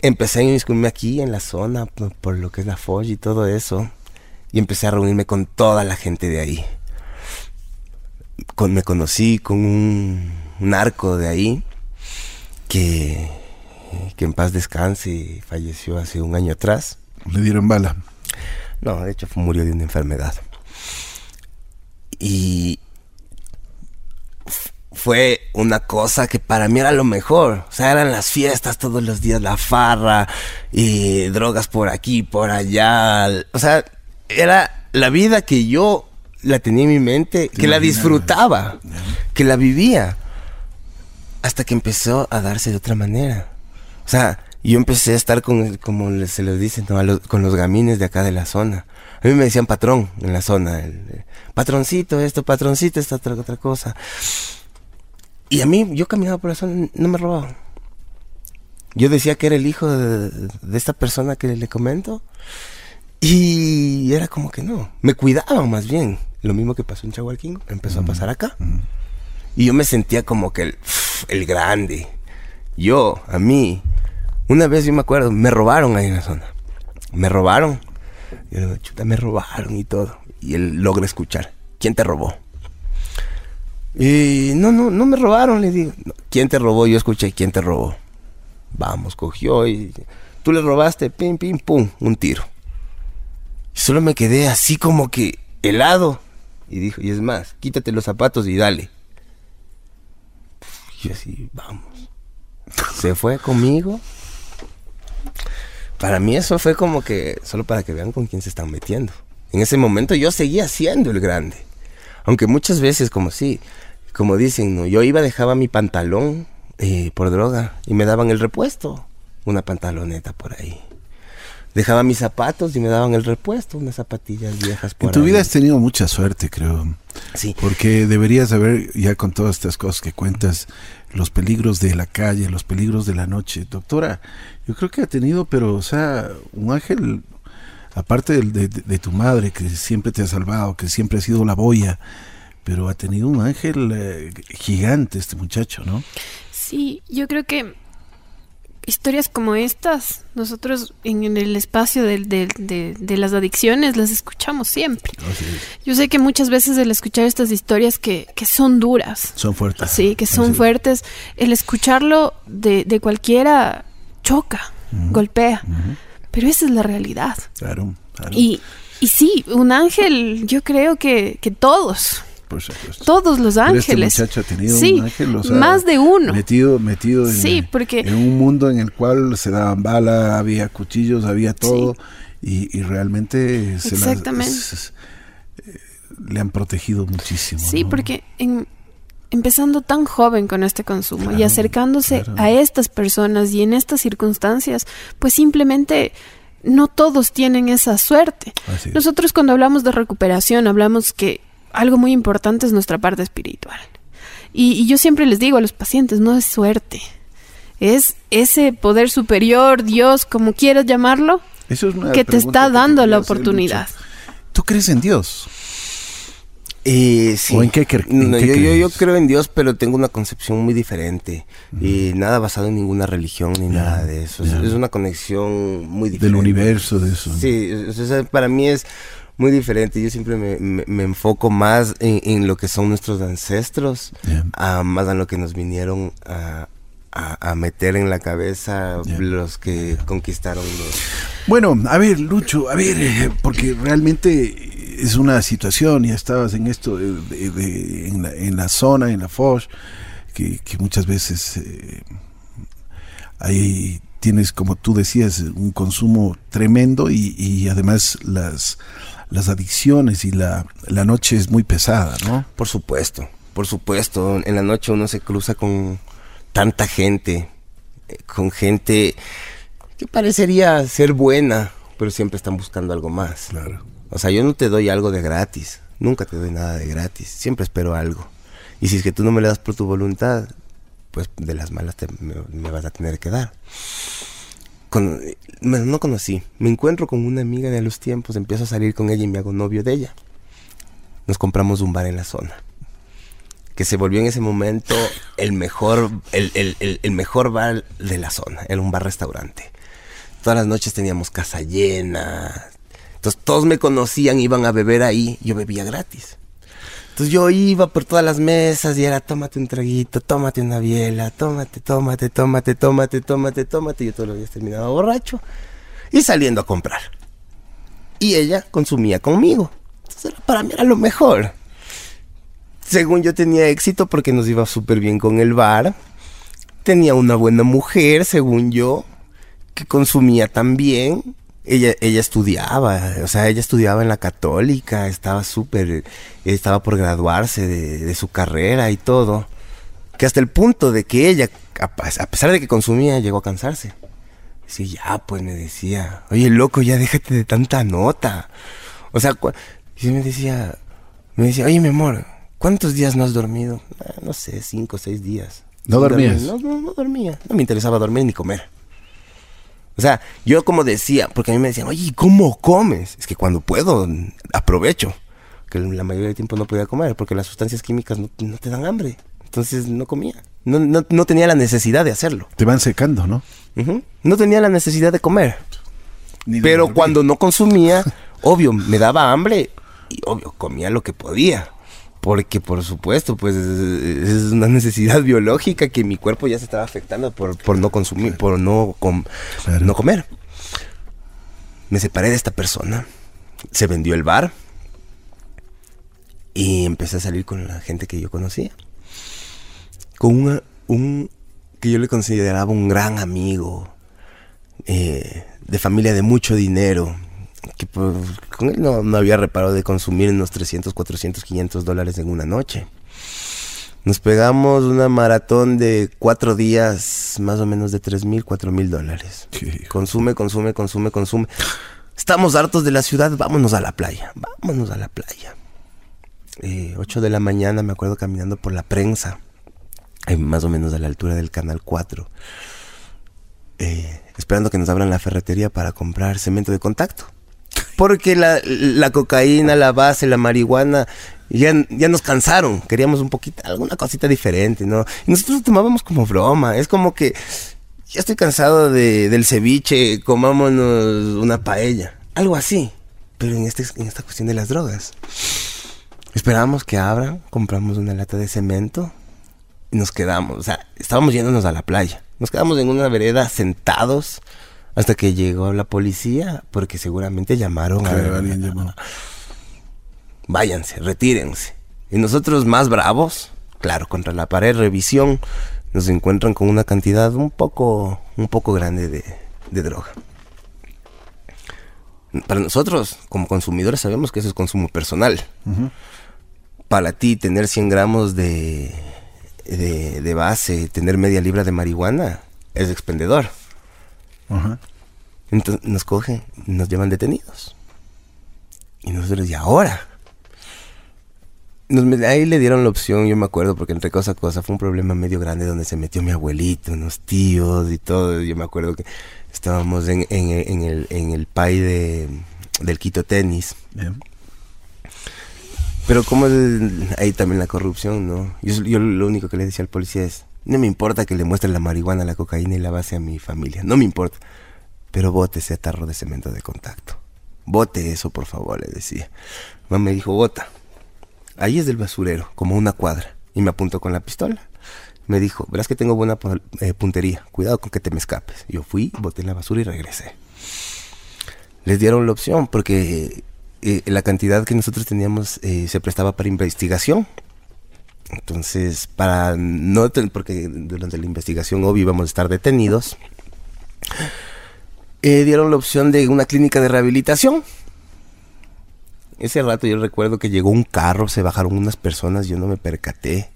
empecé a inmiscuirme aquí en la zona, por, por lo que es la Foch y todo eso, y empecé a reunirme con toda la gente de ahí. Con, me conocí con un, un arco de ahí, que, que en paz descanse, falleció hace un año atrás. Le dieron bala. No, de hecho murió de una enfermedad. Y fue una cosa que para mí era lo mejor. O sea, eran las fiestas todos los días, la farra, y drogas por aquí, por allá. O sea, era la vida que yo la tenía en mi mente, que la disfrutaba, que la vivía. Hasta que empezó a darse de otra manera. O sea, yo empecé a estar con, como se les dice, ¿no? Los- con los gamines de acá de la zona. A mí me decían patrón en la zona. el- el patroncito esto, patroncito esta otra, otra cosa. Y a mí, yo caminaba por la zona, no me robaban. Yo decía que era el hijo de, de esta persona que le comento. Y era como que no. Me cuidaban más bien. Lo mismo que pasó en Chahualquín, empezó a pasar acá. Y yo me sentía como que el, el grande. Yo, a mí, una vez yo me acuerdo, me robaron ahí en la zona. Me robaron. Yo digo, chuta, me robaron y todo. Y él logra escuchar. ¿Quién te robó? Y no, no, no me robaron, le digo. "No, ¿Quién te robó? Yo escuché, ¿quién te robó? Vamos, cogió y... Tú le robaste, pim, pim, pum, un tiro. Y solo me quedé así como que helado. Y dijo, y es más, quítate los zapatos y dale. Y así, vamos. Se fue conmigo. Para mí eso fue como que, solo para que vean con quién se están metiendo. En ese momento yo seguía siendo el grande. Aunque muchas veces, como sí, como dicen, ¿no? yo iba, dejaba mi pantalón eh, por droga y me daban el repuesto. Una pantaloneta por ahí. Dejaba mis zapatos y me daban el repuesto, unas zapatillas viejas por En tu ahí. vida has tenido mucha suerte, creo. Sí. Porque deberías saber, ya con todas estas cosas que cuentas, los peligros de la calle, los peligros de la noche. Doctora, yo creo que ha tenido, pero, o sea, un ángel, aparte del- de, de- de tu madre, que siempre te ha salvado, que siempre ha sido la boya, pero ha tenido un ángel eh, gigante este muchacho, ¿no? Sí, yo creo que historias como estas, nosotros en, el espacio del- de, de las adicciones las escuchamos siempre. Es. Yo sé que muchas veces el escuchar estas historias que, que son duras, Son fuertes. sí, que son fuertes, el escucharlo de, de cualquiera choca, golpea, pero esa es la realidad. Claro, claro. Y, y sí, un ángel, yo creo que, que todos, por supuesto. todos los Pero este ángeles. muchacho ha tenido sí, un ángel, o sea, más de uno. Metido, metido en, Sí, porque- en un mundo en el cual se daban bala, había cuchillos, había todo, y, y realmente se las- Exactamente. es- es- eh, le han protegido muchísimo. Sí, ¿no? porque en, empezando tan joven con este consumo y acercándose a estas personas y en estas circunstancias, pues simplemente no todos tienen esa suerte. Nosotros cuando hablamos de recuperación hablamos que algo muy importante es nuestra parte espiritual. Y, yo siempre les digo a los pacientes, no es suerte, es ese poder superior, Dios, como quieras llamarlo, que te está dando la oportunidad. ¿Tú crees en Dios? Eh, sí. ¿O en qué, crees? yo, creo en Dios, pero tengo una concepción muy diferente. Y nada basado en ninguna religión ni nada de eso. Es una conexión muy diferente. Del universo, de eso. Sí, para mí es muy diferente. Yo siempre me, enfoco más en, lo que son nuestros ancestros, más en lo que nos vinieron a, meter en la cabeza los que conquistaron los... Bueno, a ver, Lucho, a ver, eh, porque realmente es una situación, ya estabas en esto, de, en, la, zona, en la Foch, que, muchas veces eh, ahí tienes, como tú decías, un consumo tremendo y, además las, las adicciones y la, la noche es muy pesada, ¿no? Por supuesto, por supuesto. En la noche uno se cruza con tanta gente, eh, con gente que parecería ser buena, pero siempre están buscando algo más. Claro. O sea, yo no te doy algo de gratis. Nunca te doy nada de gratis. Siempre espero algo. Y si es que tú no me lo das por tu voluntad, pues de las malas te, me, vas a tener que dar. Con, no conocí. Me encuentro con una amiga de los tiempos, empiezo a salir con ella y me hago novio de ella. Nos compramos un bar en la zona. Que se volvió en ese momento el mejor, el, el, el mejor bar de la zona. Era un bar-restaurante. Todas las noches teníamos casa llena, entonces todos me conocían, iban a beber ahí, yo bebía gratis. Entonces yo iba por todas las mesas y era tómate un traguito, tómate una biela, tómate, tómate, tómate, tómate, tómate, tómate. Yo todos los días terminaba borracho y saliendo a comprar. Y ella consumía conmigo. Entonces para mí era lo mejor. Según yo tenía éxito porque nos iba súper bien con el bar. Tenía una buena mujer, según yo, que consumía también ella, ella estudiaba, o sea, ella estudiaba en la católica, estaba súper, estaba por graduarse de, su carrera y todo, que hasta el punto de que ella, a pesar de que consumía, llegó a cansarse. Decía, ya, pues me decía, oye, loco, ya déjate de tanta nota. O sea, y me decía, me decía, oye, mi amor, ¿cuántos días no has dormido? Ah, no sé, cinco o seis días. ¿No dormías? No, no, no dormía. No me interesaba dormir ni comer. O sea, yo como decía, porque a mí me decían, oye, ¿cómo comes? Es que cuando puedo, aprovecho. Que la mayoría del tiempo no podía comer, porque las sustancias químicas no, te dan hambre. Entonces no comía. No, no, tenía la necesidad de hacerlo. Te van secando, ¿no? No tenía la necesidad de comer. Pero cuando no consumía, obvio, me daba hambre y obvio, comía lo que podía. Porque por supuesto, pues es una necesidad biológica que mi cuerpo ya se estaba afectando por, por no consumir, por no, no comer. Me separé de esta persona, se vendió el bar y empecé a salir con la gente que yo conocía. Con un que yo le consideraba un gran amigo, eh, de familia de mucho dinero, que pues, con él no, había reparado de consumir unos 300, 400, 500 dólares en una noche. Nos pegamos una maratón de cuatro días, más o menos de 3 mil, 4 mil dólares. Consume, consume, consume, consume. Estamos hartos de la ciudad, vámonos a la playa, vámonos a la playa. Eh, 8 de la mañana me acuerdo caminando por la prensa, más o menos a la altura del Canal 4, eh, esperando que nos abran la ferretería para comprar cemento de contacto. Porque la, la cocaína, la base, la marihuana, ya, ya nos cansaron. Queríamos un poquito, alguna cosita diferente, ¿no? Y nosotros lo tomábamos como broma. Es como que ya estoy cansado de, del ceviche, comámonos una paella. Algo así. Pero en, este, en esta cuestión de las drogas. Esperábamos que abran, compramos una lata de cemento y nos quedamos. O sea, estábamos yéndonos a la playa. Nos quedamos en una vereda sentados hasta que llegó la policía, porque seguramente llamaron a, Váyanse, retírense. Y nosotros más bravos, claro, contra la pared, revisión, nos encuentran con una cantidad un poco, un poco grande de, droga. Para nosotros, como consumidores, sabemos que eso es consumo personal. para ti tener 100 gramos de, de, base, tener media libra de marihuana, es expendedor. Entonces nos cogen, nos llevan detenidos. Y nosotros, ¿y ahora? ahí le dieron la opción, yo me acuerdo, porque entre cosa a cosa fue un problema medio grande donde se metió mi abuelito, unos tíos y todo. Yo me acuerdo que estábamos en, el, en el de, del Quito Tenis. Pero como ahí también la corrupción, ¿no? Yo, yo, lo único que le decía al policía es, no me importa que le muestre la marihuana, la cocaína y la base a mi familia, no me importa. Pero bote ese tarro de cemento de contacto. Bote eso, por favor, le decía. Mamá me dijo, bota. Ahí es del basurero, como una cuadra. Y me apuntó con la pistola. Me dijo, verás que tengo buena eh, puntería. Cuidado con que te me escapes. Yo fui, boté la basura y regresé. Les dieron la opción porque eh, la cantidad que nosotros teníamos eh, se prestaba para investigación. Entonces, para no, porque durante la investigación obvio íbamos a estar detenidos, eh, dieron la opción de una clínica de rehabilitación. Ese rato yo recuerdo que llegó un carro, se bajaron unas personas, yo no me percaté,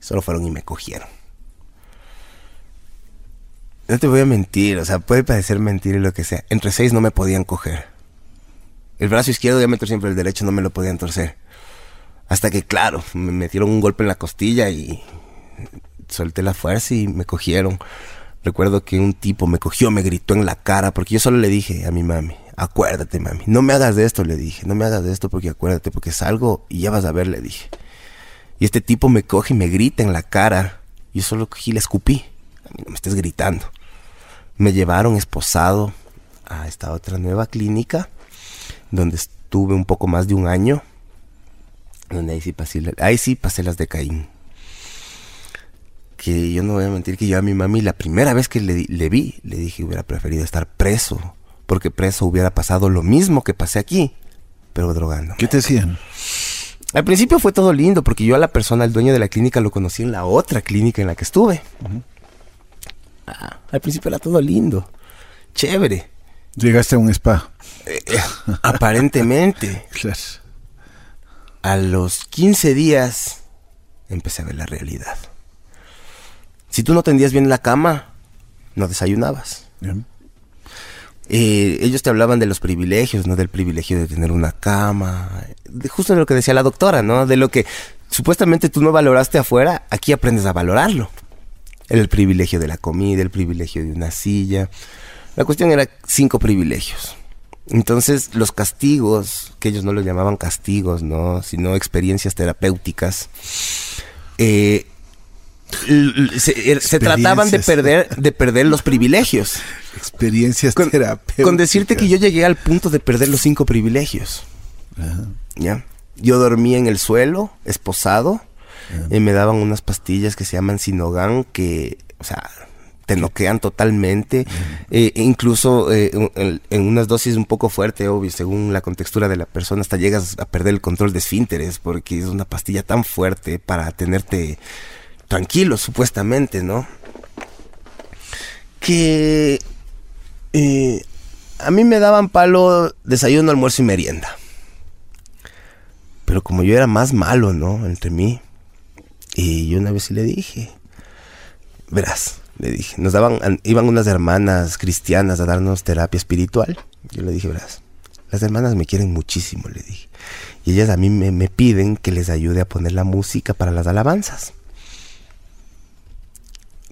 solo fueron y me cogieron. No te voy a mentir, o sea, puede parecer mentir y lo que sea. Entre seis no me podían coger el brazo izquierdo me siempre el derecho, no me lo podían torcer. Hasta que, claro, me metieron un golpe en la costilla y solté la fuerza y me cogieron. Recuerdo que un tipo me cogió, me gritó en la cara, porque yo solo le dije a mi mami, acuérdate mami, no me hagas de esto, le dije, no me hagas de esto porque acuérdate, porque salgo y ya vas a ver, le dije. Y este tipo me coge y me grita en la cara. Yo solo cogí y le escupí. A mí no me estés gritando. Me llevaron esposado a esta otra nueva clínica donde estuve un poco más de un año, donde ahí sí pasé, ahí sí pasé las de Caín. Que yo no voy a mentir que yo a mi mami la primera vez que le, le vi, le dije hubiera preferido estar preso, porque preso hubiera pasado lo mismo que pasé aquí, pero drogando. ¿Qué te decían? Al principio fue todo lindo, porque yo a la persona, al dueño de la clínica, lo conocí en la otra clínica en la que estuve. Ah, al principio era todo lindo, chévere. Llegaste a un spa. Eh, eh, aparentemente. A los 15 días empecé a ver la realidad. Si tú no tendías bien la cama, no desayunabas. Eh, ellos te hablaban de los privilegios, ¿no? Del privilegio de tener una cama. justo de lo que decía la doctora, ¿no? De lo que supuestamente tú no valoraste afuera, aquí aprendes a valorarlo. El privilegio de la comida, el privilegio de una silla. La cuestión era cinco privilegios. Entonces, los castigos, que ellos no los llamaban castigos, ¿no? Sino experiencias terapéuticas, eh, se, trataban de perder, de perder los privilegios. Experiencias terapéuticas. Con decirte que yo llegué al punto de perder los cinco privilegios. ¿Ya? Yo dormía en el suelo, esposado, y me daban unas pastillas que se llaman Sinogan, que, o sea, te noquean totalmente, eh, incluso eh, en, unas dosis un poco fuerte, obvio, según la contextura de la persona, hasta llegas a perder el control de esfínteres, porque es una pastilla tan fuerte para tenerte tranquilo, supuestamente, ¿no? Que eh, a mí me daban palo desayuno, almuerzo y merienda. Pero como yo era más malo, ¿no? Entre mí. Y yo una vez le dije, verás, le dije, nos daban, iban unas hermanas cristianas a darnos terapia espiritual. Yo le dije, verás, las hermanas me quieren muchísimo, le dije. Y ellas a mí me, piden que les ayude a poner la música para las alabanzas.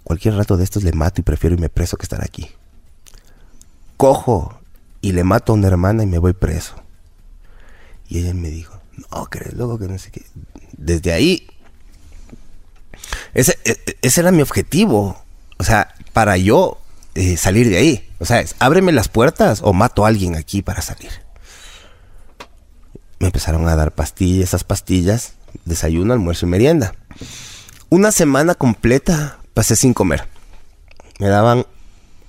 Cualquier rato de estos le mato y prefiero irme preso que estar aquí. Cojo y le mato a una hermana y me voy preso. Y ella me dijo, no, que luego que no sé qué. Desde ahí, ese, e, e, ese era mi objetivo o sea, para yo eh, salir de ahí. O sea, ábreme las puertas o mato a alguien aquí para salir. Me empezaron a dar pastillas, esas pastillas, desayuno, almuerzo y merienda. Una semana completa pasé sin comer. Me daban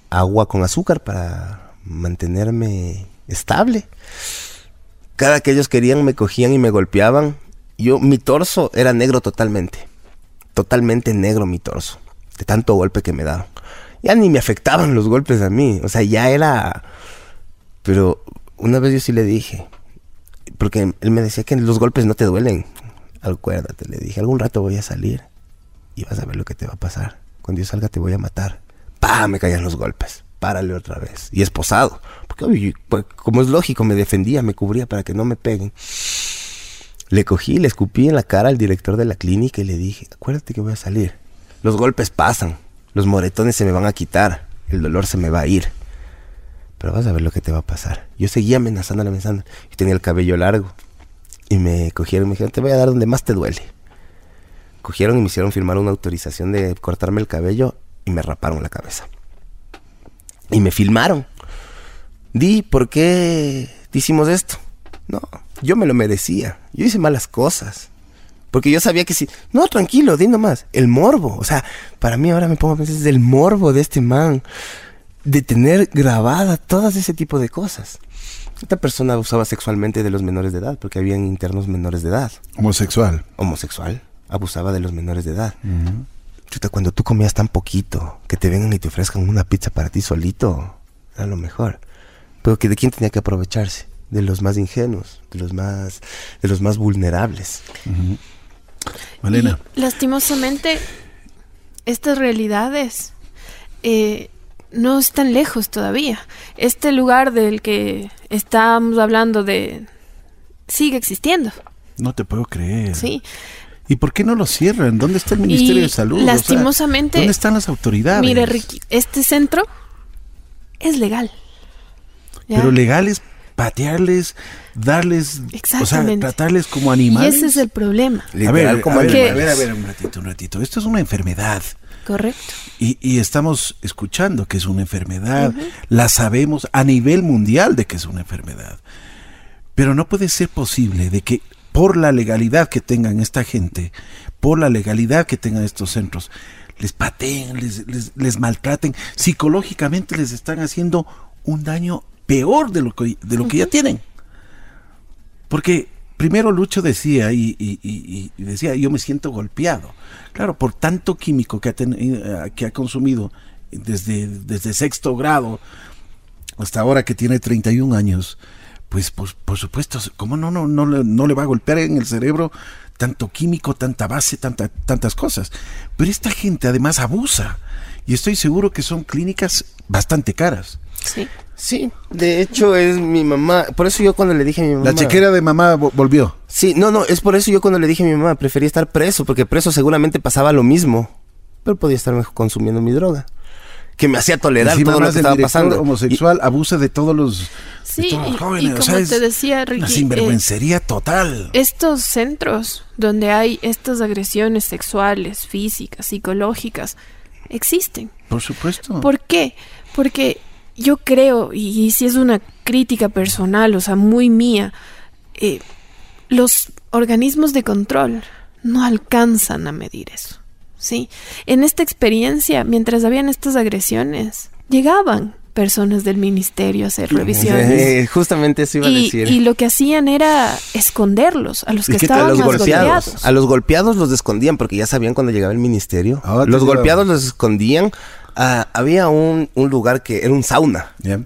agua con azúcar para mantenerme estable. Cada que ellos querían me cogían y me golpeaban. Yo, mi torso era negro totalmente. Totalmente negro mi torso de tanto golpe que me daban. Ya ni me afectaban los golpes a mí, o sea, ya era... Pero una vez yo sí le dije, porque él me decía que los golpes no te duelen. acuérdate, le dije, algún rato voy a salir y vas a ver lo que te va a pasar. Cuando yo salga te voy a matar. ¡Pah! Me caían los golpes. Párale otra vez. Y esposado. Porque pues, como es lógico, me defendía, me cubría para que no me peguen. Le cogí, le escupí en la cara al director de la clínica y le dije, acuérdate que voy a salir. Los golpes pasan, los moretones se me van a quitar, el dolor se me va a ir. Pero vas a ver lo que te va a pasar. Yo seguía amenazando, amenazando. Yo tenía el cabello largo. Y me cogieron y me dijeron, te voy a dar donde más te duele. Cogieron y me hicieron firmar una autorización de cortarme el cabello y me raparon la cabeza. Y me filmaron. Di, ¿por qué hicimos esto? No, yo me lo merecía. Yo hice malas cosas. Porque yo sabía que si... No, tranquilo, di nomás. El morbo. O sea, para mí ahora me pongo a pensar, es el morbo de este man. De tener grabada todas ese tipo de cosas. Esta persona abusaba sexualmente de los menores de edad, porque habían internos menores de edad. Homosexual. Homosexual. Abusaba de los menores de edad. Chuta, cuando tú comías tan poquito, que te vengan y te ofrezcan una pizza para ti solito, era lo mejor. Pero que de quién tenía que aprovecharse? De los más ingenuos, de los más, de los más vulnerables. Malena. Y, lastimosamente, estas realidades eh, no están lejos todavía. Este lugar del que estábamos hablando de sigue existiendo. No te puedo creer. Sí. ¿Y por qué no lo cierran? ¿Dónde está el Ministerio Y de Salud? O sea, lastimosamente, ¿Dónde están las autoridades? Mire, Ricky, este centro es legal. ¿ya? Pero legal es patearles, darles, o sea, tratarles como y animales. ese es el problema, A ver, Literal, a como ver, que- a ver, a ver, un ratito, un ratito. Esto es una enfermedad. correcto. Y, y estamos escuchando que es una enfermedad, la sabemos a nivel mundial de que es una enfermedad. Pero no puede ser posible de que por la legalidad que tengan esta gente, por la legalidad que tengan estos centros, les pateen, les, les, les maltraten, psicológicamente les están haciendo un daño peor de lo que, de lo que ya tienen. Porque primero Lucho decía y, y- y- y decía, yo me siento golpeado. Claro, por tanto químico que ha, eh, que ha consumido desde, desde sexto grado hasta ahora que tiene 31 años, pues por, por supuesto, ¿cómo no, no, no, le, no le va a golpear en el cerebro tanto químico, tanta base, tanta, tantas cosas? Pero esta gente además abusa. Y estoy seguro que son clínicas bastante caras. Sí. Sí, de hecho es mi mamá. Por eso yo cuando le dije a mi mamá. La chequera de mamá vo- volvió. Sí, no, no, es por eso yo cuando le dije a mi mamá prefería estar preso, porque preso seguramente pasaba lo mismo, pero podía estar mejor consumiendo mi droga, que me hacía tolerar todo lo que estaba pasando. homosexual abusa de todos los, de Sí, todos los y- jóvenes. y como sea, es te decía, una Ricky, eh, sinvergüencería total. Estos centros donde hay estas agresiones sexuales, físicas, psicológicas, existen. Por supuesto. ¿Por qué? Porque yo creo, y, y si es una crítica personal, o sea, muy mía, eh, los organismos de control no alcanzan a medir eso. ¿sí? En esta experiencia, mientras habían estas agresiones, llegaban personas del ministerio a hacer revisiones. Eh, justamente eso iba a Y, decir. y lo que hacían era esconderlos a los ¿Y que tal a estaban los más golpeados. golpeados. A los golpeados los escondían porque ya sabían cuando llegaba el ministerio. Ah, los golpeados los escondían. Ah, había un, un lugar que era un sauna. En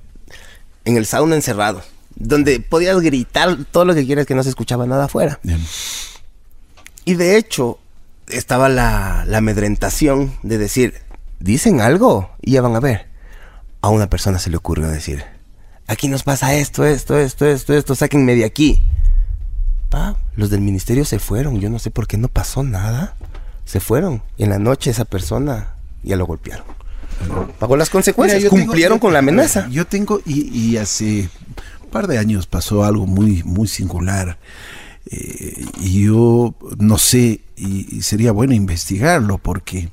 el sauna encerrado. Donde podías gritar todo lo que quieras que no se escuchaba nada afuera. Y de hecho, estaba la, la amedrentación de decir, dicen algo y ya van a ver. A una persona se le ocurrió decir, aquí nos pasa esto, esto, esto, esto, esto, sáquenme de aquí. Pa, los del ministerio se fueron, yo no sé por qué no pasó nada. Se fueron. En la noche esa persona ya lo golpearon. Pagó las consecuencias, Mira, tengo- cumplieron con la amenaza. Yo tengo, y, y hace un par de años pasó algo muy, muy singular. Eh, y yo no sé, y, y sería bueno investigarlo, porque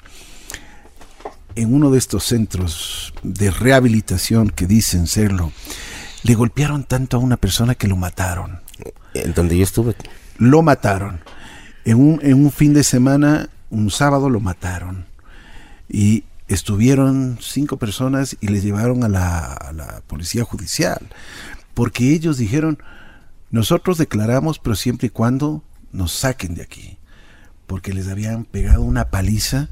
en uno de estos centros de rehabilitación que dicen serlo, le golpearon tanto a una persona que lo mataron. En donde yo estuve. Lo mataron. En un, en un fin de semana, un sábado lo mataron. Y estuvieron cinco personas y les llevaron a la, policía judicial. Porque ellos dijeron, nosotros declaramos, pero siempre y cuando nos saquen de aquí. Porque les habían pegado una paliza.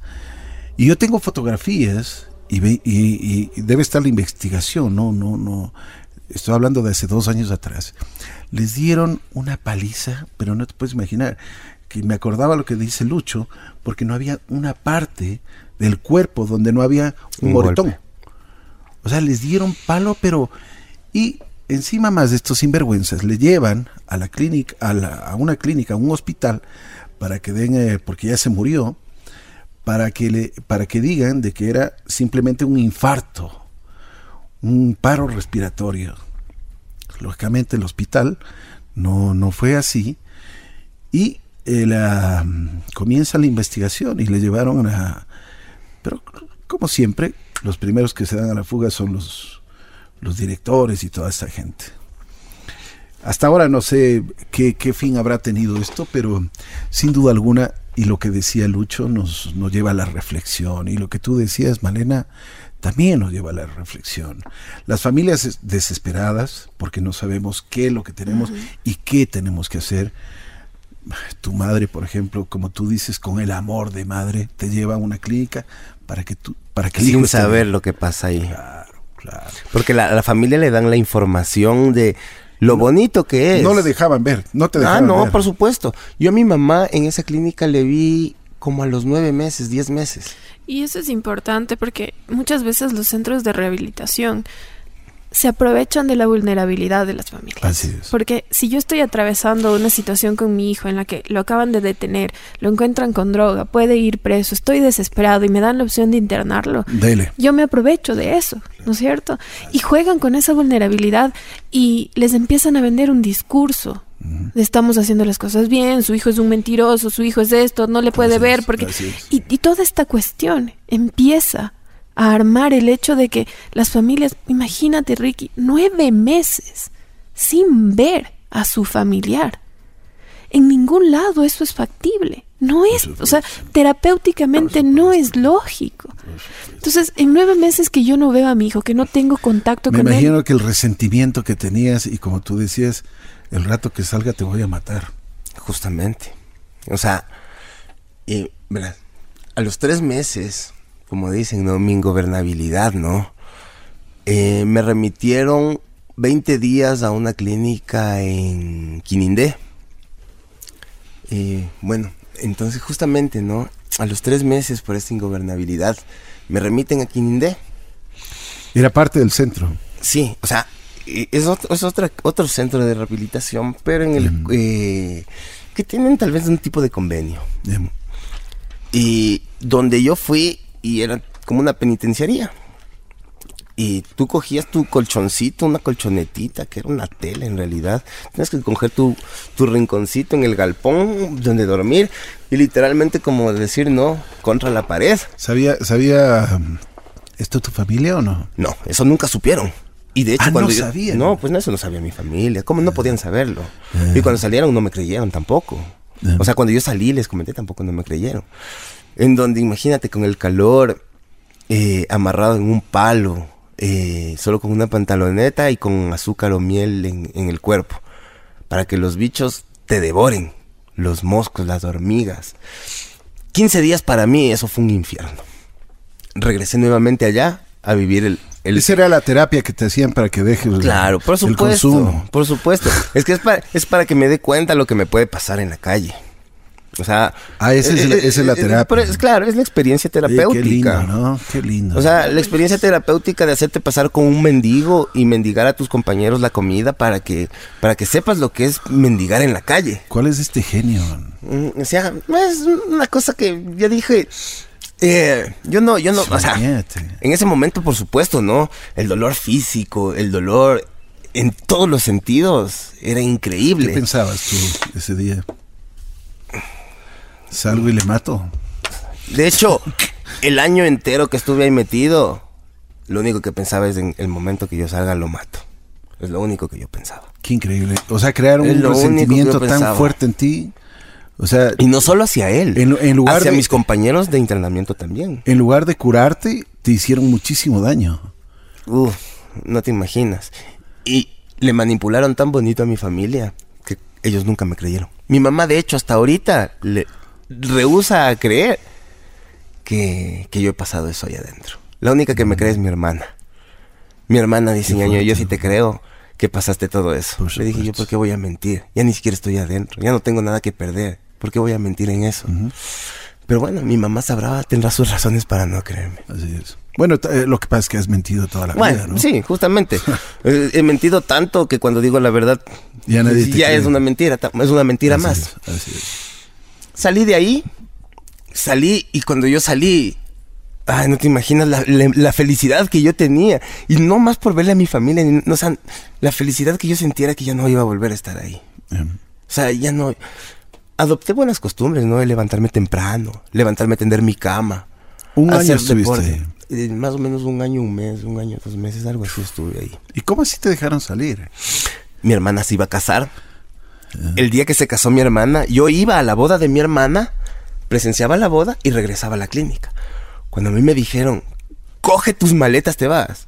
Y yo tengo fotografías y, ve- y debe estar la investigación, no, no, no. Estoy hablando de hace dos años atrás. Les dieron una paliza, pero no te puedes imaginar. que me acordaba lo que dice Lucho, porque no había una parte del cuerpo donde no había un, Un moretón. golpe. O sea, les dieron palo, pero... Y encima más de estos sinvergüenzas, le llevan a la clínica, a, la- a una clínica, a un hospital, para que den, eh, porque ya se murió, para que, le, para que digan de que era simplemente un infarto, un paro respiratorio. Lógicamente el hospital no, no fue así y eh, la, comienza la investigación y le llevaron a... Pero como siempre, los primeros que se dan a la fuga son los, los directores y toda esta gente. Hasta ahora no sé qué, qué fin habrá tenido esto, pero sin duda alguna, y lo que decía Lucho nos, nos lleva a la reflexión, y lo que tú decías, Malena, también nos lleva a la reflexión. Las familias es- desesperadas, porque no sabemos qué es lo que tenemos y qué tenemos que hacer. Tu madre, por ejemplo, como tú dices, con el amor de madre, te lleva a una clínica para que tú, para que Sin saber lo que pasa ahí. Claro, claro. Porque la, a la familia le dan la información de lo bonito que es. No le dejaban ver, no te Ah, dejaban no, ver. por supuesto. Yo a mi mamá en esa clínica le vi como a los nueve meses, diez meses. Y eso es importante porque muchas veces los centros de rehabilitación se aprovechan de la vulnerabilidad de las familias. Así es. Porque si yo estoy atravesando una situación con mi hijo en la que lo acaban de detener, lo encuentran con droga, puede ir preso, estoy desesperado y me dan la opción de internarlo, Dele. yo me aprovecho de eso, ¿no es cierto? Y juegan con esa vulnerabilidad y les empiezan a vender un discurso. Estamos haciendo las cosas bien, su hijo es un mentiroso, su hijo es esto, no le puede ver porque... Y, y toda esta cuestión empieza a armar el hecho de que las familias, imagínate Ricky, nueve meses sin ver a su familiar. En ningún lado eso es factible. No es, o sea, terapéuticamente no es lógico. Entonces, en nueve meses que yo no veo a mi hijo, que no tengo contacto Me con imagino él, que el resentimiento que tenías y como tú decías, el rato que salga te voy a matar. Justamente. O sea, y, verás, a los tres meses, como dicen, ¿no? Mi ingobernabilidad, ¿no? Eh, me remitieron 20 días a una clínica en Quinindé. Y bueno, entonces justamente, ¿no? A los tres meses por esta ingobernabilidad, me remiten a Quinindé. Era parte del centro. Sí, o sea, eh, es otro, es otra, otro centro de rehabilitación, pero en el eh, que tienen tal vez un tipo de convenio. Em, Y donde yo fui y era como una penitenciaría. Y tú cogías tu colchoncito, una colchonetita, que era una tela en realidad. Tienes que coger tu, tu rinconcito en el galpón donde dormir y literalmente como decir no contra la pared. ¿Sabía, sabía um, esto tu familia o no? No, eso nunca supieron. Y de hecho, Ah, cuando no yo- sabían. No, pues no, eso no sabía mi familia. ¿Cómo no podían saberlo? Y cuando salieron no me creyeron tampoco. Ah. O sea, cuando yo salí les comenté tampoco no me creyeron. En donde, imagínate, con el calor, eh, amarrado en un palo, eh, solo con una pantaloneta y con azúcar o miel en, en el cuerpo. Para que los bichos te devoren. Los moscos, las hormigas. 15 días para mí, eso fue un infierno. Regresé nuevamente allá a vivir el, el Esa era la terapia que te hacían para que dejes el- Claro, por el supuesto. consumo. Por supuesto. Es que es para, es para que me dé cuenta lo que me puede pasar en la calle. O sea. Ah, esa es la- esa es la terapia. pero es, claro, es la experiencia terapéutica. qué lindo, ¿no? Qué lindo. O sea, la experiencia terapéutica de hacerte pasar con un mendigo y mendigar a tus compañeros la comida para que, para que sepas lo que es mendigar en la calle. ¿Cuál es este genio? Mm, O sea, es una cosa que ya dije. eh, yo no, yo no, o sea, en ese momento, por supuesto, ¿no? El dolor físico, el dolor en todos los sentidos, era ¿Qué increíble. pensabas tú ese día? Salgo y le mato. De hecho, el año entero que estuve ahí metido, lo único que pensaba es en el momento que yo salga lo mato. Es lo único que yo pensaba. Qué increíble. O sea, crearon Es un resentimiento tan pensaba. fuerte en ti. O sea, Y no solo hacia él, En- en lugar hacia de- mis compañeros de internamiento también. en lugar de curarte, te hicieron muchísimo daño. Uf, no te imaginas. Y le manipularon tan bonito a mi familia que ellos nunca me creyeron. Mi mamá, de hecho, hasta ahorita le rehúsa a creer que, que yo he pasado eso ahí adentro. La única que me cree es mi hermana. Mi hermana dice, ñaño, yo sí te creo que pasaste todo eso. Le dije, yo. ¿por qué voy a mentir? Ya ni siquiera estoy adentro, ya no tengo nada que perder. ¿Por qué voy a mentir en eso? Pero bueno, mi mamá sabrá, tendrá sus razones para no creerme. Así es. Bueno, eh, lo que pasa es que has mentido toda la Bueno, vida, ¿no? sí, justamente. Eh, he mentido tanto que cuando digo la verdad, Ya nadie es una mentira, es una mentira Así más. es, así es. Salí de ahí, salí y cuando yo salí, ay, no te imaginas la, la- la felicidad que yo tenía. Y no más por verle a mi familia, ni- no, o sea, la felicidad que yo sentía era que ya no iba a volver a estar ahí. Em, O sea, ya no... Adopté buenas costumbres, ¿no? De levantarme temprano, levantarme a tender mi cama. Un año estuviste. Eh, más o menos un año, un mes, un año, dos meses, algo así estuve ahí. ¿Y cómo así te dejaron salir? Mi hermana se iba a casar. El día que se casó mi hermana, yo iba a la boda de mi hermana, presenciaba la boda y regresaba a la clínica. Cuando a mí me dijeron, coge tus maletas, te vas.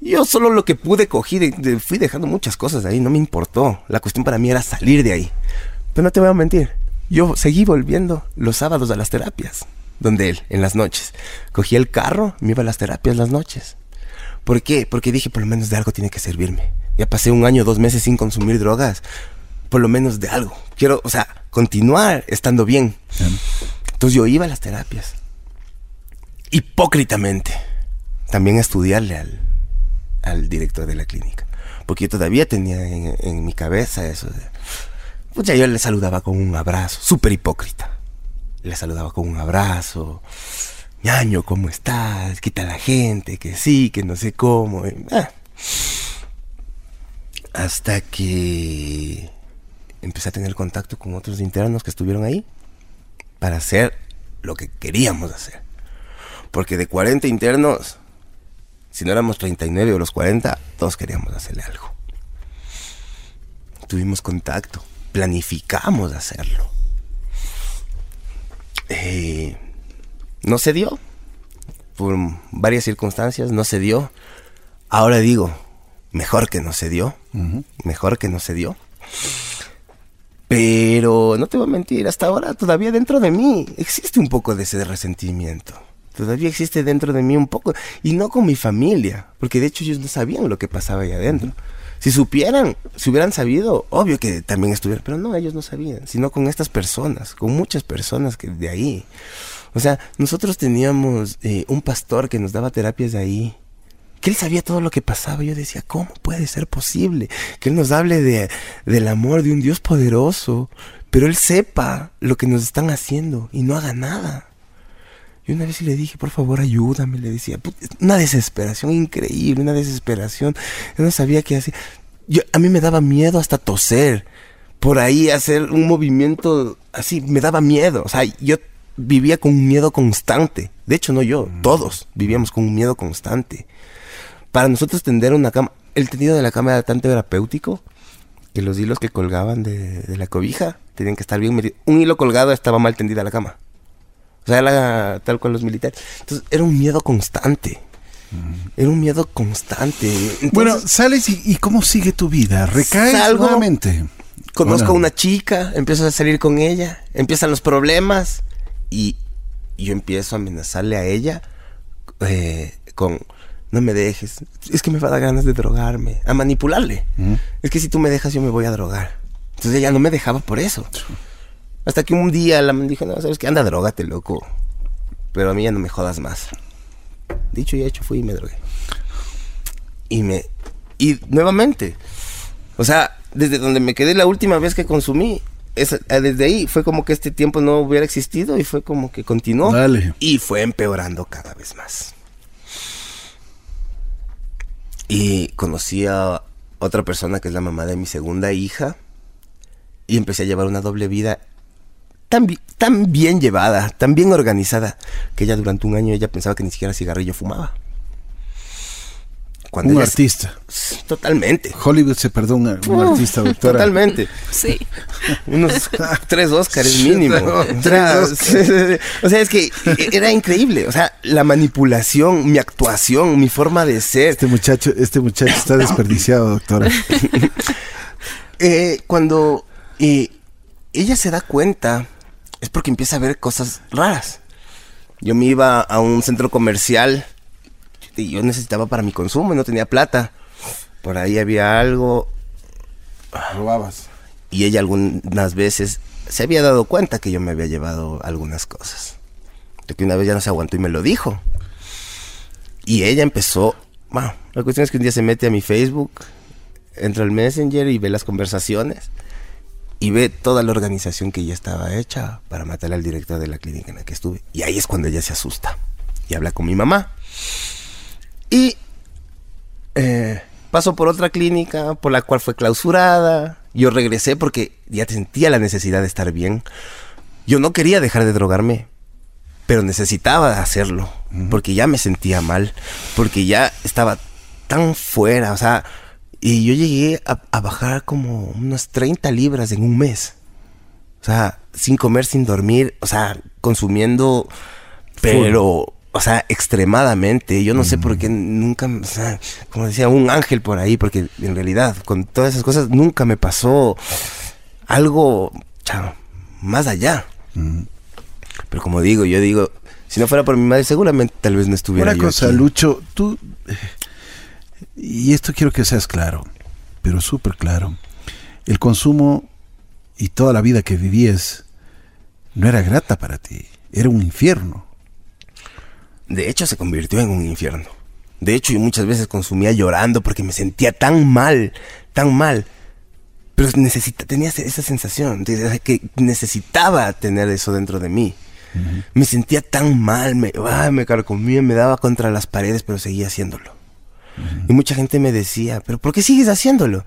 Yo solo lo que pude cogí, de- de- fui dejando muchas cosas ahí, no me importó. La cuestión para mí era salir de ahí. Pero no te voy a mentir, yo seguí volviendo los sábados a las terapias, donde él, en las noches. Cogía el carro, me iba a las terapias las noches. ¿Por qué? Porque dije, por lo menos de algo tiene que servirme. Ya pasé un año, dos meses sin consumir drogas. Por lo menos de algo. Quiero, o sea, continuar estando bien. Entonces yo iba a las terapias. Hipócritamente. También a estudiarle al, al director de la clínica. Porque yo todavía tenía en, en mi cabeza eso de... Pues ya yo le saludaba con un abrazo. Súper hipócrita. Le saludaba con un abrazo. ñaño, ¿cómo estás? ¿Qué tal la gente? Que sí, que no sé cómo. y, ah. Hasta que empecé a tener contacto con otros internos que estuvieron ahí para hacer lo que queríamos hacer. Porque de 40 internos, si no éramos 39 o los 40, todos queríamos hacerle algo. Tuvimos contacto, planificamos hacerlo. Eh, no se dio. Por varias circunstancias no se dio. Ahora digo, mejor que no se dio. Mejor que no se dio. Pero no te voy a mentir, hasta ahora todavía dentro de mí existe un poco de ese resentimiento. Todavía existe dentro de mí un poco. Y no con mi familia, porque de hecho ellos no sabían lo que pasaba ahí adentro. Si supieran, si hubieran sabido, obvio que también estuvieran, pero no, ellos no sabían, sino con estas personas, con muchas personas que de ahí. O sea, nosotros teníamos eh, un pastor que nos daba terapias de ahí, que él sabía todo lo que pasaba. Yo decía, ¿cómo puede ser posible que él nos hable de, del amor de un Dios poderoso, pero él sepa lo que nos están haciendo y no haga nada? Y una vez le dije, por favor, ayúdame, le decía, "Put- una desesperación increíble, una desesperación. Yo no sabía qué hacer. Yo, a mí me daba miedo hasta toser. Por ahí hacer un movimiento así, me daba miedo. O sea, yo vivía con un miedo constante. De hecho, no yo, todos vivíamos con un miedo constante. Para nosotros tender una cama, el tendido de la cama era tan terapéutico que los hilos que colgaban de, de la cobija tenían que estar bien metidos. Un hilo colgado estaba mal tendida la cama. O sea, era tal cual los militares. Entonces, era un miedo constante. Era un miedo constante. Entonces, bueno, sales y, y ¿cómo sigue tu vida? ¿Recaes Salgo. nuevamente? conozco a una chica, empiezo a salir con ella, empiezan los problemas y yo empiezo a amenazarle a ella eh, con no me dejes, es que me va a dar ganas de drogarme, a manipularle. Es que si tú me dejas yo me voy a drogar. Entonces ella no me dejaba por eso. Hasta que un día la man dijo, no, sabes que anda, drogate, loco. Pero a mí ya no me jodas más. Dicho y hecho, fui y me drogué. Y me... Y nuevamente, o sea, desde donde me quedé la última vez que consumí, esa- eh, desde ahí fue como que este tiempo no hubiera existido y fue como que continuó. Dale. Y fue empeorando cada vez más. Y conocí a otra persona que es la mamá de mi segunda hija. Y empecé a llevar una doble vida tan, tan bien llevada, tan bien organizada, que ella durante un año ella pensaba que ni siquiera cigarrillo fumaba. Cuando Un artista. Totalmente. Hollywood se perdona un artista, doctora. Totalmente. Sí. Unos tres Óscares mínimo. Tres O sea, Óscares. sí, sí, sí. O sea, es que era increíble. O sea, la manipulación, mi actuación, mi forma de ser. Este muchacho, este muchacho está desperdiciado, doctora. Eh, cuando eh, ella se da cuenta, es porque empieza a ver cosas raras. Yo me iba a un centro comercial y yo necesitaba para mi consumo y no tenía plata. Por ahí había algo. Robabas. Y ella algunas veces se había dado cuenta que yo me había llevado algunas cosas. De que una vez ya no se aguantó y me lo dijo. Y ella empezó, bueno, la cuestión es que un día se mete a mi Facebook, entra al Messenger y ve las conversaciones y ve toda la organización que ya estaba hecha para matar al director de la clínica en la que estuve. Y ahí es cuando ella se asusta y habla con mi mamá. Y eh, pasó por otra clínica por la cual fue clausurada. Yo regresé porque ya sentía la necesidad de estar bien. Yo no quería dejar de drogarme, pero necesitaba hacerlo porque ya me sentía mal, porque ya estaba tan fuera, o sea, y yo llegué a, bajar como unas 30 libras en un mes. O sea, sin comer, sin dormir, o sea, consumiendo, pero, o sea, extremadamente. Yo no sé por qué nunca, o sea, como decía, un ángel por ahí, porque en realidad, con todas esas cosas, nunca me pasó algo más allá. Pero como digo, yo digo, si no fuera por mi madre, seguramente tal vez no estuviera Una cosa, Lucho, tú y esto quiero que seas claro, pero súper claro. El consumo y toda la vida que vivías no era grata para ti, era un infierno. De hecho, se convirtió en un infierno. De hecho, yo muchas veces consumía llorando porque me sentía tan mal, tan mal. Pero necesita, tenía esa sensación de que necesitaba tener eso dentro de mí. Me sentía tan mal, me, me carcomía, me daba contra las paredes, pero seguía haciéndolo. Y mucha gente me decía, pero ¿por qué sigues haciéndolo?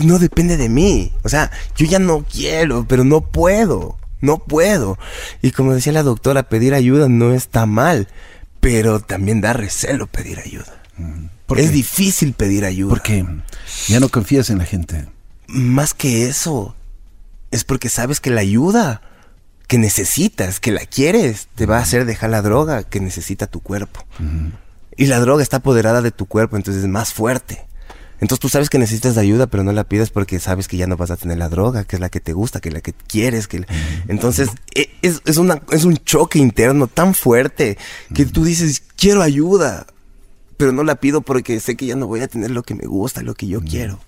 no depende de mí. O sea, yo ya no quiero, pero no puedo. No puedo. Y como decía la doctora, pedir ayuda no está mal, pero también da recelo pedir ayuda. Es difícil pedir ayuda. Porque ya no confías en la gente. Más que eso, es porque sabes que la ayuda que necesitas, que la quieres, te va a hacer dejar la droga que necesita tu cuerpo. Y la droga está apoderada de tu cuerpo, entonces es más fuerte. Entonces tú sabes que necesitas ayuda, pero no la pides porque sabes que ya no vas a tener la droga, que es la que te gusta, que es la que quieres. Que... Entonces e, es, es, una, es un choque interno tan fuerte que tú dices, quiero ayuda, pero no la pido porque sé que ya no voy a tener lo que me gusta, lo que yo quiero.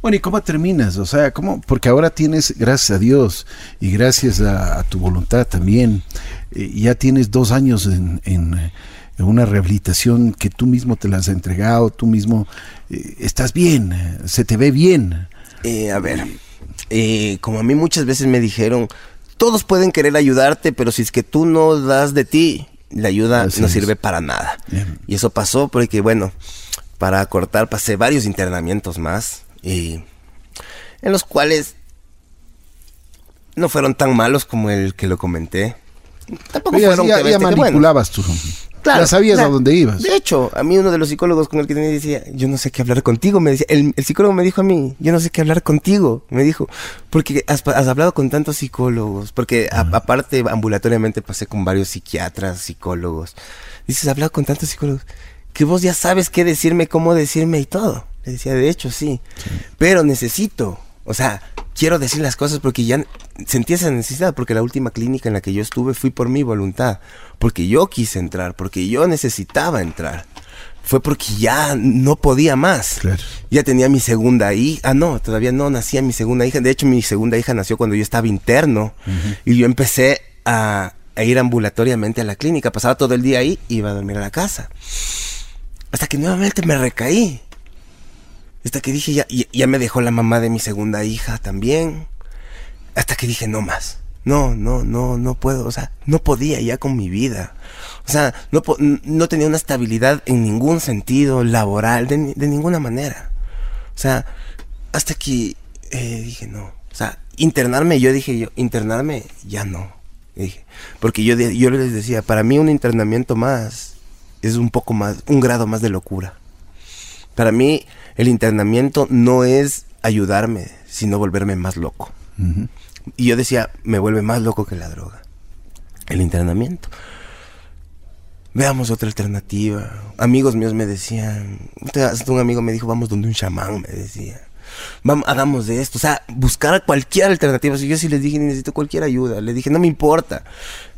Bueno, ¿y cómo terminas? O sea, ¿cómo? Porque ahora tienes, gracias a Dios y gracias a, tu voluntad también, eh, ya tienes dos años en, en una rehabilitación que tú mismo te la has entregado, tú mismo eh, estás bien, se te ve bien. Eh, a ver, eh, como a mí muchas veces me dijeron, todos pueden querer ayudarte, pero si es que tú no das de ti, la ayuda no sirve para nada. Y eso pasó porque, bueno, para cortar pasé varios internamientos más, y en los cuales no fueron tan malos como el que lo comenté. Tampoco fueron ya, ya manipulabas tú. Claro, ya sabías a dónde ibas. De hecho, a mí uno de los psicólogos con el que tenía decía, yo no sé qué hablar contigo. Me decía, el, psicólogo me dijo a mí, yo no sé qué hablar contigo. Me dijo, porque has, hablado con tantos psicólogos. Porque aparte, ambulatoriamente pasé con varios psiquiatras, psicólogos. Dices, has hablado con tantos psicólogos que vos ya sabes qué decirme, cómo decirme y todo. Le decía, de hecho, sí. Pero necesito, o sea, quiero decir las cosas porque ya sentí esa necesidad, porque la última clínica en la que yo estuve fui por mi voluntad, porque yo quise entrar, porque yo necesitaba entrar. Fue porque ya no podía más. Ya tenía mi segunda hija. Ah, no, todavía no nacía mi segunda hija. De hecho, mi segunda hija nació cuando yo estaba interno. Y yo empecé a, ir ambulatoriamente a la clínica. Pasaba todo el día ahí y iba a dormir a la casa. Hasta que nuevamente me recaí. Hasta que dije, ya, ya me dejó la mamá de mi segunda hija también. Hasta que dije, no más. No, no, no, no puedo. O sea, no podía ya con mi vida. O sea, no, no tenía una estabilidad en ningún sentido laboral, de, ninguna manera. O sea, hasta que eh, dije, no. O sea, internarme, yo dije, yo, internarme, ya no. Dije, porque yo, yo les decía, para mí un internamiento más es un poco más, un grado más de locura. Para mí, el internamiento no es ayudarme, sino volverme más loco. Y yo decía, me vuelve más loco que la droga. El internamiento. Veamos otra alternativa. Amigos míos me decían, un amigo me dijo, vamos donde un chamán, me decía. Vamos, hagamos de esto. O sea, buscar cualquier alternativa. yo sí les dije, necesito cualquier ayuda. Le dije, no me importa.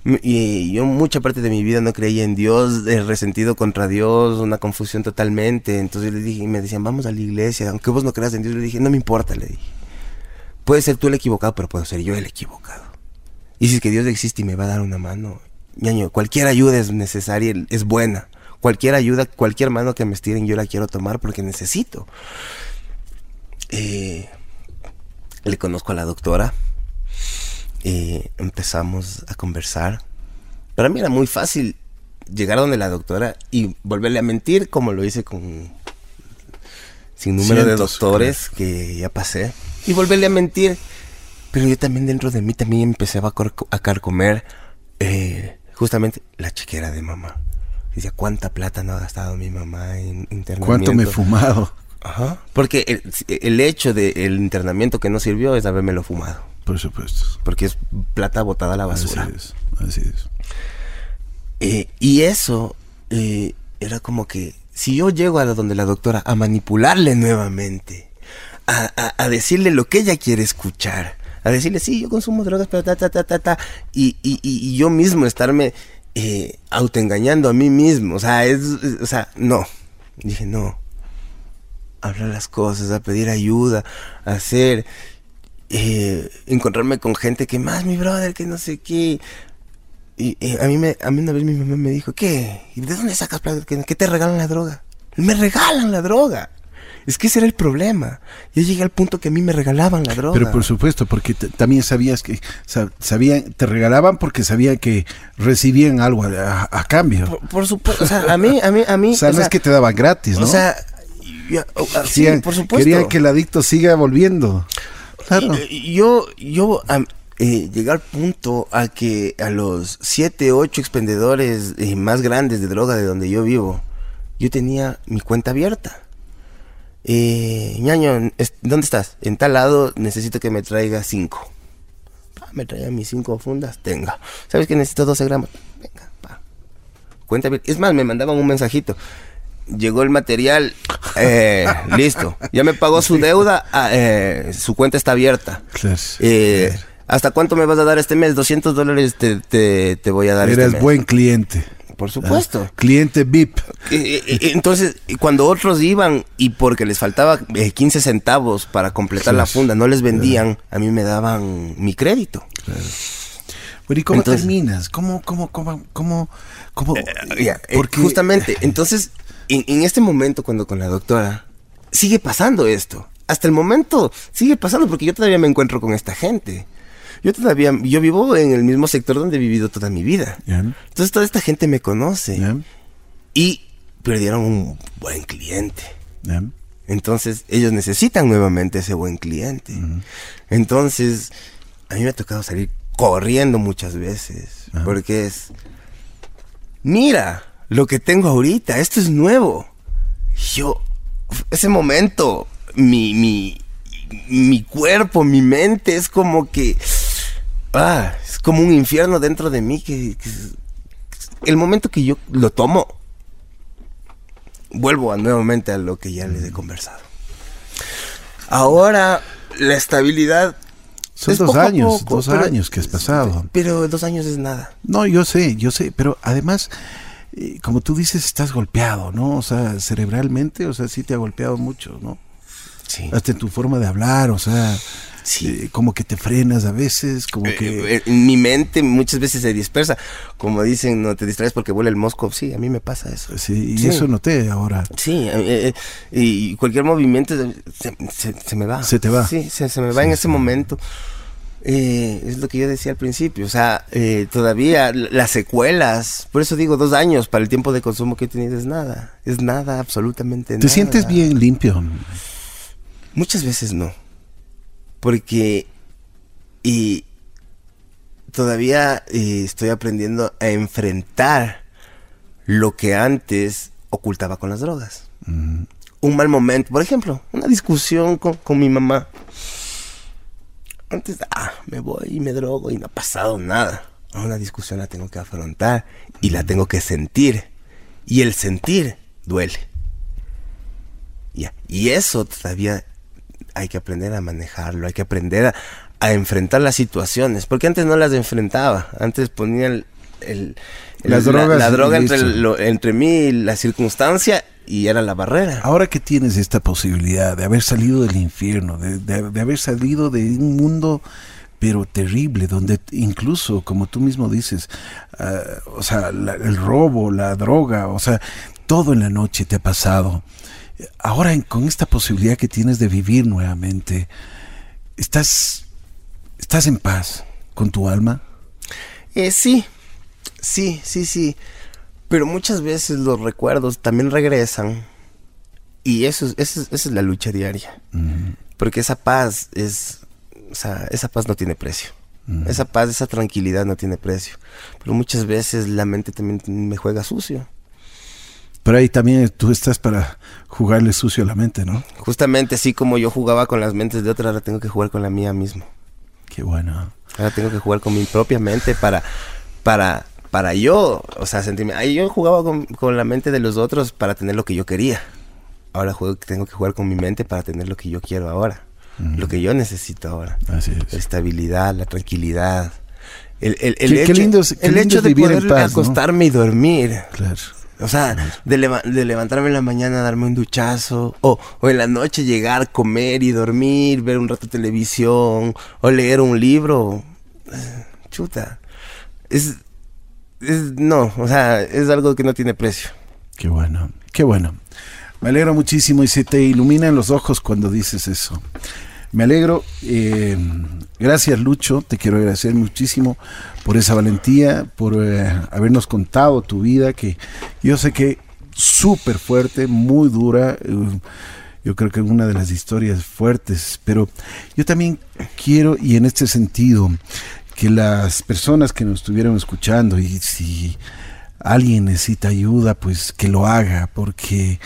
Y yo mucha parte de mi vida no creía en Dios, resentido contra Dios, una confusión totalmente. Entonces le dije, y me decían, vamos a la iglesia, aunque vos no creas en Dios, le dije, no me importa, le dije. Puede ser tú el equivocado, pero puedo ser yo el equivocado. Y si es que Dios existe y me va a dar una mano, ñaño, cualquier ayuda es necesaria, es buena. Cualquier ayuda, cualquier mano que me estiren, yo la quiero tomar porque necesito. Eh, le conozco a la doctora. Eh, empezamos a conversar. Para mí era muy fácil llegar a donde la doctora y volverle a mentir como lo hice con sin número de doctores que ya pasé y volverle a mentir. Pero yo también dentro de mí también empecé a, a carcomer eh, justamente la chiquera de mamá. Decía, ¿cuánta plata no ha gastado mi mamá en internamiento? ¿Cuánto me he fumado? Ajá. Porque el, el hecho del internamiento que no sirvió es habérmelo fumado. Por supuesto. Porque es plata botada a la basura. Así es. Así es. Eh, y eso eh, era como que si yo llego a donde la doctora a manipularle nuevamente, a, decirle lo que ella quiere escuchar, a decirle, sí, yo consumo drogas, pero ta, ta, ta, ta, ta, y, y, yo mismo estarme eh, autoengañando a mí mismo. O sea, es, es, o sea, no. Dije, no. Hablar las cosas, a pedir ayuda, a hacer, eh, encontrarme con gente que más mi brother, que no sé qué. Y, y, a mí me, a mí una vez mi mamá me dijo, ¿qué? ¿Y de dónde sacas plata? ¿Qué, ¿Qué te regalan la droga? Me regalan la droga. Es que ese era el problema. Yo llegué al punto que a mí me regalaban la droga. Pero por supuesto, porque también sabías que sabían, te regalaban porque sabían que recibían algo a, a cambio. Por, por, supuesto, o sea, a mí, a mí, a mí. O sea, no es que te daban gratis, ¿no? O sea, yo, sí, por supuesto. Querían que el adicto siga volviendo. Claro. Yo, yo, um, eh, llegué al punto a que a los siete, ocho expendedores eh, más grandes de droga de donde yo vivo, yo tenía mi cuenta abierta eh, ñaño, ¿dónde estás? En tal lado necesito que me traiga cinco. Pa, me traía mis cinco fundas, tenga. ¿Sabes que necesito 12 gramos? Venga, pa. Cuenta bien. Es más, me mandaban un mensajito. Llegó el material, eh, listo. Ya me pagó su deuda, ah, eh, su cuenta está abierta. Claro, eh, claro. ¿Hasta cuánto me vas a dar este mes? 200 dólares te, te, te voy a dar Eres este mes. buen cliente. Por supuesto. Ah, cliente VIP. Entonces, cuando otros iban y porque les faltaba 15 centavos para completar la funda, no les vendían, a mí me daban mi crédito. Claro. Bueno, ¿y cómo entonces, terminas? ¿Cómo, cómo, cómo, cómo, cómo? Eh, yeah, porque... Justamente, entonces, en, en este momento cuando con la doctora, sigue pasando esto. Hasta el momento sigue pasando porque yo todavía me encuentro con esta gente yo todavía, yo vivo en el mismo sector donde he vivido toda mi vida. Yeah. Entonces toda esta gente me conoce. Yeah. Y perdieron un buen cliente. Yeah. Entonces ellos necesitan nuevamente ese buen cliente. Uh -huh. Entonces a mí me ha tocado salir corriendo muchas veces. Uh -huh. Porque es, mira lo que tengo ahorita, esto es nuevo. Yo, ese momento, mi, mi, mi cuerpo, mi mente es como que ah, es como un infierno dentro de mí que, que, el momento que yo lo tomo vuelvo a, nuevamente a lo que ya les he conversado. Ahora la estabilidad son dos años, poco, dos pero, años que has pasado. Pero dos años es nada. No, yo sé, yo sé, pero además, eh, como tú dices, estás golpeado, ¿no? O sea, cerebralmente, o sea, sí te ha golpeado mucho, ¿no? Sí. Hasta en tu forma de hablar, o sea, sí. eh, como que te frenas a veces, como eh, que... Eh, mi mente muchas veces se dispersa, como dicen, no te distraes porque vuela el mosco, sí, a mí me pasa eso. Sí, y sí. eso noté ahora. Sí, y cualquier movimiento se, se, se, me va. Se te va. Sí, se, se me va sí, en ese momento. Eh, es lo que yo decía al principio, o sea, eh, todavía las secuelas, por eso digo dos años para el tiempo de consumo que he tenido es nada, es nada, absolutamente ¿Te nada. ¿Te sientes bien limpio? Muchas veces no, porque y todavía eh, estoy aprendiendo a enfrentar lo que antes ocultaba con las drogas. Mm. Un mal momento, por ejemplo, una discusión con, con mi mamá antes, ah, me voy y me drogo y no ha pasado nada. Una discusión la tengo que afrontar y la tengo que sentir. Y el sentir duele. Y eso todavía hay que aprender a manejarlo, hay que aprender a, a enfrentar las situaciones. Porque antes no las enfrentaba. Antes ponía el, el, las la, drogas la, droga entre, lo, entre mí y la circunstancia y era la barrera. Ahora que tienes esta posibilidad de haber salido del infierno, de, de- de haber salido de un mundo pero terrible, donde incluso, como tú mismo dices, ah, o sea, la- el robo, la droga, o sea, todo en la noche te ha pasado. Ahora con esta posibilidad que tienes de vivir nuevamente, estás, estás en paz con tu alma. Eh, sí, sí, sí, sí. Pero muchas veces los recuerdos también regresan. Y eso, es- eso es- la lucha diaria. Porque esa paz es. O sea, esa paz no tiene precio. Esa paz, esa tranquilidad no tiene precio. Pero muchas veces la mente también me juega sucio. Pero ahí también tú estás para jugarle sucio a la mente, ¿no? Justamente así como yo jugaba con las mentes de otras, ahora tengo que jugar con la mía mismo. Qué bueno. Ahora tengo que jugar con mi propia mente para, para, para yo, o sea, sentirme. Ahí yo jugaba con, con la mente de los otros para tener lo que yo quería. Ahora juego, tengo que jugar con mi mente para tener lo que yo quiero ahora. Lo que yo necesito ahora. Así La es. estabilidad, la tranquilidad. El, el, el Qué- qué hecho, lindo es- el lindo hecho de vivir en poder paz, ¿no? acostarme y dormir. Claro. O sea, de, leva- de levantarme en la mañana, darme un duchazo, o, o en la noche llegar, comer y dormir, ver un rato televisión, o leer un libro. Eh, Chuta. Es, es, no, o sea, es algo que no tiene precio. Qué bueno, qué bueno. Me alegro muchísimo y se te iluminan los ojos cuando dices eso. Me alegro. eh, gracias Lucho, te quiero agradecer muchísimo por esa valentía, por eh, habernos contado tu vida, que yo sé que súper fuerte, muy dura. eh, yo creo que es una de las historias fuertes, pero yo también quiero, y en este sentido, que las personas que nos estuvieron escuchando, y si alguien necesita ayuda, pues que lo haga, porque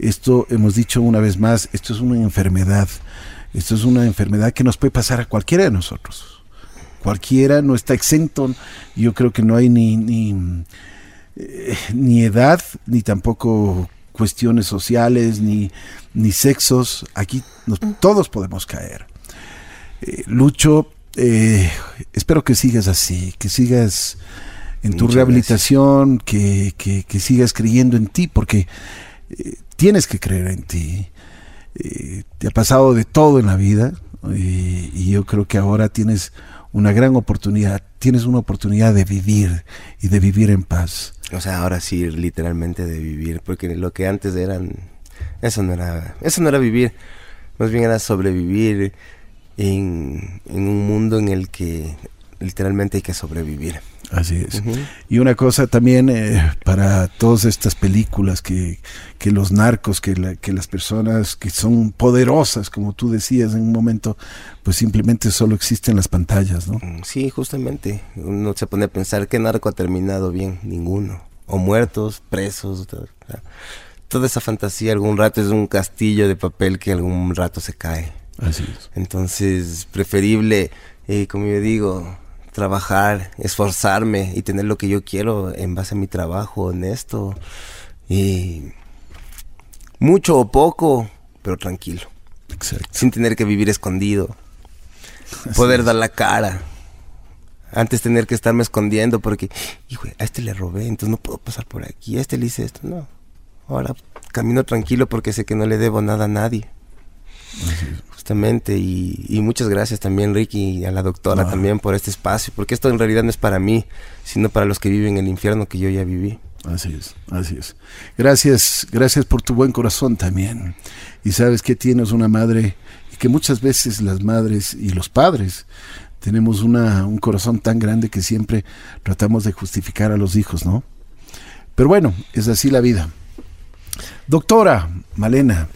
esto, hemos dicho una vez más, esto es una enfermedad. Esto es una enfermedad que nos puede pasar a cualquiera de nosotros. Cualquiera no está exento. Yo creo que no hay ni, ni, eh, ni edad, ni tampoco cuestiones sociales, ni, ni sexos. Aquí nos- todos podemos caer. Eh, Lucho, eh, espero que sigas así, que sigas en tu Muchas rehabilitación, que, que- que sigas creyendo en ti, porque eh, tienes que creer en ti. Eh, te ha pasado de todo en la vida eh, y yo creo que ahora tienes una gran oportunidad, tienes una oportunidad de vivir y de vivir en paz. O sea, ahora sí, literalmente de vivir, porque lo que antes eran, eso no era, eso no era vivir, más bien era sobrevivir en, en un mundo en el que literalmente hay que sobrevivir. Así es. Y una cosa también eh, para todas estas películas que, que los narcos, que, la- que las personas que son poderosas, como tú decías en un momento, pues simplemente solo existen las pantallas, ¿no? Mm, Sí, justamente. Uno se pone a pensar qué narco ha terminado bien, ninguno. O muertos, presos. todo, toda esa fantasía algún rato es un castillo de papel que algún rato se cae. Así es. Entonces, preferible, eh, como yo digo, trabajar, esforzarme y tener lo que yo quiero en base a mi trabajo honesto. Y mucho o poco, pero tranquilo. Exacto. Sin tener que vivir escondido. Poder dar la cara. Antes tener que estarme escondiendo porque, hijo, a este le robé, entonces no puedo pasar por aquí. A este le hice esto. No. Ahora camino tranquilo porque sé que no le debo nada a nadie. Justamente, y, y muchas gracias también Ricky y a la doctora No. también por este espacio, porque esto en realidad no es para mí, sino para los que viven el infierno que yo ya viví. Así es, así es. Gracias, gracias por tu buen corazón también. Y sabes que tienes una madre y que muchas veces las madres y los padres tenemos una, un corazón tan grande que siempre tratamos de justificar a los hijos, ¿no? Pero bueno, es así la vida. Doctora Malena,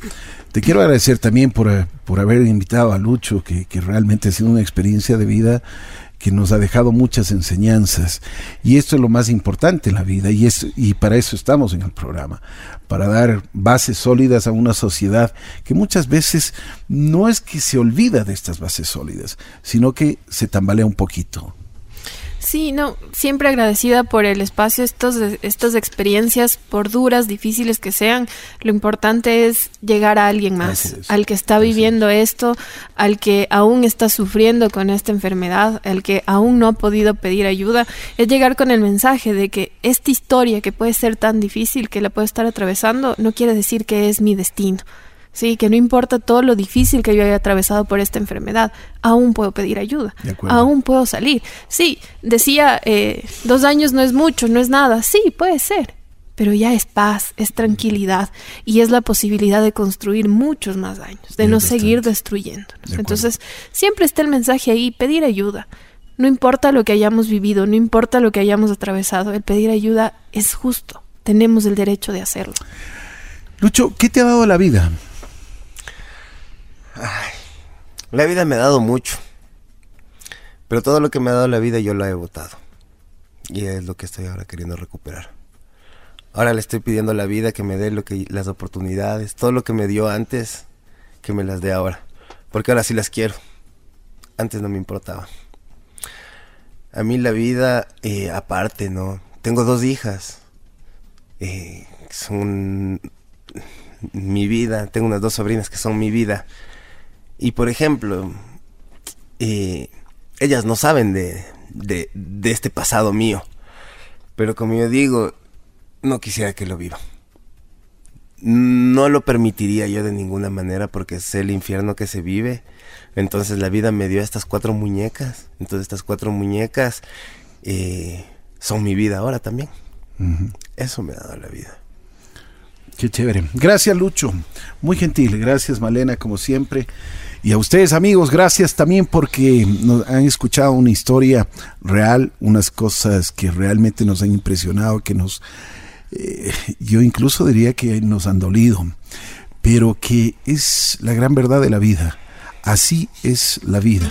te quiero agradecer también por, eh, por haber invitado a Lucho, que, que realmente ha sido una experiencia de vida que nos ha dejado muchas enseñanzas. Y esto es lo más importante en la vida, y, es, y para eso estamos en el programa, para dar bases sólidas a una sociedad que muchas veces no es que se olvida de estas bases sólidas, sino que se tambalea un poquito. Sí, no, siempre agradecida por el espacio, estos, estas experiencias, por duras, difíciles que sean, lo importante es llegar a alguien más, al que está viviendo esto, al que aún está sufriendo con esta enfermedad, al que aún no ha podido pedir ayuda, es llegar con el mensaje de que esta historia que puede ser tan difícil, que la puede estar atravesando, no quiere decir que es mi destino. Sí, que no importa todo lo difícil que yo haya atravesado por esta enfermedad, aún puedo pedir ayuda, aún puedo salir. Sí, decía, eh, dos años no es mucho, no es nada, sí, puede ser, pero ya es paz, es tranquilidad y es la posibilidad de construir muchos más años, de no seguir destruyéndonos. Entonces, siempre está el mensaje ahí, pedir ayuda. No importa lo que hayamos vivido, no importa lo que hayamos atravesado, el pedir ayuda es justo, tenemos el derecho de hacerlo. Lucho, ¿qué te ha dado la vida? Ay, la vida me ha dado mucho. Pero todo lo que me ha dado la vida yo lo he votado. Y es lo que estoy ahora queriendo recuperar. Ahora le estoy pidiendo a la vida que me dé lo que, las oportunidades, todo lo que me dio antes, que me las dé ahora. Porque ahora sí las quiero. Antes no me importaba. A mí la vida, eh, aparte, ¿no? Tengo dos hijas. Eh, son mi vida. Tengo unas dos sobrinas que son mi vida. Y por ejemplo, eh, ellas no saben de, de, este pasado mío. Pero como yo digo, no quisiera que lo viva. No lo permitiría yo de ninguna manera porque sé el infierno que se vive. Entonces la vida me dio estas cuatro muñecas. Entonces estas cuatro muñecas eh, son mi vida ahora también. Eso me ha dado la vida. Qué chévere. Gracias, Lucho. Muy gentil. Gracias, Malena, como siempre. Y a ustedes, amigos, gracias también porque nos han escuchado una historia real, unas cosas que realmente nos han impresionado, que nos. Eh, yo incluso diría que nos han dolido, pero que es la gran verdad de la vida. Así es la vida.